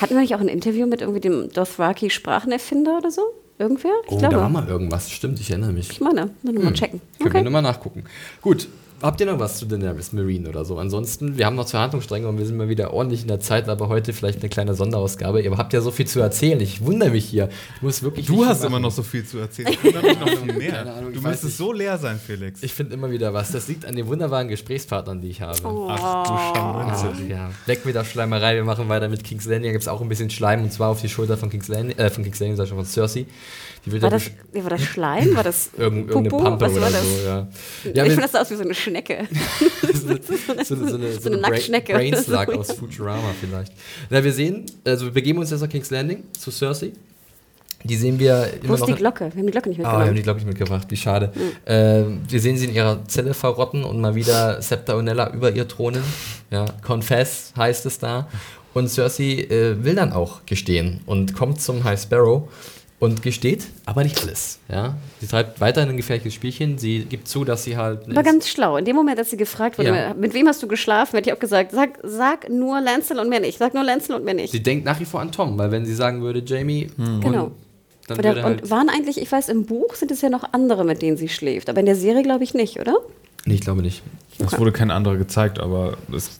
Hatten wir nicht auch ein Interview mit irgendwie dem Dothraki-Sprachenerfinder oder so? Irgendwer? Ich oh, glaube. da war mal irgendwas. Stimmt, ich erinnere mich. Ich meine, dann hm. mal checken. Können okay. wir nochmal nachgucken. Gut, Habt ihr noch was zu Daenerys Marine oder so? Ansonsten, wir haben noch zwei Handlungsstränge und wir sind mal wieder ordentlich in der Zeit, aber heute vielleicht eine kleine Sonderausgabe. Ihr habt ja so viel zu erzählen. Ich wundere mich hier. Ich muss wirklich du hast immer noch so viel zu erzählen. Ich wundere mich noch viel mehr. Ahnung, du müsstest so leer sein, Felix. Ich finde immer wieder was. Das liegt an den wunderbaren Gesprächspartnern, die ich habe. Oh. Ach du Scheiße. Ja. Weg mit der Schleimerei. Wir machen weiter mit King's Landing. Da gibt es auch ein bisschen Schleim und zwar auf die Schulter von King's Landing, äh, von King's Landing, sag ich schon, von Cersei war, das, war das Schleim? War das Irgend, irgendeine Pampe oder das? so, ja. ja ich finde, das aus wie so eine Schnecke. so, eine, so, eine, so, eine, so eine Nacktschnecke. Brainslug aus Futurama vielleicht. Na, wir sehen, also wir begeben uns jetzt nach King's Landing zu Cersei. Die sehen wir immer Wo ist noch die Glocke? Wir haben die Glocke nicht mitgebracht. Ah, wir haben die Glocke nicht mitgebracht, wie schade. Mhm. Äh, wir sehen sie in ihrer Zelle verrotten und mal wieder Septa Onella über ihr thronen. Ja, Confess heißt es da. Und Cersei äh, will dann auch gestehen und kommt zum High Sparrow und gesteht, aber nicht alles. Ja? Sie treibt weiterhin ein gefährliches Spielchen. Sie gibt zu, dass sie halt. War ganz schlau. In dem Moment, als sie gefragt wurde, ja. mit wem hast du geschlafen, hätte ich auch gesagt, sag, sag nur Lancel und mehr nicht. Sag nur Lancel und mehr nicht. Sie denkt nach wie vor an Tom, weil wenn sie sagen würde, Jamie. Hm. Genau. Dann und, der, halt und waren eigentlich, ich weiß, im Buch sind es ja noch andere, mit denen sie schläft. Aber in der Serie glaube ich nicht, oder? Nee, ich glaube nicht. Es wurde kein anderer gezeigt, aber es.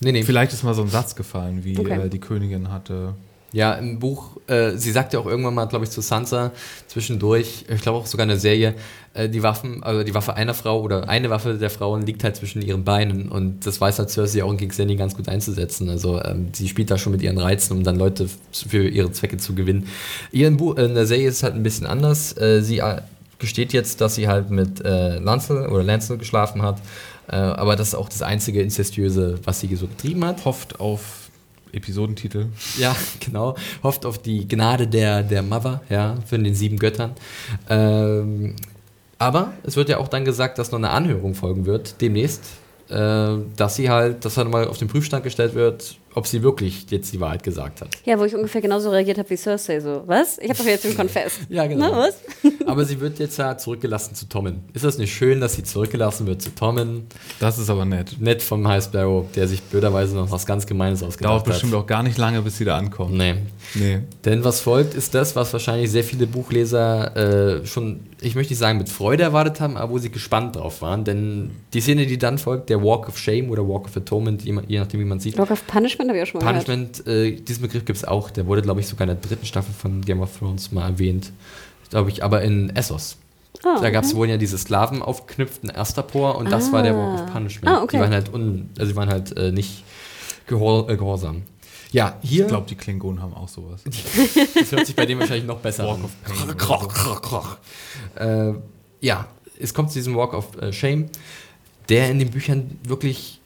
Nee, nee. Vielleicht ist mal so ein Satz gefallen, wie okay. äh, die Königin hatte. Ja, im Buch, äh, sie sagt ja auch irgendwann mal, glaube ich, zu Sansa zwischendurch, ich glaube auch sogar in der Serie, äh, die Waffen, also die Waffe einer Frau oder eine Waffe der Frauen liegt halt zwischen ihren Beinen und das weiß halt Cersei auch in King's Landing ganz gut einzusetzen. Also ähm, sie spielt da schon mit ihren Reizen, um dann Leute für ihre Zwecke zu gewinnen. Ihr Buch, in der Serie ist es halt ein bisschen anders. Äh, sie äh, gesteht jetzt, dass sie halt mit äh, Lancel oder Lancel geschlafen hat, äh, aber das ist auch das einzige Inzestiöse, was sie so getrieben hat. Hofft auf Episodentitel. Ja, genau. Hofft auf die Gnade der, der Mother, ja, von den sieben Göttern. Ähm, aber es wird ja auch dann gesagt, dass noch eine Anhörung folgen wird, demnächst, äh, dass sie halt, dass halt mal auf den Prüfstand gestellt wird, ob sie wirklich jetzt die Wahrheit gesagt hat. Ja, wo ich ungefähr genauso reagiert habe wie Cersei, so, was? Ich habe doch jetzt den Confess. ja, genau. Na, was? aber sie wird jetzt ja zurückgelassen zu Tommen. Ist das nicht schön, dass sie zurückgelassen wird zu Tommen? Das ist aber nett. Nett vom High Sparrow, der sich blöderweise noch was ganz Gemeines ausgedacht Dauert hat. Dauert bestimmt auch gar nicht lange, bis sie da ankommt. Nee. nee. Denn was folgt, ist das, was wahrscheinlich sehr viele Buchleser äh, schon, ich möchte nicht sagen mit Freude erwartet haben, aber wo sie gespannt drauf waren. Denn die Szene, die dann folgt, der Walk of Shame oder Walk of Atonement, je nachdem, wie man sieht. Walk of Punishment habe ich auch schon mal Punishment, äh, diesen Begriff gibt es auch. Der wurde, glaube ich, sogar in der dritten Staffel von Game of Thrones mal erwähnt. Glaube ich, aber in Essos. Oh, da gab es wohl ja diese Sklaven aufgeknüpften Ersterpor und das ah. war der Walk of Punishment. Ah, okay. Die waren halt, un, also die waren halt äh, nicht gehor, äh, gehorsam. Ja, hier. Ich glaube, die Klingonen haben auch sowas. das hört sich bei dem wahrscheinlich noch besser Walk an. Of Pain äh, ja, es kommt zu diesem Walk of äh, Shame, der in den Büchern wirklich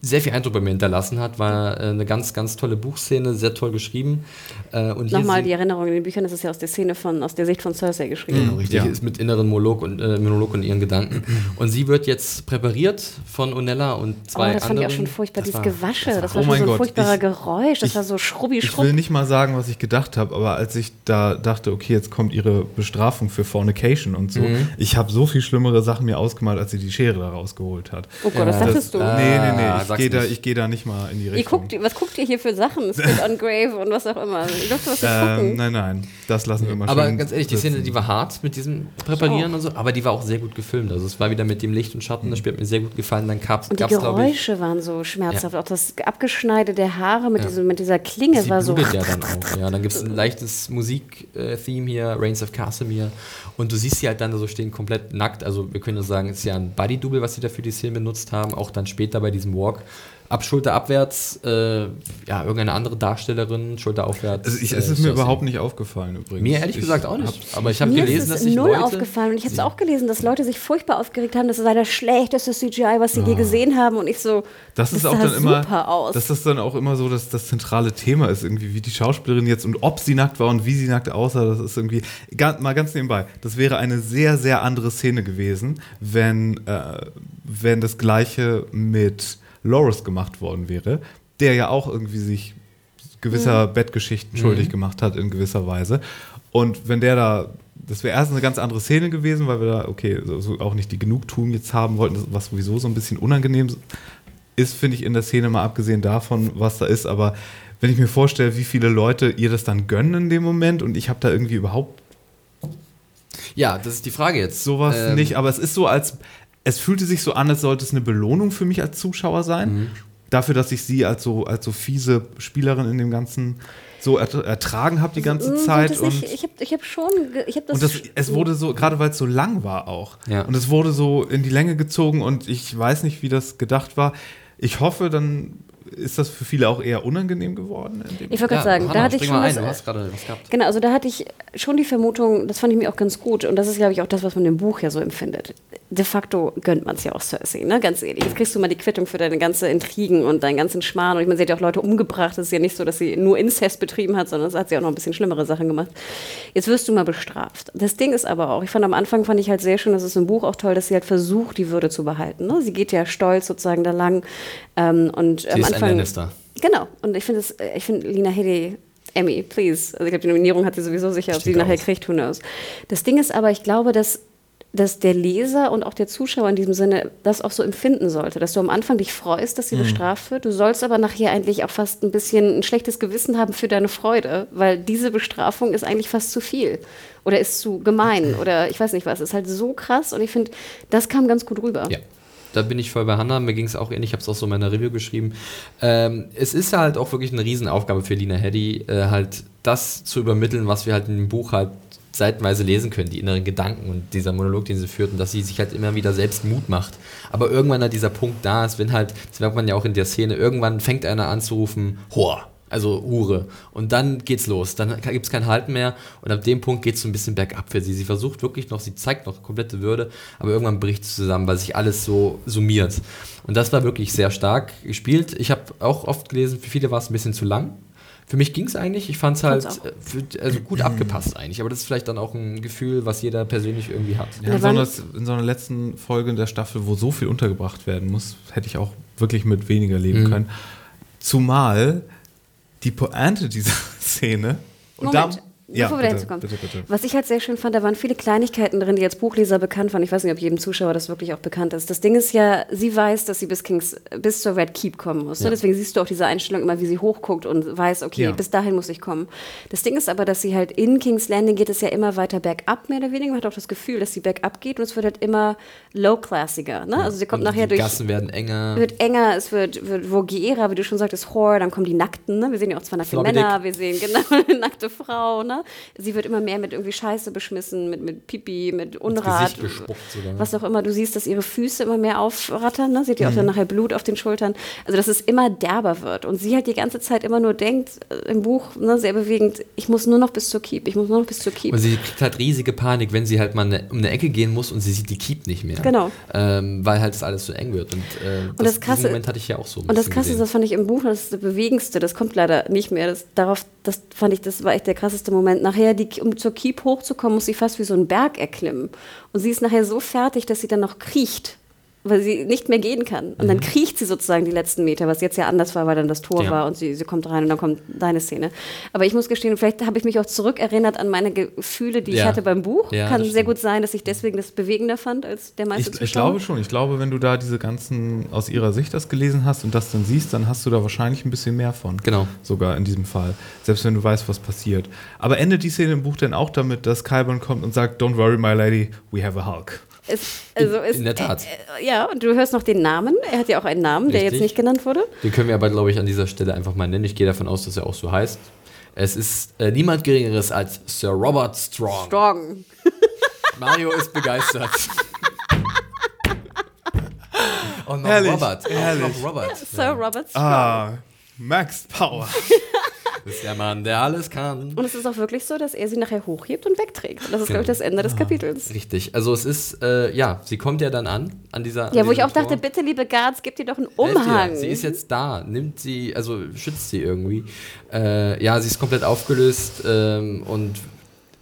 sehr viel Eindruck bei mir hinterlassen hat. War äh, eine ganz, ganz tolle Buchszene, sehr toll geschrieben. Äh, und Nochmal die Erinnerung in den Büchern, das ist ja aus der Szene von, aus der Sicht von Cersei geschrieben. Mhm, richtig, ja. ist mit inneren Monolog und, äh, Monolog und ihren Gedanken. Und sie wird jetzt präpariert von Onella und zwei oh, das anderen. fand ich auch schon furchtbar, dieses Gewasche, das war, das war oh schon so ein Gott, furchtbarer ich, Geräusch, das ich, war so schrubbi schrub. Ich will nicht mal sagen, was ich gedacht habe, aber als ich da dachte, okay, jetzt kommt ihre Bestrafung für Fornication und so, mhm. ich habe so viel schlimmere Sachen mir ausgemalt, als sie die Schere da rausgeholt hat. Oh Gott, das dachtest du? Nee, nee, nee, ich gehe da ich gehe da nicht mal in die Richtung. Guckt, was guckt ihr hier für Sachen? Spit on Grave und was auch immer. Ich durfte was ähm, gucken. Nein, nein, das lassen wir mal Aber schön ganz ehrlich, die Szene, die war hart mit diesem Präparieren und so, aber die war auch sehr gut gefilmt. Also es war wieder mit dem Licht und Schatten, das Spiel hat mir sehr gut gefallen. Dann gab es, Und die Geräusche ich, waren so schmerzhaft. Ja. Auch das Abgeschneide der Haare mit, ja. diesem, mit dieser Klinge Sie war so. ja dann auch. Ja, dann gibt es ein leichtes Musik-Theme hier, Reigns of Casimir. Und du siehst sie halt dann so stehen komplett nackt. Also wir können ja sagen, es ist ja ein Body-Double, was sie da für die Szene benutzt haben. Auch dann später bei diesem Walk ab Schulter abwärts, äh, ja, irgendeine andere Darstellerin, Schulter aufwärts. Also ich, es ist äh, mir überhaupt nicht aufgefallen übrigens. Mir ehrlich ich gesagt auch nicht. Aber ich habe gelesen, dass sich null Leute aufgefallen und ich habe es auch gelesen, dass Leute sich furchtbar aufgeregt haben, das sei das schlechteste CGI, was sie oh. je gesehen haben und ich so das, das ist auch dann immer aus. dass das dann auch immer so dass das zentrale Thema ist irgendwie wie die Schauspielerin jetzt und ob sie nackt war und wie sie nackt aussah, das ist irgendwie mal ganz nebenbei. Das wäre eine sehr sehr andere Szene gewesen, wenn äh, wenn das gleiche mit Loris gemacht worden wäre, der ja auch irgendwie sich gewisser mhm. Bettgeschichten schuldig mhm. gemacht hat in gewisser Weise. Und wenn der da, das wäre erst eine ganz andere Szene gewesen, weil wir da, okay, so auch nicht die Genugtuung jetzt haben wollten, was sowieso so ein bisschen unangenehm ist, finde ich in der Szene, mal abgesehen davon, was da ist. Aber wenn ich mir vorstelle, wie viele Leute ihr das dann gönnen in dem Moment und ich habe da irgendwie überhaupt. Ja, das ist die Frage jetzt. Sowas ähm, nicht, aber es ist so, als es fühlte sich so an, als sollte es eine Belohnung für mich als Zuschauer sein. Mhm. Dafür, dass ich sie als so, als so fiese Spielerin in dem Ganzen so ertragen habe die ganze so, Zeit. und ich ich habe ich hab schon. Ich hab das und das, es wurde so, gerade weil es so lang war auch. Ja. Und es wurde so in die Länge gezogen und ich weiß nicht, wie das gedacht war. Ich hoffe, dann ist das für viele auch eher unangenehm geworden? ich wollte gerade sagen, Hanna, da hatte ich schon was, was Genau, also da hatte ich schon die Vermutung, das fand ich mir auch ganz gut und das ist, glaube ich, auch das, was man im Buch ja so empfindet. De facto gönnt man es ja auch Cersei, ne? ganz ehrlich. Jetzt kriegst du mal die Quittung für deine ganze Intrigen und deinen ganzen Schmarrn und ich meine, sie hat ja auch Leute umgebracht. Es ist ja nicht so, dass sie nur Inzest betrieben hat, sondern es hat sie auch noch ein bisschen schlimmere Sachen gemacht. Jetzt wirst du mal bestraft. Das Ding ist aber auch, ich fand am Anfang fand ich halt sehr schön, das ist im Buch auch toll, dass sie halt versucht, die Würde zu behalten. Ne? Sie geht ja stolz sozusagen da lang ähm, und sie am Anfang ein Lannister. Genau. Und ich finde äh, ich finde Lina Headey Emmy, please. Also ich glaube, die Nominierung hat sie sowieso sicher, ob sie nachher kriegt, who knows. Das Ding ist aber, ich glaube, dass, dass der Leser und auch der Zuschauer in diesem Sinne das auch so empfinden sollte, dass du am Anfang dich freust, dass sie mhm. bestraft wird. Du sollst aber nachher eigentlich auch fast ein bisschen ein schlechtes Gewissen haben für deine Freude, weil diese Bestrafung ist eigentlich fast zu viel oder ist zu gemein oder ich weiß nicht was. Ist halt so krass und ich finde, das kam ganz gut rüber. Ja da bin ich voll bei Hannah. Mir ging es auch ähnlich, ich habe es auch so in meiner Review geschrieben. Ähm, es ist halt auch wirklich eine Riesenaufgabe für Lina Heddy, äh, halt das zu übermitteln, was wir halt in dem Buch halt seitenweise lesen können, die inneren Gedanken und dieser Monolog, den sie führt, und dass sie sich halt immer wieder selbst Mut macht. Aber irgendwann halt dieser Punkt da ist, wenn halt, das merkt man ja auch in der Szene, irgendwann fängt einer an zu rufen, Hor, also Hure. Und dann geht's los. Dann gibt es kein Halten mehr. Und ab dem Punkt geht es so ein bisschen bergab für sie. Sie versucht wirklich noch, sie zeigt noch komplette Würde, aber irgendwann bricht es zusammen, weil sich alles so summiert. Und das war wirklich sehr stark gespielt. Ich habe auch oft gelesen, für viele war es ein bisschen zu lang. Für mich ging es eigentlich. Ich fand es halt äh, für, also gut abgepasst eigentlich. Aber das ist vielleicht dann auch ein Gefühl, was jeder persönlich irgendwie hat. Ja, in, so einer, in so einer letzten Folge in der Staffel, wo so viel untergebracht werden muss, hätte ich auch wirklich mit weniger leben mhm. können. Zumal die Pointe dieser Szene. Und Moment. Ja, Bevor wir bitte, dazu kommen. Bitte, bitte. Was ich halt sehr schön fand, da waren viele Kleinigkeiten drin, die als Buchleser bekannt waren. Ich weiß nicht, ob jedem Zuschauer das wirklich auch bekannt ist. Das Ding ist ja, sie weiß, dass sie bis Kings, bis zur Red Keep kommen muss. Ne? Ja. Deswegen siehst du auch diese Einstellung immer, wie sie hochguckt und weiß, okay, ja. bis dahin muss ich kommen. Das Ding ist aber, dass sie halt in Kings Landing geht es ja immer weiter bergab, mehr oder weniger. Man hat auch das Gefühl, dass sie bergab geht und es wird halt immer low-classiger. Ne? Also sie kommt und nachher die durch. Die Gassen werden enger. Wird enger, es wird, wird Vogiera, wie du schon sagtest, Horror, dann kommen die Nackten. Ne? Wir sehen ja auch zwei nackte Männer, wir sehen genau eine nackte Frau. Ne? Sie wird immer mehr mit irgendwie Scheiße beschmissen, mit, mit Pipi, mit Unrat, was auch immer. Du siehst, dass ihre Füße immer mehr aufrattern. Ne? Sie hat ja mhm. auch dann nachher Blut auf den Schultern. Also, dass es immer derber wird. Und sie halt die ganze Zeit immer nur denkt, äh, im Buch, ne, sehr bewegend, ich muss nur noch bis zur Keep, ich muss nur noch bis zur Keep. Und sie kriegt halt riesige Panik, wenn sie halt mal eine, um eine Ecke gehen muss und sie sieht die Keep nicht mehr. Genau. Ähm, weil halt das alles so eng wird. Und, äh, und das, das krasse, Moment hatte ich ja auch so. und das krasse, das fand ich im Buch, das, das bewegendste, das kommt leider nicht mehr. Das, darauf, das fand ich, das war echt der krasseste Moment. Nachher, die, um zur Keep hochzukommen, muss sie fast wie so einen Berg erklimmen. Und sie ist nachher so fertig, dass sie dann noch kriecht weil sie nicht mehr gehen kann. Und mhm. dann kriecht sie sozusagen die letzten Meter, was jetzt ja anders war, weil dann das Tor ja. war und sie, sie kommt rein und dann kommt deine Szene. Aber ich muss gestehen, vielleicht habe ich mich auch zurückerinnert an meine Gefühle, die ja. ich hatte beim Buch. Ja, kann sehr gut sein, dass ich deswegen das bewegender fand als der meiste ich, ich glaube schon. Ich glaube, wenn du da diese ganzen aus ihrer Sicht das gelesen hast und das dann siehst, dann hast du da wahrscheinlich ein bisschen mehr von. Genau. Sogar in diesem Fall. Selbst wenn du weißt, was passiert. Aber endet die Szene im Buch dann auch damit, dass Kaiban kommt und sagt, Don't worry, my lady, we have a Hulk. Es, also in, ist, in der Tat. Äh, ja, und du hörst noch den Namen. Er hat ja auch einen Namen, Richtig. der jetzt nicht genannt wurde. Den können wir aber, glaube ich, an dieser Stelle einfach mal nennen. Ich gehe davon aus, dass er auch so heißt. Es ist äh, niemand Geringeres als Sir Robert Strong. Strong. Mario ist begeistert. Und noch Herrlich. Robert. Herrlich. Noch Robert. Sir Robert Strong. Ah, Max Power. Das ist der Mann, der alles kann. Und es ist auch wirklich so, dass er sie nachher hochhebt und wegträgt. Und das ist, genau. glaube ich, das Ende des Kapitels. Richtig. Also es ist, äh, ja, sie kommt ja dann an, an dieser Ja, an wo ich auch Tor. dachte, bitte, liebe Guards, gib ihr doch einen Umhang. Sie ist jetzt da, nimmt sie, also schützt sie irgendwie. Äh, ja, sie ist komplett aufgelöst ähm, und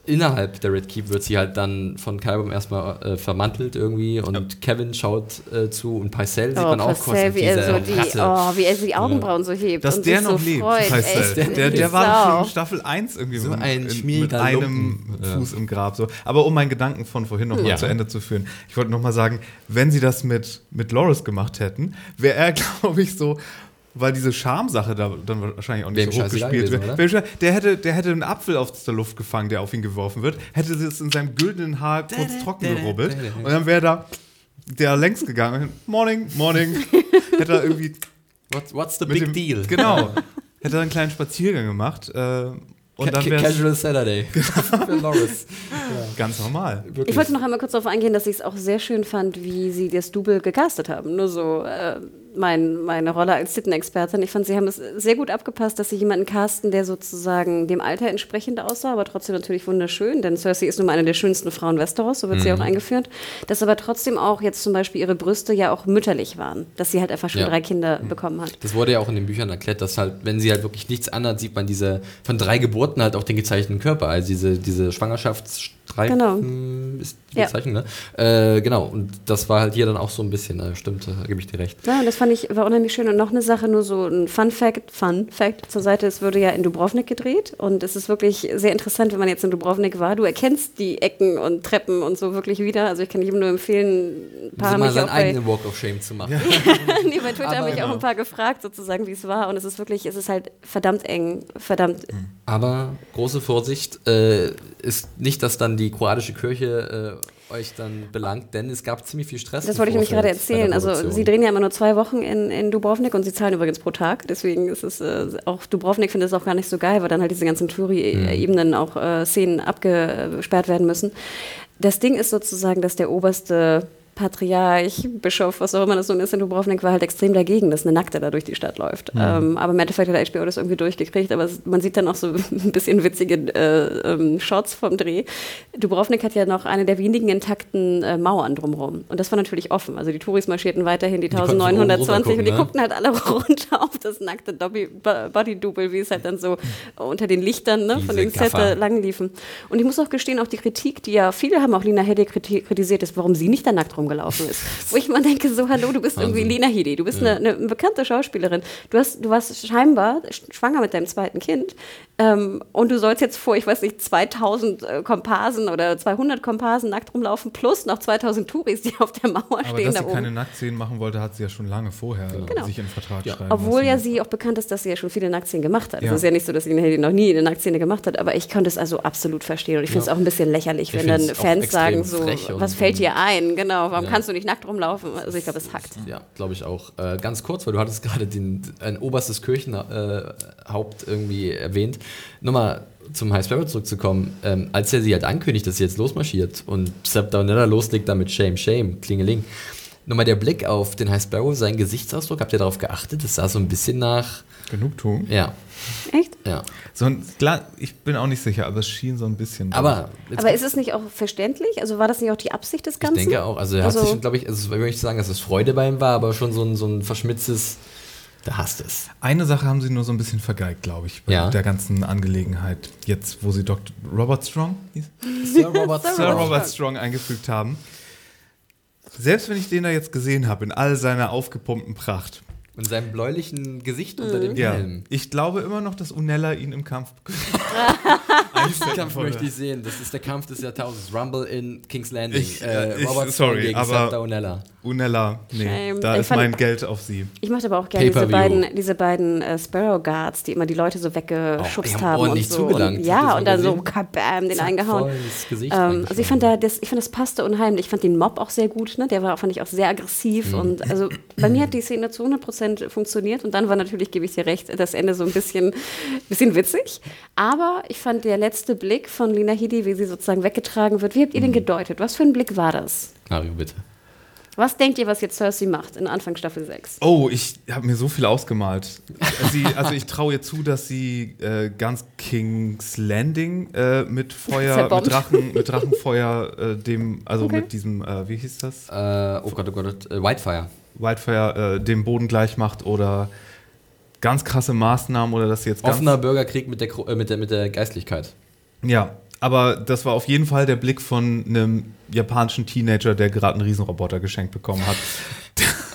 innerhalb der Red Keep wird sie halt dann von Kybum erstmal äh, vermantelt irgendwie und ja. Kevin schaut äh, zu und Pycelle sieht oh, man auch kurz wie er so die, oh, wie er so die Augenbrauen ja. so hebt Dass und der noch so lebt, Pycelle. Der, der, der war schon in Staffel 1 irgendwie so ein in, mit einem Fuß im Grab. So. Aber um meinen Gedanken von vorhin nochmal ja. zu Ende zu führen, ich wollte nochmal sagen, wenn sie das mit, mit Loris gemacht hätten, wäre er, glaube ich, so weil diese Schamsache da dann wahrscheinlich auch nicht Wem so hochgespielt wird. Der hätte, der hätte einen Apfel aus der Luft gefangen, der auf ihn geworfen wird, hätte es in seinem güldenen Haar kurz trocken gerubbelt und dann wäre da der längs gegangen. Morning, morning. hätte er irgendwie. What's, what's the big dem, deal? Genau. hätte er einen kleinen Spaziergang gemacht. Äh, und dann Casual Saturday. Für Loris. Ja. Ganz normal. Wirklich. Ich wollte noch einmal kurz darauf eingehen, dass ich es auch sehr schön fand, wie sie das Double gecastet haben. Nur so. Äh, mein, meine Rolle als Sittenexpertin. Ich fand, sie haben es sehr gut abgepasst, dass sie jemanden casten, der sozusagen dem Alter entsprechend aussah, aber trotzdem natürlich wunderschön, denn Cersei ist nun mal eine der schönsten Frauen Westeros, so wird mhm. sie auch eingeführt. Dass aber trotzdem auch jetzt zum Beispiel ihre Brüste ja auch mütterlich waren, dass sie halt einfach schon ja. drei Kinder mhm. bekommen hat. Das wurde ja auch in den Büchern erklärt, dass halt, wenn sie halt wirklich nichts anderes sieht man diese von drei Geburten halt auch den gezeichneten Körper, also diese, diese Schwangerschafts genau. ist die Bezeichnung, ne? Äh, genau, und das war halt hier dann auch so ein bisschen, äh, stimmt, da gebe ich dir recht. Ja, und das fand ich, war unheimlich schön. Und noch eine Sache, nur so ein Fun Fact, Fun Fact zur Seite, es wurde ja in Dubrovnik gedreht und es ist wirklich sehr interessant, wenn man jetzt in Dubrovnik war. Du erkennst die Ecken und Treppen und so wirklich wieder. Also ich kann jedem nur empfehlen, ein paar mal seinen eigenen Walk of Shame zu machen. nee, bei Twitter haben mich genau. auch ein paar gefragt, sozusagen, wie es war. Und es ist wirklich, es ist halt verdammt eng, verdammt. Aber große Vorsicht, äh, ist nicht, dass dann die kroatische Kirche äh, euch dann belangt, denn es gab ziemlich viel Stress. Das wollte ich nämlich gerade erzählen. Also sie drehen ja immer nur zwei Wochen in, in Dubrovnik und sie zahlen übrigens pro Tag. Deswegen ist es äh, auch Dubrovnik findet es auch gar nicht so geil, weil dann halt diese ganzen Touri-Ebenen mhm. auch äh, Szenen abgesperrt werden müssen. Das Ding ist sozusagen, dass der oberste Patriarch, Bischof, was auch immer das nun ist in Dubrovnik, war halt extrem dagegen, dass eine Nackte da durch die Stadt läuft. Mhm. Ähm, aber im Endeffekt hat HBO das irgendwie durchgekriegt. Aber es, man sieht dann auch so ein bisschen witzige äh, ähm, Shots vom Dreh. Dubrovnik hat ja noch eine der wenigen intakten äh, Mauern drumherum. Und das war natürlich offen. Also die Touris marschierten weiterhin die, die 1920 und die ne? guckten halt alle runter auf das nackte Body-Double, wie es halt dann so unter den Lichtern ne, von den Set lang liefen. Und ich muss auch gestehen, auch die Kritik, die ja viele haben auch Lina Hedde kritisiert, ist, warum sie nicht da nackt rum rumgelaufen ist. Wo ich mal denke, so, hallo, du bist Wahnsinn. irgendwie Lena Headey, du bist ja. eine, eine, bekannte Schauspielerin. Du, hast, du warst scheinbar schwanger mit deinem zweiten Kind ähm, und du sollst jetzt vor, ich weiß nicht, 2000 äh, Komparsen oder 200 Komparsen nackt rumlaufen, plus noch 2000 Touris, die auf der Mauer Aber stehen. dass da sie oben. keine Nacktszenen machen wollte, hat sie ja schon lange vorher genau. sich in den Vertrag ja. schreiben Obwohl lassen. ja sie auch bekannt ist, dass sie ja schon viele Nacktszenen gemacht hat. Ja. Es ist ja nicht so, dass sie noch nie eine Nacktszene gemacht hat, aber ich könnte es also absolut verstehen. Und ich finde es ja. auch ein bisschen lächerlich, ich wenn dann Fans sagen, so, was fällt dir ein? Genau, warum ja. kannst du nicht nackt rumlaufen? Also ich glaube, es hackt. Ja, glaube ich auch. Äh, ganz kurz, weil du hattest gerade ein oberstes Kirchenhaupt äh, irgendwie erwähnt. Nochmal zum High Sparrow zurückzukommen. Ähm, als er sie halt ankündigt, dass sie jetzt losmarschiert und Sepp Downella loslegt damit Shame, Shame, Klingeling. Nochmal der Blick auf den High Sparrow, seinen Gesichtsausdruck, habt ihr darauf geachtet? Das sah so ein bisschen nach... Genugtuung? Ja. Echt? Ja. So ein, klar, ich bin auch nicht sicher, aber es schien so ein bisschen. Aber, aber ist es nicht auch verständlich? Also war das nicht auch die Absicht des Ganzen? Ich denke auch. Also er also, hat sich, glaube ich, also ich nicht sagen, dass es Freude bei ihm war, aber schon so ein, so ein verschmitztes, da hasst es. Eine Sache haben sie nur so ein bisschen vergeigt, glaube ich, bei ja. der ganzen Angelegenheit. Jetzt, wo sie Dr. Robert Strong, Sir Robert, Sir Robert Strong eingefügt haben. Selbst wenn ich den da jetzt gesehen habe, in all seiner aufgepumpten Pracht, und seinem bläulichen Gesicht unter dem ja. Helm. Ich glaube immer noch, dass Unella ihn im Kampf. Diesen Kampf möchte ich sehen. Das ist der Kampf des Jahrtausends. Rumble in King's Landing. Ich, äh, Robert ich, sorry, gegen aber Unella. Unella, nee, Shame. da ich ist mein Geld auf sie. Ich mochte aber auch gerne diese beiden, diese beiden äh, Sparrow Guards, die immer die Leute so weggeschubst oh, haben. Und so. Zugelangt. ja, und dann so kabam, den eingehauen. Ähm, also ich fand, da, das, ich fand, das passte unheimlich. Ich fand den Mob auch sehr gut. Ne? Der war, fand ich, auch sehr aggressiv. Mhm. Und also bei mir hat die Szene zu 100% funktioniert. Und dann war natürlich, gebe ich dir recht, das Ende so ein bisschen, bisschen witzig. Aber ich fand der letzte Blick von Lina Hidi, wie sie sozusagen weggetragen wird, wie habt ihr den mhm. gedeutet? Was für ein Blick war das? Mario, bitte. Was denkt ihr, was jetzt Cersei macht in Anfang Staffel 6? Oh, ich habe mir so viel ausgemalt. sie, also ich traue ihr zu, dass sie äh, ganz King's Landing äh, mit Feuer, mit, Drachen, mit Drachenfeuer, äh, dem, also okay. mit diesem, äh, wie hieß das? Äh, oh Gott, oh Gott, äh, Whitefire. Whitefire dem Boden gleich macht oder ganz krasse Maßnahmen oder dass sie jetzt Offener Bürgerkrieg mit der, mit, der, mit der Geistlichkeit. Ja, aber das war auf jeden Fall der Blick von einem japanischen Teenager, der gerade einen Riesenroboter geschenkt bekommen hat.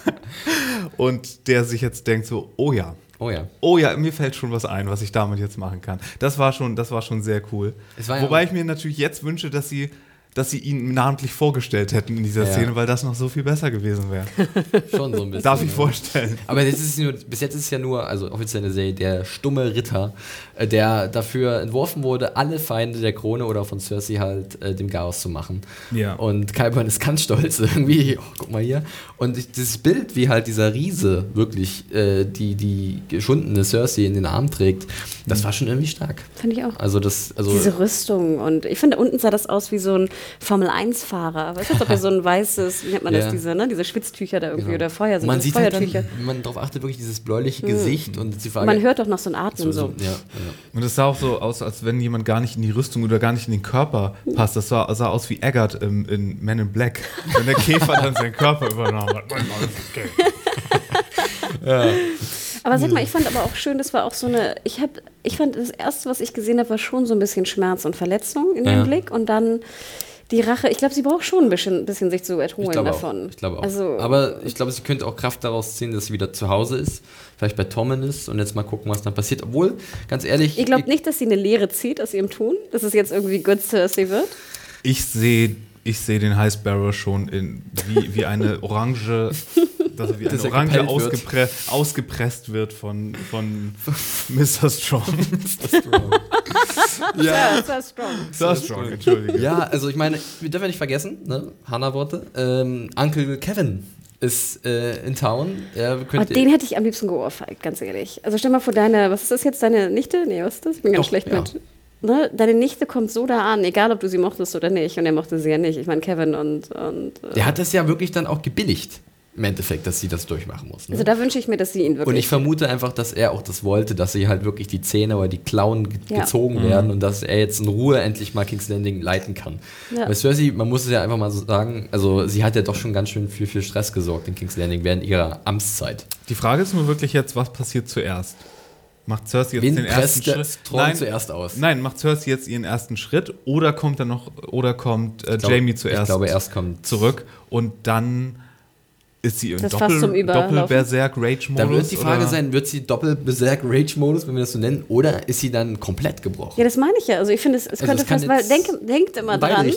und der sich jetzt denkt so, oh ja. Oh ja. Oh ja, mir fällt schon was ein, was ich damit jetzt machen kann. Das war schon, das war schon sehr cool. Wobei ja ich mir natürlich jetzt wünsche, dass sie dass sie ihn namentlich vorgestellt hätten in dieser ja. Szene, weil das noch so viel besser gewesen wäre. Schon so ein bisschen. Darf ich vorstellen. Aber jetzt ist nur, bis jetzt ist es ja nur, also offiziell eine Serie, der stumme Ritter, äh, der dafür entworfen wurde, alle Feinde der Krone oder von Cersei halt äh, dem Chaos zu machen. Ja. Und Kyburn ist ganz stolz irgendwie, oh, guck mal hier. Und ich, dieses Bild, wie halt dieser Riese wirklich äh, die, die geschundene Cersei in den Arm trägt, das mhm. war schon irgendwie stark. Fand ich auch. Also das, also Diese Rüstung und ich finde, unten sah das aus wie so ein Formel-1-Fahrer. Weißt du, ob er so ein weißes, wie nennt man das, diese, ne, diese Schwitztücher da irgendwie genau. oder Feuer sind. Man sieht halt dann, wenn man darauf achtet, wirklich dieses bläuliche mhm. Gesicht und die Frage. Man hört doch noch so ein Atmen so. so. Ja, ja. Und es sah auch so aus, als wenn jemand gar nicht in die Rüstung oder gar nicht in den Körper passt. Das sah, sah aus wie Eggert im, in Men in Black, wenn der Käfer dann seinen Körper übernahm hat. ja. Aber sag mal, ich fand aber auch schön, das war auch so eine, ich habe, ich fand das erste, was ich gesehen habe, war schon so ein bisschen Schmerz und Verletzung in ja. dem Blick und dann die Rache, ich glaube, sie braucht schon ein bisschen, bisschen sich zu erholen ich davon. Auch. Ich glaube auch. Also, Aber ich glaube, sie könnte auch Kraft daraus ziehen, dass sie wieder zu Hause ist, vielleicht bei Tommen ist und jetzt mal gucken, was dann passiert. Obwohl, ganz ehrlich. Ich glaube nicht, dass sie eine Lehre zieht aus ihrem Tun, dass es jetzt irgendwie good Cersei wird. Ich sehe ich sehe den High Sparrow schon in, wie, wie eine Orange, dass wie eine Orange ausgepre ausgepresst wird von, von Mr. Strong. Mr. Strong. ja, Sir Strong. Sir Strong, entschuldige. Ja, also ich meine, wir dürfen nicht vergessen, ne? Hannah-Worte. Ähm, Uncle Kevin ist äh, in Town. Ja, oh, den hätte ich am liebsten geohrfeigt, ganz ehrlich. Also stell mal vor, deine, was ist das jetzt, deine Nichte? Nee, was ist das? Ich bin ganz Doch, schlecht ja. mit ne, deine Nichte kommt so da an, egal ob du sie mochtest oder nicht. Und er mochte sie ja nicht. Ich meine, Kevin und. und äh Der hat das ja wirklich dann auch gebilligt. Im Endeffekt, dass sie das durchmachen muss. Ne? Also da wünsche ich mir, dass sie ihn wirklich. Und ich vermute einfach, dass er auch das wollte, dass sie halt wirklich die Zähne oder die Klauen ge ja. gezogen mhm. werden und dass er jetzt in Ruhe endlich mal King's Landing leiten kann. Ja. Weil Cersei, man muss es ja einfach mal so sagen, also sie hat ja doch schon ganz schön viel, viel Stress gesorgt in King's Landing während ihrer Amtszeit. Die Frage ist nur wirklich jetzt, was passiert zuerst? Macht Cersei jetzt Wen den ersten Schritt? Nein, zuerst aus. Nein, macht Cersei jetzt ihren ersten Schritt oder kommt dann noch oder kommt äh, glaub, Jamie zuerst? Ich glaube, erst kommt zurück und dann ist sie im Doppel, Doppel-Berserk Rage-Modus? Da wird die Frage oder? sein, wird sie Doppel-Berserk Rage-Modus, wenn wir das so nennen, oder ist sie dann komplett gebrochen? Ja, das meine ich ja. Also ich finde, es, es also könnte es fast, weil denk, denkt immer dran.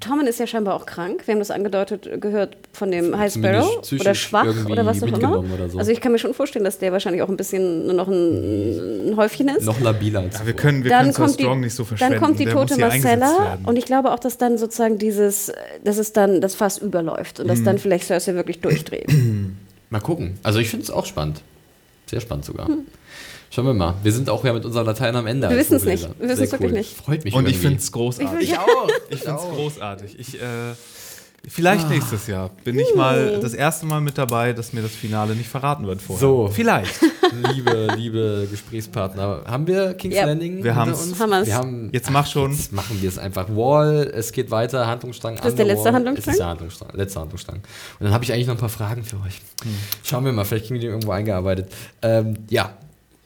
Tommen ist ja scheinbar auch krank. Wir haben das angedeutet gehört von dem High Sparrow oder schwach oder was auch immer. So. Also ich kann mir schon vorstellen, dass der wahrscheinlich auch ein bisschen noch ein, ein Häufchen ist. Noch labiler als ja, wir können, wir dann können Strong nicht so verschwenden. Dann kommt die der tote Marcella und ich glaube auch, dass dann sozusagen dieses, dass es dann das Fass überläuft und dass mhm. dann vielleicht Cersei wirklich durchdreht. Mal gucken. Also ich finde es auch spannend. Sehr spannend sogar. Hm. Schauen wir mal. Wir sind auch ja mit unserer Latein am Ende. Wir wissen es nicht. Wir wissen es wirklich cool. nicht. Freut mich Und ich finde es großartig. Ich, ich auch. Ich finde es großartig. Ich, äh, vielleicht ah. nächstes Jahr bin ich mal das erste Mal mit dabei, dass mir das Finale nicht verraten wird vorher. So. Vielleicht. liebe, liebe Gesprächspartner. Haben wir King's yep. Landing wir haben uns? Wir haben Jetzt mach schon. Jetzt machen wir es einfach. Wall, es geht weiter, Handlungsstrang. Das ist der letzte Handlungsstrang? ist der Handlungsstrang, letzte Handlungsstrang. Und dann habe ich eigentlich noch ein paar Fragen für euch. Hm. Schauen wir mal, vielleicht kriegen wir die irgendwo eingearbeitet. Ähm, ja,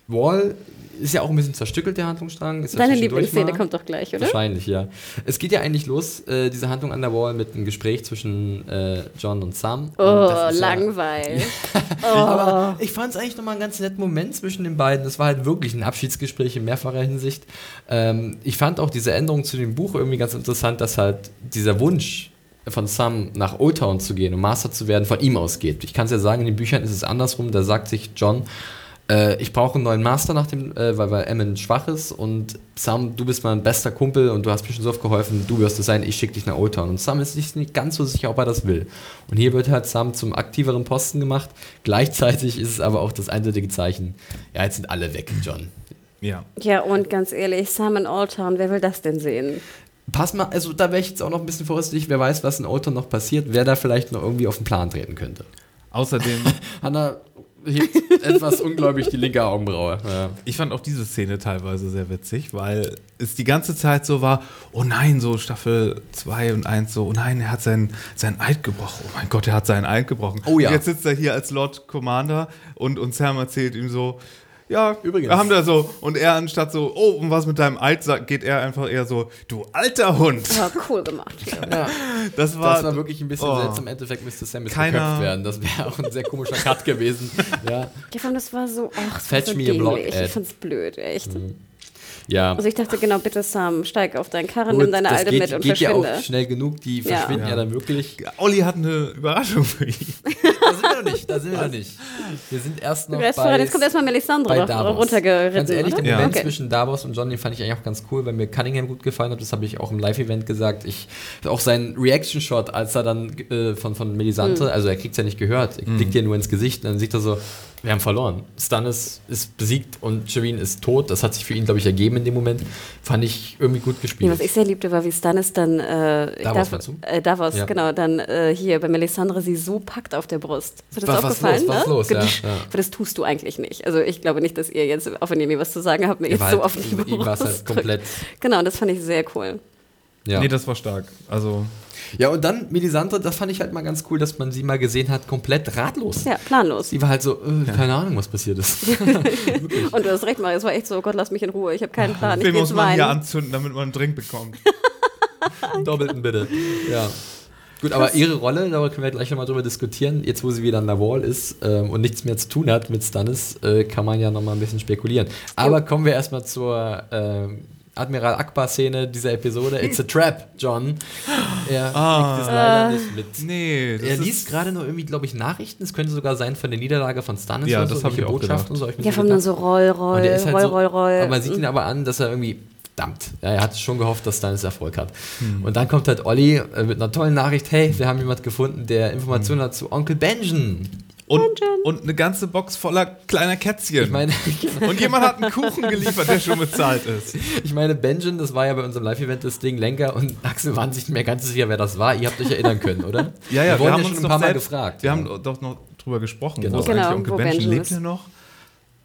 Wall ist ja auch ein bisschen zerstückelt, der Handlungsstrang. Ist Deine Lieblingsszene kommt doch gleich, oder? Wahrscheinlich, ja. Es geht ja eigentlich los, äh, diese Handlung an der Wall, mit einem Gespräch zwischen äh, John und Sam. Oh, und langweilig. Ja, oh. Aber ich fand es eigentlich nochmal einen ganz netten Moment zwischen den beiden. Das war halt wirklich ein Abschiedsgespräch in mehrfacher Hinsicht. Ähm, ich fand auch diese Änderung zu dem Buch irgendwie ganz interessant, dass halt dieser Wunsch, von Sam nach Old Town zu gehen und Master zu werden, von ihm ausgeht. Ich kann es ja sagen, in den Büchern ist es andersrum. Da sagt sich John, äh, ich brauche einen neuen Master nach dem, äh, weil, weil Emmon schwach ist und Sam, du bist mein bester Kumpel und du hast mir schon so oft geholfen, du wirst es sein, ich schicke dich nach Old Town. Und Sam ist sich nicht ganz so sicher, ob er das will. Und hier wird halt Sam zum aktiveren Posten gemacht. Gleichzeitig ist es aber auch das eindeutige Zeichen, ja, jetzt sind alle weg, John. Ja. Ja, und ganz ehrlich, Sam in Old Town, wer will das denn sehen? Pass mal, also da wäre ich jetzt auch noch ein bisschen vorsichtig, wer weiß, was in Old Town noch passiert, wer da vielleicht noch irgendwie auf den Plan treten könnte. Außerdem. Hanna, hebt etwas ungläubig die linke Augenbraue. Ja. Ich fand auch diese Szene teilweise sehr witzig, weil es die ganze Zeit so war, oh nein, so Staffel 2 und 1 so, oh nein, er hat seinen, seinen Eid gebrochen. Oh mein Gott, er hat seinen Eid gebrochen. Oh ja. Und jetzt sitzt er hier als Lord Commander und, und Sam erzählt ihm so, ja, übrigens. Wir haben da so, und er anstatt so, oh, und was mit deinem Alt sagt, geht er einfach eher so, du alter Hund. Ja, cool gemacht. Ja. Das, war, das war wirklich ein bisschen oh. seltsam. Im Endeffekt müsste Sam jetzt geköpft werden. Das wäre auch ein sehr komischer Cut gewesen. Ja. ja, das war so, ach, das Fetch war so me a block, Ich fand's blöd, echt. Mhm. Ja. Also ich dachte, genau, bitte Sam, steig auf deinen Karren, Gut, nimm deine Alte geht, mit und geht verschwinde. ja auch schnell genug, die ja. verschwinden ja. ja. dann wirklich. Olli hat eine Überraschung für ihn. da sind wir noch nicht, da sind wir noch nicht. Wir sind erst noch bei... Jetzt kommt erstmal Melisandre runtergeritten, Ganz ehrlich, oder? den Moment okay. zwischen Davos und John, den fand ich eigentlich auch ganz cool, weil mir Cunningham gut gefallen hat, das habe ich auch im Live-Event gesagt. Ich, auch sein Reaction-Shot, als er dann äh, von, von Melisandre, mhm. also er kriegt es ja nicht gehört, er mhm. blickt ihr nur ins Gesicht und dann sieht er so, wir haben verloren. Stannis ist besiegt und Shireen ist tot. Das hat sich für ihn, glaube ich, ergeben in dem Moment. Fand ich irgendwie gut gespielt. Ja, was ich sehr liebte, war, wie Stannis dann äh, Davos, darf, äh, Davos ja. genau, dann äh, hier bei Melisandre sie so packt auf der Brust. Ist dir das was, aufgefallen? Was los, ne? was los, ja, das tust du eigentlich nicht. Also ich glaube nicht, dass ihr jetzt, auch wenn ihr mir was zu sagen habt, mir jetzt so auf die Brust halt komplett. Genau, das fand ich sehr cool. Ja. Nee, das war stark. Also ja, und dann Melisandre, das fand ich halt mal ganz cool, dass man sie mal gesehen hat, komplett ratlos. Ja, planlos. Sie war halt so, äh, ja. keine Ahnung, was passiert ist. und du hast recht, Mario, es war echt so, Gott, lass mich in Ruhe, ich habe keinen Plan. Den muss man weinen. hier anzünden, damit man einen Drink bekommt. Doppelten bitte. Ja. Gut, aber ihre Rolle, da können wir gleich nochmal drüber diskutieren. Jetzt, wo sie wieder an der Wall ist ähm, und nichts mehr zu tun hat mit Stannis, äh, kann man ja nochmal ein bisschen spekulieren. Aber kommen wir erstmal zur ähm, Admiral Akbar-Szene dieser Episode. It's a trap, John. Er ah, kriegt es leider nicht mit. Nee, er liest gerade nur irgendwie, glaube ich, Nachrichten. Es könnte sogar sein von der Niederlage von Stannis. Ja, das so, habe ich auch gedacht. Und so. ja, von nur so Roll, Roll, halt Roll, Roll, Roll. Aber man sieht ihn aber an, dass er irgendwie verdammt. Ja, er hat schon gehofft, dass Stannis Erfolg hat. Hm. Und dann kommt halt Olli äh, mit einer tollen Nachricht: Hey, wir haben jemanden gefunden, der Informationen hm. hat zu Onkel Benjen. Und, und eine ganze Box voller kleiner Kätzchen. Ich meine, und jemand hat einen Kuchen geliefert, der schon bezahlt ist. Ich meine, Benjamin, das war ja bei unserem Live-Event das Ding, Lenker und Axel waren sich nicht mehr ganz sicher, wer das war. Ihr habt euch erinnern können, oder? ja, ja, wir, wir haben ja uns schon ein paar Mal gefragt. Wir ja. haben doch noch drüber gesprochen. Genau. Wo genau, eigentlich Onkel Benjamin? Lebt er noch?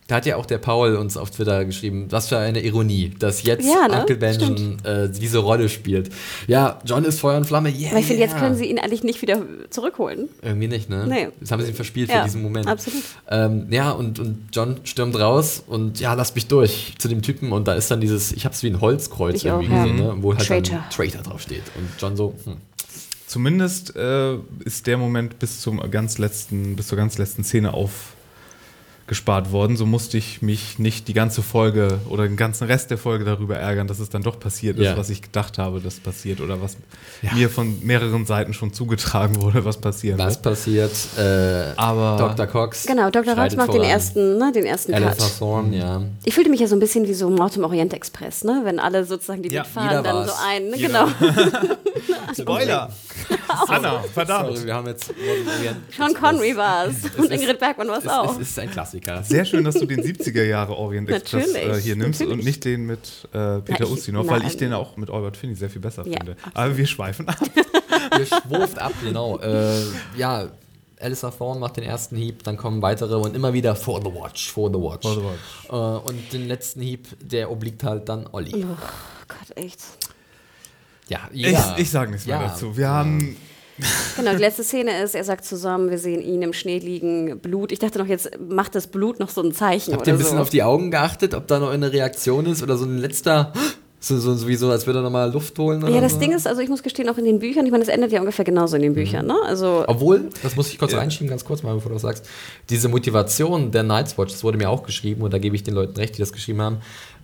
Da hat ja auch der Paul uns auf Twitter geschrieben, was für eine Ironie, dass jetzt ja, ne? Uncle Benjamin äh, diese Rolle spielt. Ja, John ist Feuer und Flamme, yeah. Aber ich finde, jetzt können sie ihn eigentlich nicht wieder zurückholen. Irgendwie nicht, ne? Nee. Das haben sie ihn verspielt ja, für diesen Moment. Absolut. Ähm, ja, und, und John stürmt raus und ja, lass mich durch zu dem Typen und da ist dann dieses, ich hab's wie ein Holzkreuz ich irgendwie auch, gesehen, ne? wo halt Traitor. dann Traitor draufsteht. Und John so, hm. zumindest äh, ist der Moment bis zum ganz letzten, bis zur ganz letzten Szene auf gespart worden. So musste ich mich nicht die ganze Folge oder den ganzen Rest der Folge darüber ärgern, dass es dann doch passiert ja. ist, was ich gedacht habe, dass passiert oder was ja. mir von mehreren Seiten schon zugetragen wurde, was passiert. Was passiert? Äh, Aber Dr. Cox. Genau, Dr. Cox macht den ersten, ne, den ersten Cut. Thorne, ja. Ich fühlte mich ja so ein bisschen wie so Mord im Orient Express, ne? wenn alle sozusagen die ja, mitfahren, dann so ein. Ne? Genau. Spoiler! Anna, verdammt. Sorry, wir haben jetzt Sean Connery war es und Ingrid Bergmann war es auch. Es ist ein Klassiker. Sehr schön, dass du den 70er Jahre Orient Express äh, hier nimmst natürlich. und nicht den mit äh, Peter Ustinov, weil ich den auch mit Albert Finney sehr viel besser ja, finde. Absolut. Aber wir schweifen ab. wir schwurft ab, genau. Äh, ja, Alistair Thorne macht den ersten Hieb, dann kommen weitere und immer wieder for the watch, for the watch. For the watch. Äh, und den letzten Hieb, der obliegt halt dann Olli. Oh Gott, echt. Ja, ja. Ich, ich sage nichts ja. mehr dazu. Wir haben. Genau, die letzte Szene ist, er sagt zusammen, wir sehen ihn im Schnee liegen, Blut. Ich dachte noch, jetzt macht das Blut noch so ein Zeichen. Habt ihr ein bisschen so. auf die Augen geachtet, ob da noch eine Reaktion ist oder so ein letzter. So, so, sowieso, als würde er nochmal Luft holen. ja, das so. Ding ist, also ich muss gestehen, auch in den Büchern, ich meine, das endet ja ungefähr genauso in den mhm. Büchern, ne? Also, Obwohl, das muss ich kurz ja. reinschieben, ganz kurz mal, bevor du das sagst, diese Motivation der Night's Watch, das wurde mir auch geschrieben und da gebe ich den Leuten recht, die das geschrieben haben,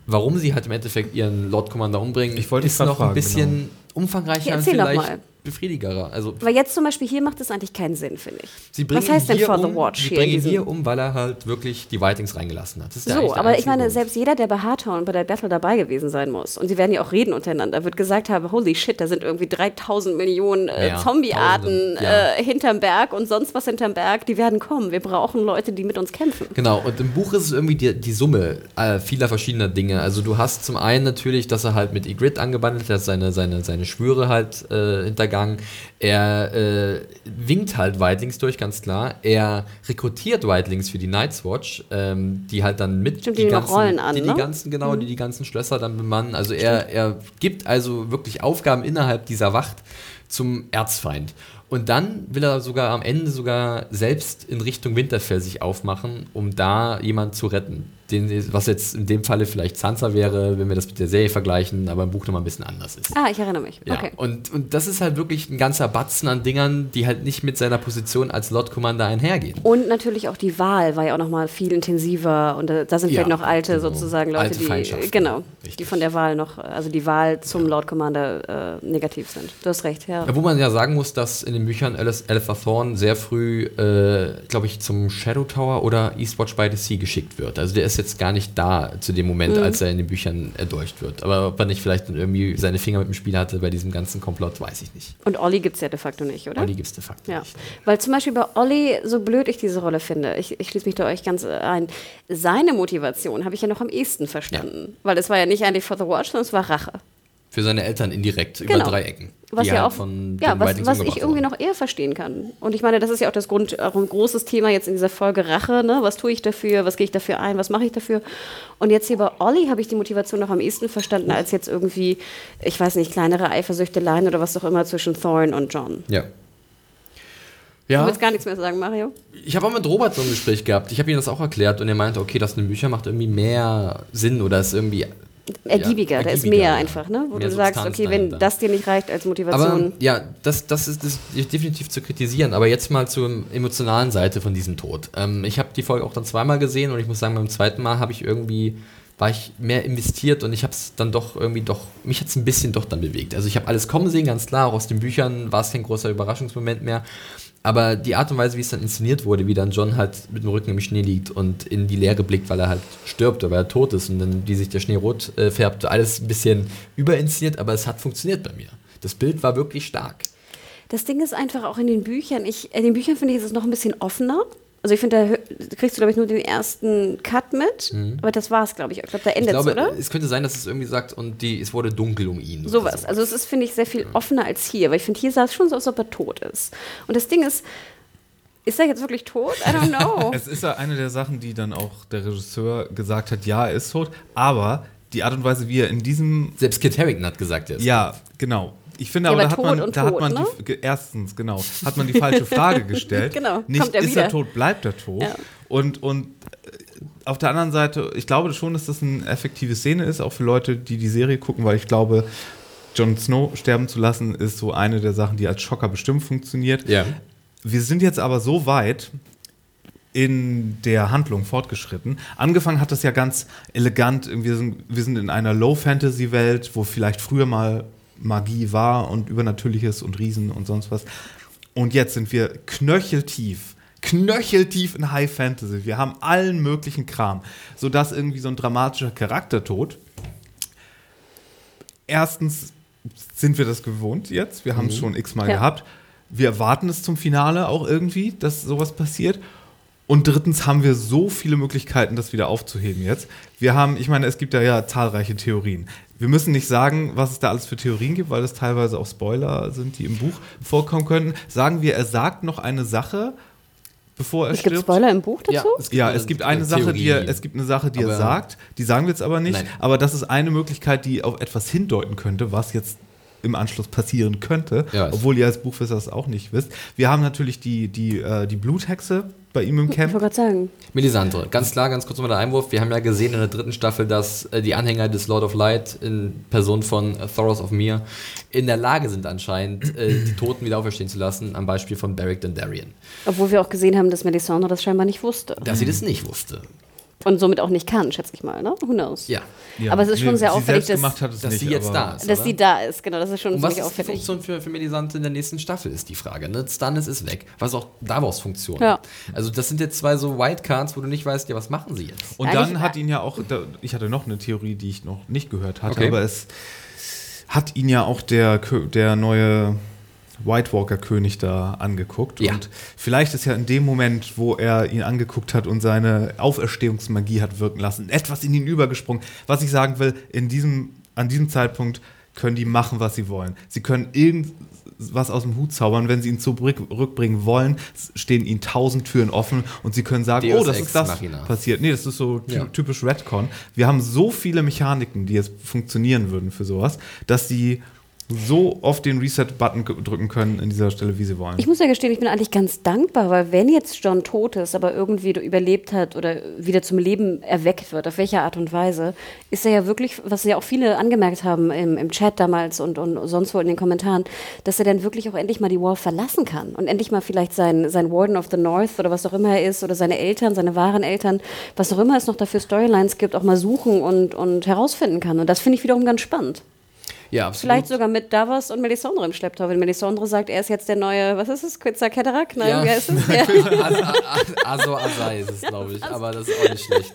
warum sie halt im Endeffekt ihren Lord Commander umbringen, ich wollte ist noch fragen, ein bisschen genau. umfangreicher ja, und vielleicht befriedigerer. Also weil jetzt zum Beispiel hier macht es eigentlich keinen Sinn, finde ich. Sie Was heißt denn For um, the Watch sie hier? Sie bringen hier um, weil er halt wirklich die Whitings reingelassen hat. so, aber ich meine, Grund. selbst jeder, der bei Hardtown bei der Battle dabei gewesen sein muss, und sie werden ja auch reden untereinander, wird gesagt haben, holy shit, da sind irgendwie 3000 Millionen äh, ja, Zombie-Arten ja. äh, hinterm Berg und sonst was hinterm Berg, die werden kommen. Wir brauchen Leute, die mit uns kämpfen. Genau, und im Buch ist es irgendwie die, die Summe äh, vieler verschiedener Dinge. Also du hast zum einen natürlich, dass er halt mit Ygritte angebandelt hat, seine, seine, seine Schwüre halt äh, hintergangen. Er äh, winkt halt Whitelings durch, ganz klar. Er rekrutiert Whitelings für die Night's Watch, ähm, die halt dann mit Stimmt, die, die ganzen, Rollen an, die, die ne? ganzen, genau, mhm. die die ganzen Schlösser dann bemannen. Also er, er gibt also wirklich Aufgaben innerhalb dieser Wacht zum Erzfeind. Und dann will er sogar am Ende sogar selbst in Richtung Winterfell sich aufmachen, um da jemanden zu retten den, was jetzt in dem Falle vielleicht Sansa wäre, wenn wir das mit der Serie vergleichen, aber im Buch nochmal ein bisschen anders ist. Ah, ich erinnere mich. Ja, okay. und, und das ist halt wirklich ein ganzer Batzen an Dingern, die halt nicht mit seiner Position als Lord Commander einhergehen. Und natürlich auch die Wahl war ja auch nochmal viel intensiver und da, da sind ja, vielleicht noch alte genau. sozusagen Leute, alte die genau, Richtig. die von der Wahl noch, also die Wahl zum ja. Lord Commander äh, negativ sind. Du hast recht, ja. ja. Wo man ja sagen muss, dass in den Büchern Alice, Thorne sehr früh, äh, glaube ich, zum Shadow Tower oder Eastwatch by the Sea geschickt wird. Also der ist jetzt gar nicht da zu dem Moment, mhm. als er in den Büchern erdolcht wird. Aber ob er nicht vielleicht irgendwie seine Finger mit dem Spiel hatte bei diesem ganzen Komplott, weiß ich nicht. Und Olli gibt es ja de facto nicht, oder? Olli gibt es de facto ja. nicht. Weil zum Beispiel bei Olli, so blöd ich diese Rolle finde, ich, ich schließe mich da euch ganz ein, seine Motivation habe ich ja noch am ehesten verstanden. Ja. Weil es war ja nicht eigentlich for the watch, sondern es war Rache. Für seine Eltern indirekt, genau. über drei Ecken. Was ja halt auch, ja, was, was ich irgendwie noch eher verstehen kann. Und ich meine, das ist ja auch das Grund, auch ein großes Thema jetzt in dieser Folge Rache. Ne? Was tue ich dafür? Was gehe ich dafür ein? Was mache ich dafür? Und jetzt hier bei Olli habe ich die Motivation noch am ehesten verstanden, als jetzt irgendwie, ich weiß nicht, kleinere Eifersüchteleien oder was auch immer zwischen Thorne und John. Ja. Ja. Du willst gar nichts mehr sagen, Mario? Ich habe auch mit Robert so ein Gespräch gehabt. Ich habe ihm das auch erklärt und er meinte, okay, das in den Büchern macht irgendwie mehr Sinn oder ist irgendwie ergiebiger, ja, da ist mehr ja. einfach, ne? Wo mehr du sagst, okay, wenn dahinter. das dir nicht reicht als Motivation. Aber, ja, das, das, ist, das ist definitiv zu kritisieren, aber jetzt mal zur emotionalen Seite von diesem Tod. Ähm, ich habe die Folge auch dann zweimal gesehen und ich muss sagen, beim zweiten Mal habe ich irgendwie war ich mehr investiert und ich habe es dann doch irgendwie doch, mich hat es ein bisschen doch dann bewegt. Also ich habe alles kommen sehen, ganz klar, auch aus den Büchern war es kein großer Überraschungsmoment mehr. Aber die Art und Weise, wie es dann inszeniert wurde, wie dann John halt mit dem Rücken im Schnee liegt und in die Leere blickt, weil er halt stirbt oder weil er tot ist und dann wie sich der Schnee rot äh, färbt, alles ein bisschen überinszeniert, aber es hat funktioniert bei mir. Das Bild war wirklich stark. Das Ding ist einfach auch in den Büchern, ich, in den Büchern finde ich, ist es noch ein bisschen offener. Also ich finde, da kriegst du, glaube ich, nur den ersten Cut mit. Mhm. Aber das war es, glaube ich. Ich glaube, da endet es, oder? Es könnte sein, dass es irgendwie sagt, und die, es wurde dunkel um ihn. Sowas. Also es ist, finde ich, sehr viel offener als hier. Weil ich finde, hier sah es schon so aus, als ob er tot ist. Und das Ding ist, ist er jetzt wirklich tot? I don't know. es ist ja eine der Sachen, die dann auch der Regisseur gesagt hat, ja, er ist tot. Aber die Art und Weise, wie er in diesem... Selbst Kit Harington hat gesagt, er ist Ja, tot. genau. Ich finde aber, da hat man, da tot, hat man ne? die, erstens, genau, hat man die falsche Frage gestellt. genau, Nicht er ist wieder. er tot, bleibt er tot. Ja. Und, und äh, auf der anderen Seite, ich glaube schon, dass das eine effektive Szene ist, auch für Leute, die die Serie gucken, weil ich glaube, Jon Snow sterben zu lassen, ist so eine der Sachen, die als Schocker bestimmt funktioniert. Ja. Wir sind jetzt aber so weit in der Handlung fortgeschritten. Angefangen hat das ja ganz elegant. Wir sind, wir sind in einer Low-Fantasy-Welt, wo vielleicht früher mal Magie war und Übernatürliches und Riesen und sonst was. Und jetzt sind wir knöcheltief knöcheltief in High Fantasy. Wir haben allen möglichen Kram, sodass irgendwie so ein dramatischer Charaktertod. Erstens sind wir das gewohnt jetzt. Wir haben es mhm. schon x-mal ja. gehabt. Wir erwarten es zum Finale auch irgendwie, dass sowas passiert. Und drittens haben wir so viele Möglichkeiten, das wieder aufzuheben jetzt. Wir haben, ich meine, es gibt da ja zahlreiche Theorien. Wir müssen nicht sagen, was es da alles für Theorien gibt, weil es teilweise auch Spoiler sind, die im Buch vorkommen könnten. Sagen wir, er sagt noch eine Sache, bevor er es stirbt. Gibt Spoiler im Buch dazu? Ja, es gibt, ja, es gibt eine, eine Sache, die er, es gibt eine Sache, die er sagt. Die sagen wir jetzt aber nicht. Nein. Aber das ist eine Möglichkeit, die auf etwas hindeuten könnte, was jetzt im Anschluss passieren könnte, ja, obwohl ihr als Buchwisser das auch nicht wisst. Wir haben natürlich die, die, äh, die Bluthexe bei ihm im Camp. Ich wollte gerade sagen. Melisandre, ganz klar, ganz kurz nochmal der Einwurf. Wir haben ja gesehen in der dritten Staffel, dass äh, die Anhänger des Lord of Light in Person von äh, Thoros of Mir in der Lage sind anscheinend, äh, die Toten wieder auferstehen zu lassen, am Beispiel von Beric Dondarrion. Obwohl wir auch gesehen haben, dass Melisandre das scheinbar nicht wusste. Dass sie das nicht wusste. Und somit auch nicht kann, schätze ich mal, ne? Who knows? Ja. ja. Aber es ist schon nee, sehr auffällig, dass, dass nicht, sie jetzt da ist. Dass oder? sie da ist, genau, das ist schon Und was ist die Funktion für, für Melisante in der nächsten Staffel, ist die Frage. Ne? Stannis ist weg. Was auch Davos Funktion. Ja. Also das sind jetzt zwei so Wildcards, wo du nicht weißt, ja, was machen sie jetzt? Und Eigentlich dann hat ihn ja auch, ich hatte noch eine Theorie, die ich noch nicht gehört hatte, okay. aber es hat ihn ja auch der, der neue White Walker König da angeguckt. Ja. Und vielleicht ist ja in dem Moment, wo er ihn angeguckt hat und seine Auferstehungsmagie hat wirken lassen, etwas in ihn übergesprungen. Was ich sagen will, in diesem, an diesem Zeitpunkt können die machen, was sie wollen. Sie können irgendwas aus dem Hut zaubern. Wenn sie ihn zurückbringen wollen, stehen ihnen tausend Türen offen und sie können sagen, Deus oh, das ist das Machina. passiert. Nee, das ist so ja. typisch Redcon. Wir haben so viele Mechaniken, die jetzt funktionieren würden für sowas, dass sie so oft den Reset-Button drücken können in dieser Stelle, wie sie wollen. Ich muss ja gestehen, ich bin eigentlich ganz dankbar, weil wenn jetzt John tot ist, aber irgendwie überlebt hat oder wieder zum Leben erweckt wird, auf welche Art und Weise, ist er ja wirklich, was ja auch viele angemerkt haben im, im Chat damals und, und sonst wo in den Kommentaren, dass er dann wirklich auch endlich mal die Wall verlassen kann und endlich mal vielleicht sein, sein Warden of the North oder was auch immer er ist oder seine Eltern, seine wahren Eltern, was auch immer es noch dafür Storylines gibt, auch mal suchen und, und herausfinden kann. Und das finde ich wiederum ganz spannend. Ja, absolut. Vielleicht sogar mit Davos und Melisandre im Schlepptau. Wenn Melisandre sagt, er ist jetzt der neue, was ist es, Quetzal Keterak? Nein, ja. wie heißt es? Ja. Aso Asai ist es, glaube ich. Aber das ist auch nicht schlecht.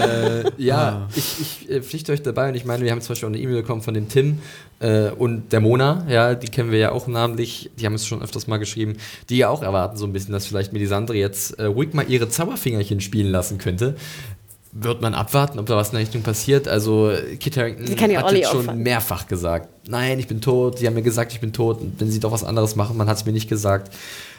äh, ja, ah. ich, ich äh, pflichte euch dabei und ich meine, wir haben zum Beispiel auch eine E-Mail bekommen von dem Tim äh, und der Mona, ja, die kennen wir ja auch namentlich, die haben es schon öfters mal geschrieben, die ja auch erwarten so ein bisschen, dass vielleicht Melisandre jetzt äh, ruhig mal ihre Zauberfingerchen spielen lassen könnte wird man abwarten, ob da was in der Richtung passiert. Also Kit Harington hat jetzt schon auffangen. mehrfach gesagt, nein, ich bin tot. Sie haben mir gesagt, ich bin tot. Und wenn sie doch was anderes machen, man hat es mir nicht gesagt.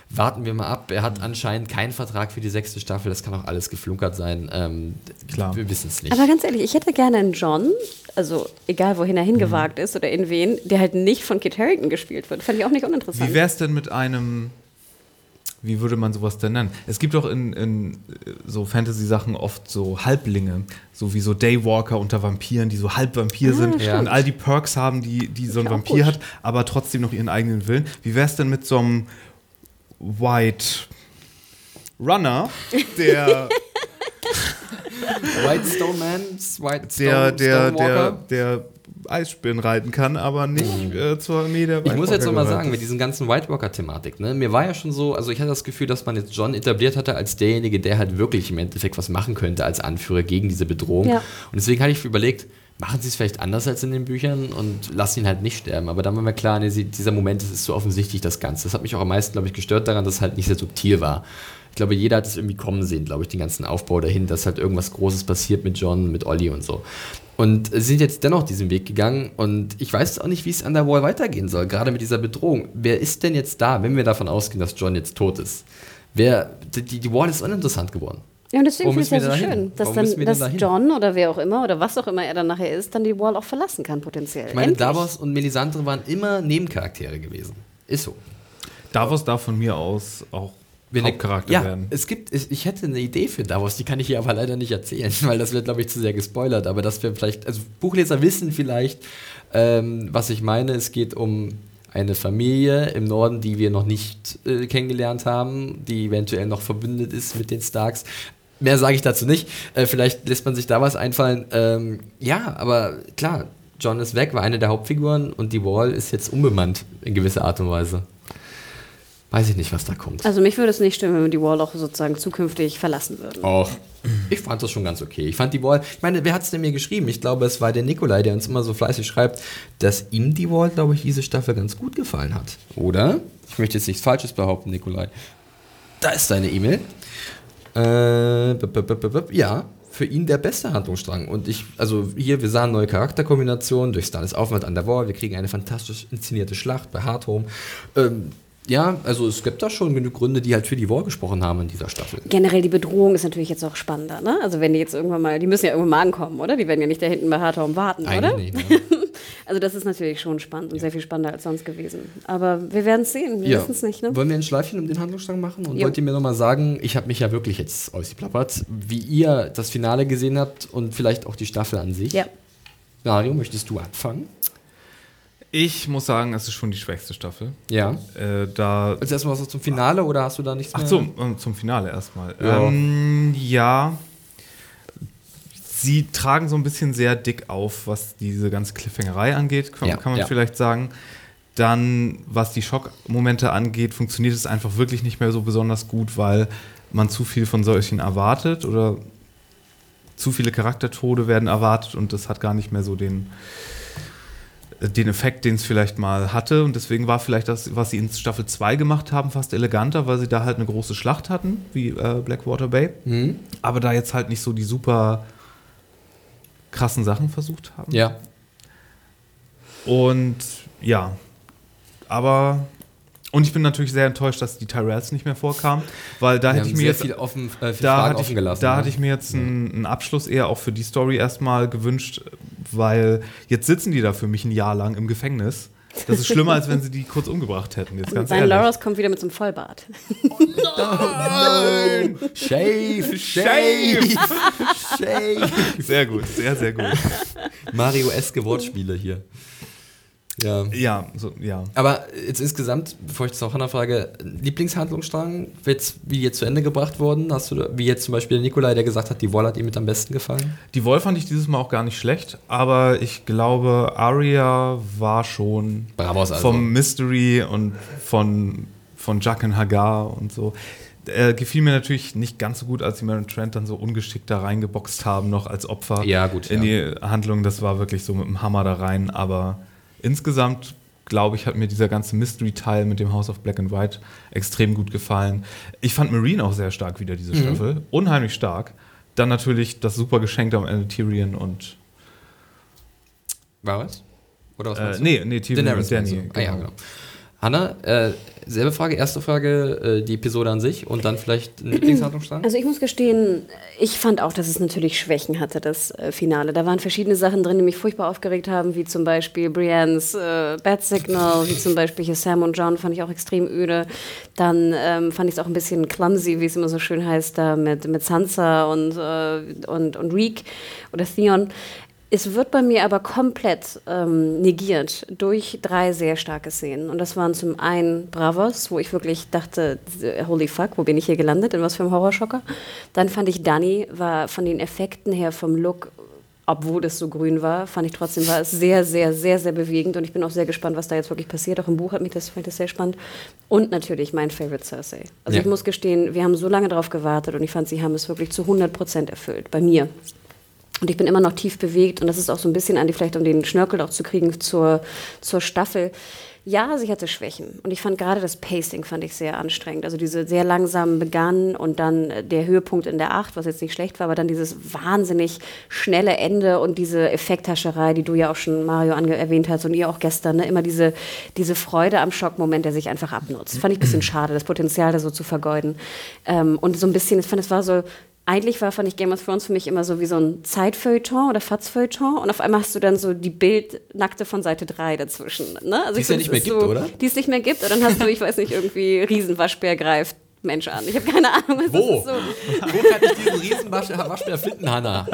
Warten wir mal ab. Er hat anscheinend keinen Vertrag für die sechste Staffel. Das kann auch alles geflunkert sein. Ähm, Klar. Wir wissen es nicht. Aber ganz ehrlich, ich hätte gerne einen John, also egal wohin er hingewagt mhm. ist oder in wen, der halt nicht von Kit Harington gespielt wird. Fand ich auch nicht uninteressant. Wie wäre es denn mit einem wie würde man sowas denn nennen? Es gibt auch in, in so Fantasy-Sachen oft so Halblinge, so wie so Daywalker unter Vampiren, die so halb Vampir ah, sind ja. und all die Perks haben, die, die so ein Vampir hat, aber trotzdem noch ihren eigenen Willen. Wie wäre es denn mit so einem White Runner, der White Stone Man, White Stone, der, der, der, der Eisspinnen reiten kann, aber nicht mhm. äh, zur Armee der Ich muss jetzt nochmal sagen, mit diesen ganzen White Walker-Thematik, ne, mir war ja schon so, also ich hatte das Gefühl, dass man jetzt John etabliert hatte als derjenige, der halt wirklich im Endeffekt was machen könnte als Anführer gegen diese Bedrohung. Ja. Und deswegen hatte ich überlegt, machen sie es vielleicht anders als in den Büchern und lassen ihn halt nicht sterben. Aber dann war mir klar, nee, dieser Moment, das ist so offensichtlich das Ganze. Das hat mich auch am meisten, glaube ich, gestört daran, dass es halt nicht sehr subtil war. Ich glaube, jeder hat es irgendwie kommen sehen, glaube ich, den ganzen Aufbau dahin, dass halt irgendwas Großes passiert mit John, mit Olli und so. Und sind jetzt dennoch diesen Weg gegangen und ich weiß auch nicht, wie es an der Wall weitergehen soll, gerade mit dieser Bedrohung. Wer ist denn jetzt da, wenn wir davon ausgehen, dass John jetzt tot ist? Wer, die, die Wall ist uninteressant geworden. Ja, und deswegen finde ich es ja so schön, dass, dann, dass John oder wer auch immer oder was auch immer er dann nachher ist, dann die Wall auch verlassen kann, potenziell. Ich meine, Endlich. Davos und Melisandre waren immer Nebencharaktere gewesen. Ist so. Davos darf von mir aus auch wenn Hauptcharakter ja, werden. Es gibt, ich hätte eine Idee für Davos, die kann ich hier aber leider nicht erzählen, weil das wird, glaube ich, zu sehr gespoilert. Aber dass wir vielleicht, also Buchleser wissen vielleicht, ähm, was ich meine. Es geht um eine Familie im Norden, die wir noch nicht äh, kennengelernt haben, die eventuell noch verbündet ist mit den Starks. Mehr sage ich dazu nicht. Äh, vielleicht lässt man sich da was einfallen. Ähm, ja, aber klar, John ist weg, war eine der Hauptfiguren und die Wall ist jetzt unbemannt in gewisser Art und Weise. Weiß ich nicht, was da kommt. Also mich würde es nicht stimmen, wenn wir die Wall auch sozusagen zukünftig verlassen würden. Och, ich fand das schon ganz okay. Ich fand die Wall, ich meine, wer hat es denn mir geschrieben? Ich glaube, es war der Nikolai, der uns immer so fleißig schreibt, dass ihm die Wall, glaube ich, diese Staffel ganz gut gefallen hat. Oder? Ich möchte jetzt nichts Falsches behaupten, Nikolai. Da ist seine E-Mail. Äh, ja, für ihn der beste Handlungsstrang. Und ich, also hier, wir sahen neue Charakterkombinationen durch Stannis Aufwand an der Wall. Wir kriegen eine fantastisch inszenierte Schlacht bei Hardhome. Ähm, ja, also es gibt da schon genug Gründe, die halt für die War gesprochen haben in dieser Staffel. Generell die Bedrohung ist natürlich jetzt auch spannender, ne? Also wenn die jetzt irgendwann mal, die müssen ja irgendwann mal ankommen, oder? Die werden ja nicht da hinten bei Hardhome warten, Eigentlich oder? Nicht, ne? also das ist natürlich schon spannend und ja. sehr viel spannender als sonst gewesen. Aber wir werden es sehen, wir ja. wissen es nicht, ne? Wollen wir ein Schleifchen um den Handlungsstrang machen? Und jo. wollt ihr mir nochmal sagen, ich habe mich ja wirklich jetzt ausgeplappert, wie ihr das Finale gesehen habt und vielleicht auch die Staffel an sich? Ja. Mario, möchtest du anfangen? Ich muss sagen, es ist schon die schwächste Staffel. Ja. Äh, da also erstmal was zum Finale oder hast du da nichts Ach, mehr? Ach so, ähm, zum Finale erstmal. Ja. Ähm, ja. Sie tragen so ein bisschen sehr dick auf, was diese ganze Cliffhangerei angeht, kann, ja. kann man ja. vielleicht sagen. Dann, was die Schockmomente angeht, funktioniert es einfach wirklich nicht mehr so besonders gut, weil man zu viel von solchen erwartet oder zu viele Charaktertode werden erwartet und das hat gar nicht mehr so den, den Effekt, den es vielleicht mal hatte. Und deswegen war vielleicht das, was sie in Staffel 2 gemacht haben, fast eleganter, weil sie da halt eine große Schlacht hatten, wie äh, Blackwater Bay. Mhm. Aber da jetzt halt nicht so die super krassen Sachen versucht haben. Ja. Und ja, aber und ich bin natürlich sehr enttäuscht, dass die Tyrells nicht mehr vorkamen, weil da hätte ich mir jetzt viel offen, äh, viel da hatte ich, gelassen. Da ne? hatte ich mir jetzt einen, einen, Abschluss eher auch für die Story erstmal gewünscht, weil jetzt sitzen die da für mich ein Jahr lang im Gefängnis. Das ist schlimmer, als wenn sie die kurz umgebracht hätten. Jetzt ganz Sein Loras kommt wieder mit so einem Vollbart. Oh nein! Shave, shave, shave. Sehr gut, sehr, sehr gut. Mario-eske Wortspiele hier. Ja. Ja, so, ja. Aber jetzt insgesamt, bevor ich das auch Hannah frage, Lieblingshandlungsstrang, jetzt, wie jetzt zu Ende gebracht worden? Hast du, wie jetzt zum Beispiel der Nikolai, der gesagt hat, die Wall hat ihm mit am besten gefallen? Die Wall fand ich dieses Mal auch gar nicht schlecht, aber ich glaube, Arya war schon Bravos also. vom Mystery und von, von Jack und Hagar und so. Er gefiel mir natürlich nicht ganz so gut, als sie Maren Trent dann so ungeschickt da reingeboxt haben, noch als Opfer ja, gut, in ja. die Handlung. Das war wirklich so mit dem Hammer da rein, aber insgesamt glaube ich, hat mir dieser ganze Mystery-Teil mit dem House of Black and White extrem gut gefallen. Ich fand Marine auch sehr stark wieder, diese mhm. Staffel. Unheimlich stark. Dann natürlich das super Geschenk am Ende Tyrion und. War was? Oder was äh, nee, nee, Tyrion Daenerys und Danny. Ah, ja, genau. genau. Hanna, äh, selbe Frage, erste Frage, äh, die Episode an sich und dann vielleicht ein Lieblingshandlungsstrang? Also ich muss gestehen, ich fand auch, dass es natürlich Schwächen hatte, das äh, Finale. Da waren verschiedene Sachen drin, die mich furchtbar aufgeregt haben, wie zum Beispiel Briennes äh, Bad Signal, wie zum Beispiel hier Sam und John, fand ich auch extrem öde. Dann ähm, fand ich es auch ein bisschen clumsy, wie es immer so schön heißt, da mit, mit Sansa und, äh, und, und Reek oder Theon. Es wird bei mir aber komplett ähm, negiert durch drei sehr starke Szenen. Und das waren zum einen Bravos, wo ich wirklich dachte, holy fuck, wo bin ich hier gelandet, in was für einem Horrorschocker. Dann fand ich Danny, war von den Effekten her, vom Look, obwohl es so grün war, fand ich trotzdem, war es sehr, sehr, sehr, sehr bewegend. Und ich bin auch sehr gespannt, was da jetzt wirklich passiert. Auch im Buch hat mich das, fand ich das sehr spannend. Und natürlich mein Favorite Cersei. Also ja. ich muss gestehen, wir haben so lange darauf gewartet und ich fand, sie haben es wirklich zu 100 Prozent erfüllt. Bei mir. Und ich bin immer noch tief bewegt und das ist auch so ein bisschen, Andi, vielleicht um den Schnörkel auch zu kriegen zur, zur Staffel. Ja, sie hatte Schwächen. Und ich fand gerade das Pacing fand ich sehr anstrengend. Also diese sehr langsam begann und dann der Höhepunkt in der Acht, was jetzt nicht schlecht war, aber dann dieses wahnsinnig schnelle Ende und diese Effekthascherei, die du ja auch schon, Mario, erwähnt hast und ihr auch gestern, ne? immer diese, diese Freude am Schockmoment, der sich einfach abnutzt. Fand ich ein bisschen schade, das Potenzial da so zu vergeuden. Ähm, und so ein bisschen, ich fand, es war so eigentlich war, fand ich Game of Thrones für mich immer so wie so ein Zeitfeuilleton oder Fatzfeuilleton und auf einmal hast du dann so die Bildnackte von Seite 3 dazwischen. Ne? Also die es ja nicht mehr gibt, so, oder? Die es nicht mehr gibt und dann hast du, ich weiß nicht, irgendwie Riesenwaschbär greift Mensch an. Ich habe keine Ahnung. Es Wo? So Wo kann ich diesen riesen Waschbär finden, Hanna?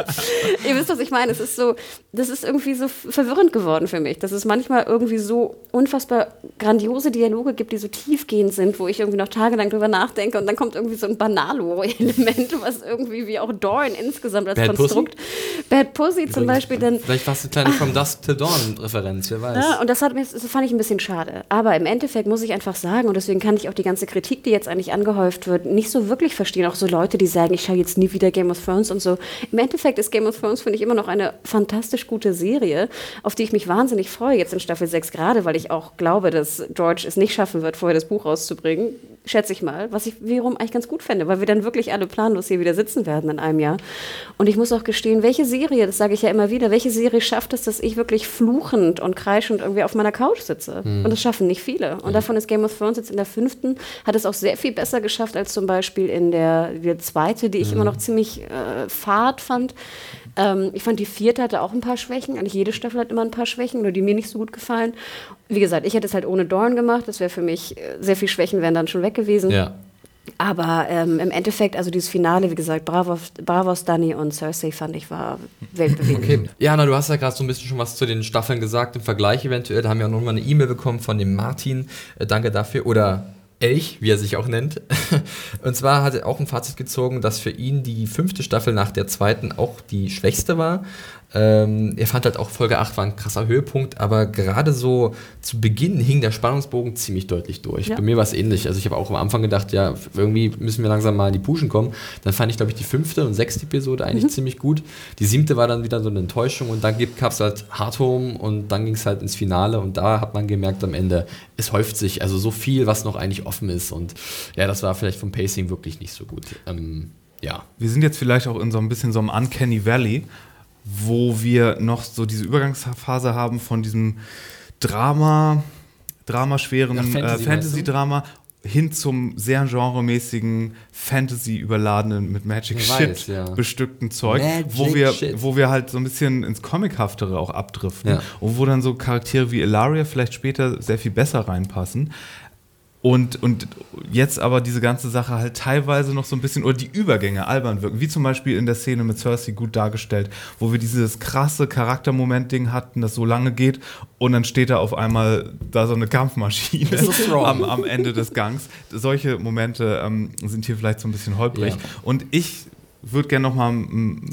Ihr wisst, was ich meine. Es ist so, das ist irgendwie so verwirrend geworden für mich, dass es manchmal irgendwie so unfassbar grandiose Dialoge gibt, die so tiefgehend sind, wo ich irgendwie noch tagelang drüber nachdenke und dann kommt irgendwie so ein Banalo-Element, was irgendwie wie auch Dorn insgesamt als Bad Konstrukt. Pussy? Bad Pussy zum Beispiel. Dann, Vielleicht war es eine kleine From Dusk to Dawn-Referenz, wer weiß. Ja, und das, hat mir, das fand ich ein bisschen schade. Aber im Endeffekt muss ich einfach sagen, und deswegen kann ich auch die ganze Kritik, die jetzt eigentlich angehört angehäuft wird, nicht so wirklich verstehen. Auch so Leute, die sagen, ich schaue jetzt nie wieder Game of Thrones und so. Im Endeffekt ist Game of Thrones, finde ich, immer noch eine fantastisch gute Serie, auf die ich mich wahnsinnig freue, jetzt in Staffel 6 gerade, weil ich auch glaube, dass George es nicht schaffen wird, vorher das Buch rauszubringen. Schätze ich mal. Was ich wiederum eigentlich ganz gut fände, weil wir dann wirklich alle planlos hier wieder sitzen werden in einem Jahr. Und ich muss auch gestehen, welche Serie, das sage ich ja immer wieder, welche Serie schafft es, dass ich wirklich fluchend und kreischend irgendwie auf meiner Couch sitze? Mhm. Und das schaffen nicht viele. Und mhm. davon ist Game of Thrones jetzt in der fünften, hat es auch sehr viel besser geschafft als zum Beispiel in der, der zweite, die ich mhm. immer noch ziemlich äh, fad fand. Ähm, ich fand, die vierte hatte auch ein paar Schwächen. Eigentlich jede Staffel hat immer ein paar Schwächen, nur die mir nicht so gut gefallen. Wie gesagt, ich hätte es halt ohne Dorn gemacht. Das wäre für mich, äh, sehr viel Schwächen wären dann schon weg gewesen. Ja. Aber ähm, im Endeffekt, also dieses Finale, wie gesagt, Bravos, Bravos Danny und Cersei fand ich war weltbewegend. Okay. Jana, du hast ja gerade so ein bisschen schon was zu den Staffeln gesagt, im Vergleich eventuell. Da haben wir auch nochmal eine E-Mail bekommen von dem Martin. Äh, danke dafür. Oder Elch, wie er sich auch nennt. Und zwar hat er auch ein Fazit gezogen, dass für ihn die fünfte Staffel nach der zweiten auch die schwächste war. Ähm, er fand halt auch Folge 8 war ein krasser Höhepunkt, aber gerade so zu Beginn hing der Spannungsbogen ziemlich deutlich durch. Ja. Bei mir war es ähnlich. Also ich habe auch am Anfang gedacht, ja, irgendwie müssen wir langsam mal in die Puschen kommen. Dann fand ich, glaube ich, die fünfte und sechste Episode eigentlich mhm. ziemlich gut. Die siebte war dann wieder so eine Enttäuschung und dann gab es halt Hard Home und dann ging es halt ins Finale und da hat man gemerkt am Ende, es häuft sich also so viel, was noch eigentlich offen ist und ja, das war vielleicht vom Pacing wirklich nicht so gut. Ähm, ja. Wir sind jetzt vielleicht auch in so ein bisschen so einem Uncanny Valley, wo wir noch so diese Übergangsphase haben von diesem Drama, dramaschweren ja, Fantasy-Drama Fantasy hin zum sehr genremäßigen, Fantasy-überladenen, mit Magic Shit weiß, ja. bestückten Zeug, Magic wo wir, Shit. wo wir halt so ein bisschen ins Comichaftere auch abdriften ja. und wo dann so Charaktere wie Ilaria vielleicht später sehr viel besser reinpassen. Und, und jetzt aber diese ganze Sache halt teilweise noch so ein bisschen, oder die Übergänge albern wirken, wie zum Beispiel in der Szene mit Cersei gut dargestellt, wo wir dieses krasse Charaktermoment-Ding hatten, das so lange geht und dann steht da auf einmal da so eine Kampfmaschine am, am, Ende des Gangs. Solche Momente ähm, sind hier vielleicht so ein bisschen holprig. Ja. Und ich würde gerne nochmal.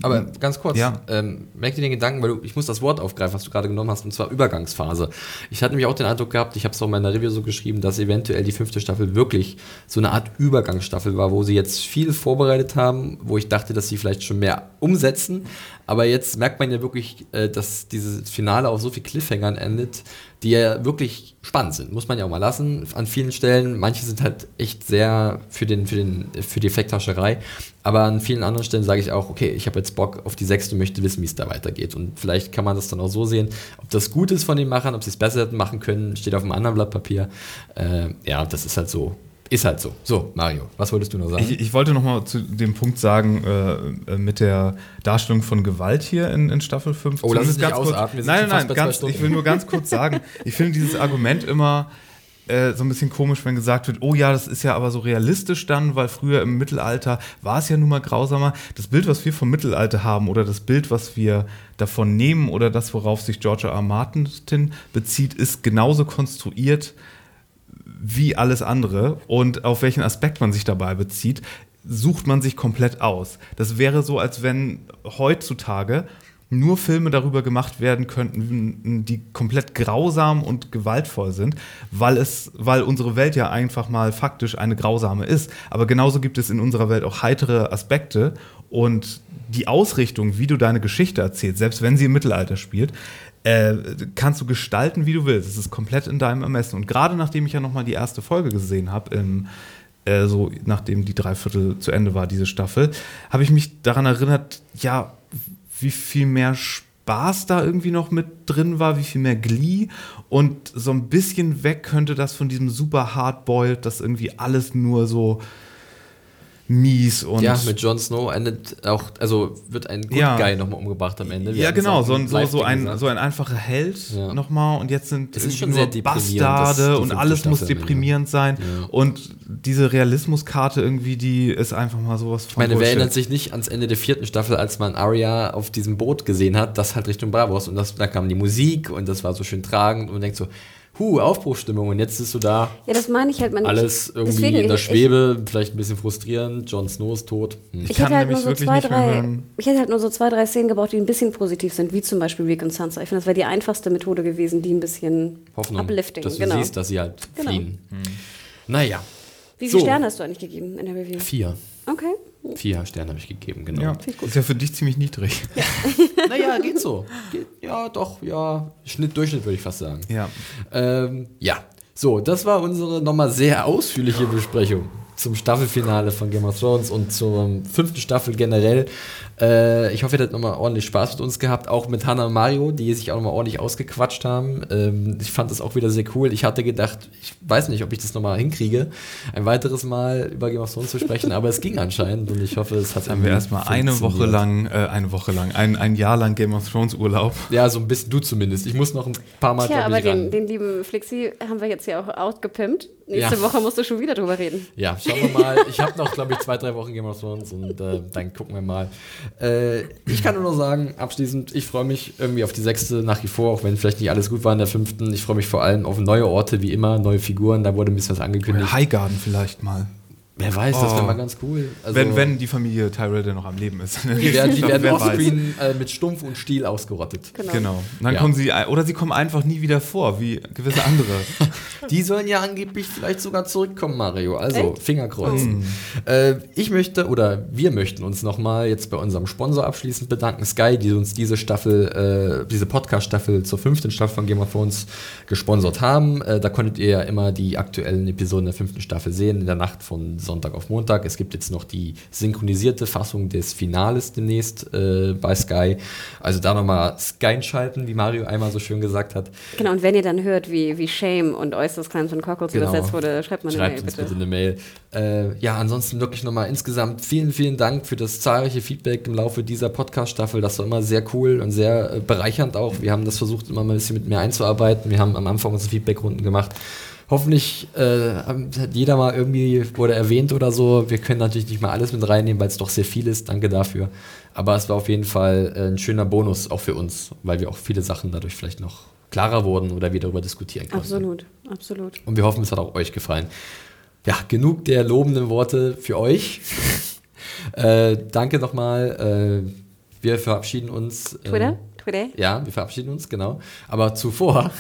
Aber ganz kurz, ja. ähm, merk dir den Gedanken, weil du, ich muss das Wort aufgreifen, was du gerade genommen hast, und zwar Übergangsphase. Ich hatte nämlich auch den Eindruck gehabt, ich habe es auch in meiner Review so geschrieben, dass eventuell die fünfte Staffel wirklich so eine Art Übergangsstaffel war, wo sie jetzt viel vorbereitet haben, wo ich dachte, dass sie vielleicht schon mehr umsetzen. Aber jetzt merkt man ja wirklich, äh, dass dieses Finale auf so viel Cliffhangern endet, die ja wirklich spannend sind, muss man ja auch mal lassen an vielen Stellen. Manche sind halt echt sehr für, den, für, den, für die Effekthascherei, aber an vielen anderen Stellen sage ich auch, okay, ich habe jetzt Bock auf die sechste möchte wissen, wie es da weitergeht. Und vielleicht kann man das dann auch so sehen, ob das gut ist von den Machern, ob sie es besser hätten machen können, steht auf einem anderen Blatt Papier. Äh, ja, das ist halt so ist halt so. So, Mario, was wolltest du noch sagen? Ich, ich wollte noch mal zu dem Punkt sagen, äh, äh mit der Darstellung von Gewalt hier in, in Staffel 5. Oh, lass es nicht ausatmen. Nein, nein, nein, ganz, ich will nur ganz kurz sagen, ich finde dieses Argument immer äh, so ein bisschen komisch, wenn gesagt wird, oh ja, das ist ja aber so realistisch dann, weil früher im Mittelalter war es ja nun mal grausamer. Das Bild, was wir vom Mittelalter haben oder das Bild, was wir davon nehmen oder das, worauf sich George R. R. Martin bezieht, ist genauso konstruiert wie alles andere und auf welchen Aspekt man sich dabei bezieht, sucht man sich komplett aus. Das wäre so, als wenn heutzutage nur Filme darüber gemacht werden könnten, die komplett grausam und gewaltvoll sind, weil es, weil unsere Welt ja einfach mal faktisch eine grausame ist. Aber genauso gibt es in unserer Welt auch heitere Aspekte und die Ausrichtung, wie du deine Geschichte erzählst, selbst wenn sie im Mittelalter spielt, äh, kannst du gestalten, wie du willst. Es ist komplett in deinem Ermessen. Und gerade nachdem ich ja nochmal die erste Folge gesehen habe, äh, so nachdem die Dreiviertel zu Ende war, diese Staffel, habe ich mich daran erinnert, ja, wie viel mehr Spaß da irgendwie noch mit drin war, wie viel mehr Glee und so ein bisschen weg könnte das von diesem super Hardboiled, das irgendwie alles nur so mies und. Ja, mit Jon Snow endet auch, also wird ein Good ja. Guy nochmal umgebracht am Ende. Wir ja, genau, so, ein, so, so, ein, so ein einfacher Held ja. nochmal und jetzt sind es ist schon sehr Bastarde und alles Staffel muss deprimierend sein. Ja. Und diese Realismuskarte irgendwie, die ist einfach mal sowas von. Ich meine, wer erinnert sich nicht ans Ende der vierten Staffel, als man Arya auf diesem Boot gesehen hat, das halt Richtung Bravos und das, da kam die Musik und das war so schön tragend und man denkt so, huh, Aufbruchstimmung und jetzt bist du da. Ja, das meine ich halt. Man alles irgendwie deswegen, in der Schwebe, ich, vielleicht ein bisschen frustrierend. Jon Snow ist tot. Hm. Ich, ich hätte halt nur so zwei, drei, ich hätte halt nur so zwei, drei Szenen gebraucht, die ein bisschen positiv sind, wie zum Beispiel Rick und Sansa. Ich finde, das wäre die einfachste Methode gewesen, die ein bisschen Hoffnung, uplifting. Dass du genau. siehst, dass sie halt genau. fliehen. Hm. Naja. Wie viele so. Sterne hast du eigentlich gegeben in der Review? Vier. Okay. Vier Sterne habe ich gegeben, genau. Ja, ist ja für dich ziemlich niedrig. Ja. naja, geht so. Geht, ja, doch, ja. Schnitt, Durchschnitt würde ich fast sagen. Ja. Ähm, ja. So, das war unsere nochmal sehr ausführliche Besprechung zum Staffelfinale von Game of Thrones und zur fünften Staffel generell. Äh, ich hoffe, ihr habt nochmal ordentlich Spaß mit uns gehabt, auch mit Hannah und Mario, die sich auch nochmal ordentlich ausgequatscht haben. Ähm, ich fand das auch wieder sehr cool. Ich hatte gedacht, ich weiß nicht, ob ich das nochmal hinkriege, ein weiteres Mal über Game of Thrones zu sprechen, aber es ging anscheinend und ich hoffe, es hat. Jetzt haben wir erstmal eine Woche lang, äh, eine Woche lang, ein, ein Jahr lang Game of Thrones Urlaub. Ja, so ein bisschen du zumindest. Ich muss noch ein paar Mal. Tja, aber den, den, lieben Flixi haben wir jetzt ja auch outgepimpt. Nächste ja. Woche musst du schon wieder drüber reden. Ja, schauen wir mal. Ich habe noch, glaube ich, zwei, drei Wochen Game of Thrones und äh, dann gucken wir mal. Äh, ich kann nur noch sagen, abschließend, ich freue mich irgendwie auf die sechste nach wie vor, auch wenn vielleicht nicht alles gut war in der fünften. Ich freue mich vor allem auf neue Orte, wie immer, neue Figuren. Da wurde ein bisschen was angekündigt. Highgarden vielleicht mal. Wer weiß, oh. das wäre mal ganz cool. Also wenn, wenn die Familie Tyrell denn noch am Leben ist. Die werden, die werden offscreen äh, mit Stumpf und Stiel ausgerottet. Genau. genau. dann ja. kommen sie, oder sie kommen einfach nie wieder vor, wie gewisse andere. die sollen ja angeblich vielleicht sogar zurückkommen, Mario. Also Echt? Fingerkreuz. Mm. Äh, ich möchte, oder wir möchten uns nochmal jetzt bei unserem Sponsor abschließend bedanken, Sky, die uns diese Staffel, äh, diese Podcast-Staffel zur fünften Staffel von Game of Thrones gesponsert haben. Äh, da konntet ihr ja immer die aktuellen Episoden der fünften Staffel sehen, in der Nacht von Sonntag auf Montag. Es gibt jetzt noch die synchronisierte Fassung des Finales demnächst äh, bei Sky. Also da nochmal Sky einschalten, wie Mario einmal so schön gesagt hat. Genau, und wenn ihr dann hört, wie, wie Shame und Äußeres Kleins von Cockles genau. übersetzt wurde, schreibt mal eine schreibt Mail, uns bitte. eine Mail. Äh, ja, ansonsten wirklich nochmal insgesamt vielen, vielen Dank für das zahlreiche Feedback im Laufe dieser Podcast-Staffel. Das war immer sehr cool und sehr äh, bereichernd auch. Wir haben das versucht, immer mal ein bisschen mit mir einzuarbeiten. Wir haben am Anfang unsere Feedbackrunden gemacht hoffentlich äh, hat jeder mal irgendwie wurde erwähnt oder so. Wir können natürlich nicht mal alles mit reinnehmen, weil es doch sehr viel ist. Danke dafür. Aber es war auf jeden Fall äh, ein schöner Bonus auch für uns, weil wir auch viele Sachen dadurch vielleicht noch klarer wurden oder wir darüber diskutieren können. Absolut, absolut. Und wir hoffen, es hat auch euch gefallen. Ja, genug der lobenden Worte für euch. äh, danke nochmal. Äh, wir verabschieden uns. Twitter? Twitter. Ja, wir verabschieden uns, genau. Aber zuvor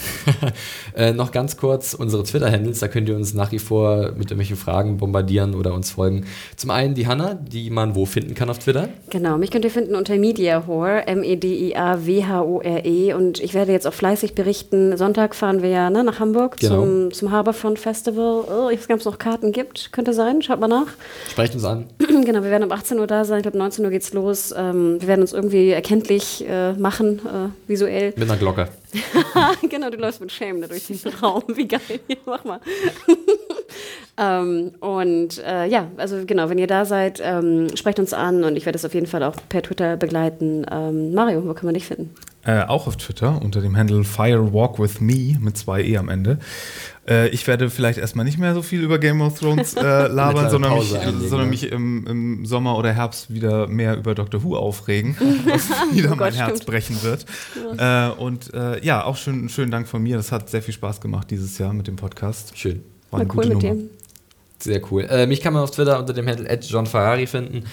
äh, noch ganz kurz unsere Twitter-Handles. Da könnt ihr uns nach wie vor mit irgendwelchen Fragen bombardieren oder uns folgen. Zum einen die Hanna, die man wo finden kann auf Twitter. Genau, mich könnt ihr finden unter MediaHore, M-E-D-I-A-W-H-O-R-E. -E. Und ich werde jetzt auch fleißig berichten. Sonntag fahren wir ja ne, nach Hamburg genau. zum, zum Harbourfront Festival. Oh, ich weiß nicht, ob es noch Karten gibt. Könnte sein, schaut mal nach. Sprecht uns an. genau, wir werden um 18 Uhr da sein. Ich glaube, 19 Uhr geht's los. Ähm, wir werden uns irgendwie erkenntlich äh, machen äh, visuell. Mit einer Glocke. genau, du läufst mit Shame da durch den Raum. Wie geil. Hier, mach mal. ähm, und äh, ja, also genau, wenn ihr da seid, ähm, sprecht uns an und ich werde es auf jeden Fall auch per Twitter begleiten. Ähm, Mario, wo kann man dich finden? Äh, auch auf Twitter unter dem Handle Firewalk with Me mit zwei E am Ende. Äh, ich werde vielleicht erstmal nicht mehr so viel über Game of Thrones äh, labern, sondern mich, sondern mich im, im, Sommer oder Herbst wieder mehr über Doctor Who aufregen, was wieder oh mein Gott, Herz stimmt. brechen wird. Ja. Äh, und äh, ja, auch schön, schönen Dank von mir. Das hat sehr viel Spaß gemacht dieses Jahr mit dem Podcast. Schön. War eine cool mit Nummer. dem. Sehr cool. Äh, mich kann man auf Twitter unter dem Handle John Ferrari finden.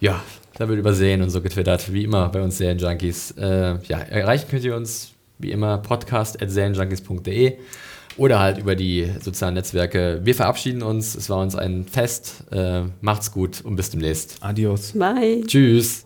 Ja, da wird übersehen und so getwittert, wie immer bei uns Serienjunkies. Äh, ja, erreichen könnt ihr uns wie immer podcast at serienjunkies.de oder halt über die sozialen Netzwerke. Wir verabschieden uns. Es war uns ein Fest. Äh, macht's gut und bis demnächst. Adios. Bye. Tschüss.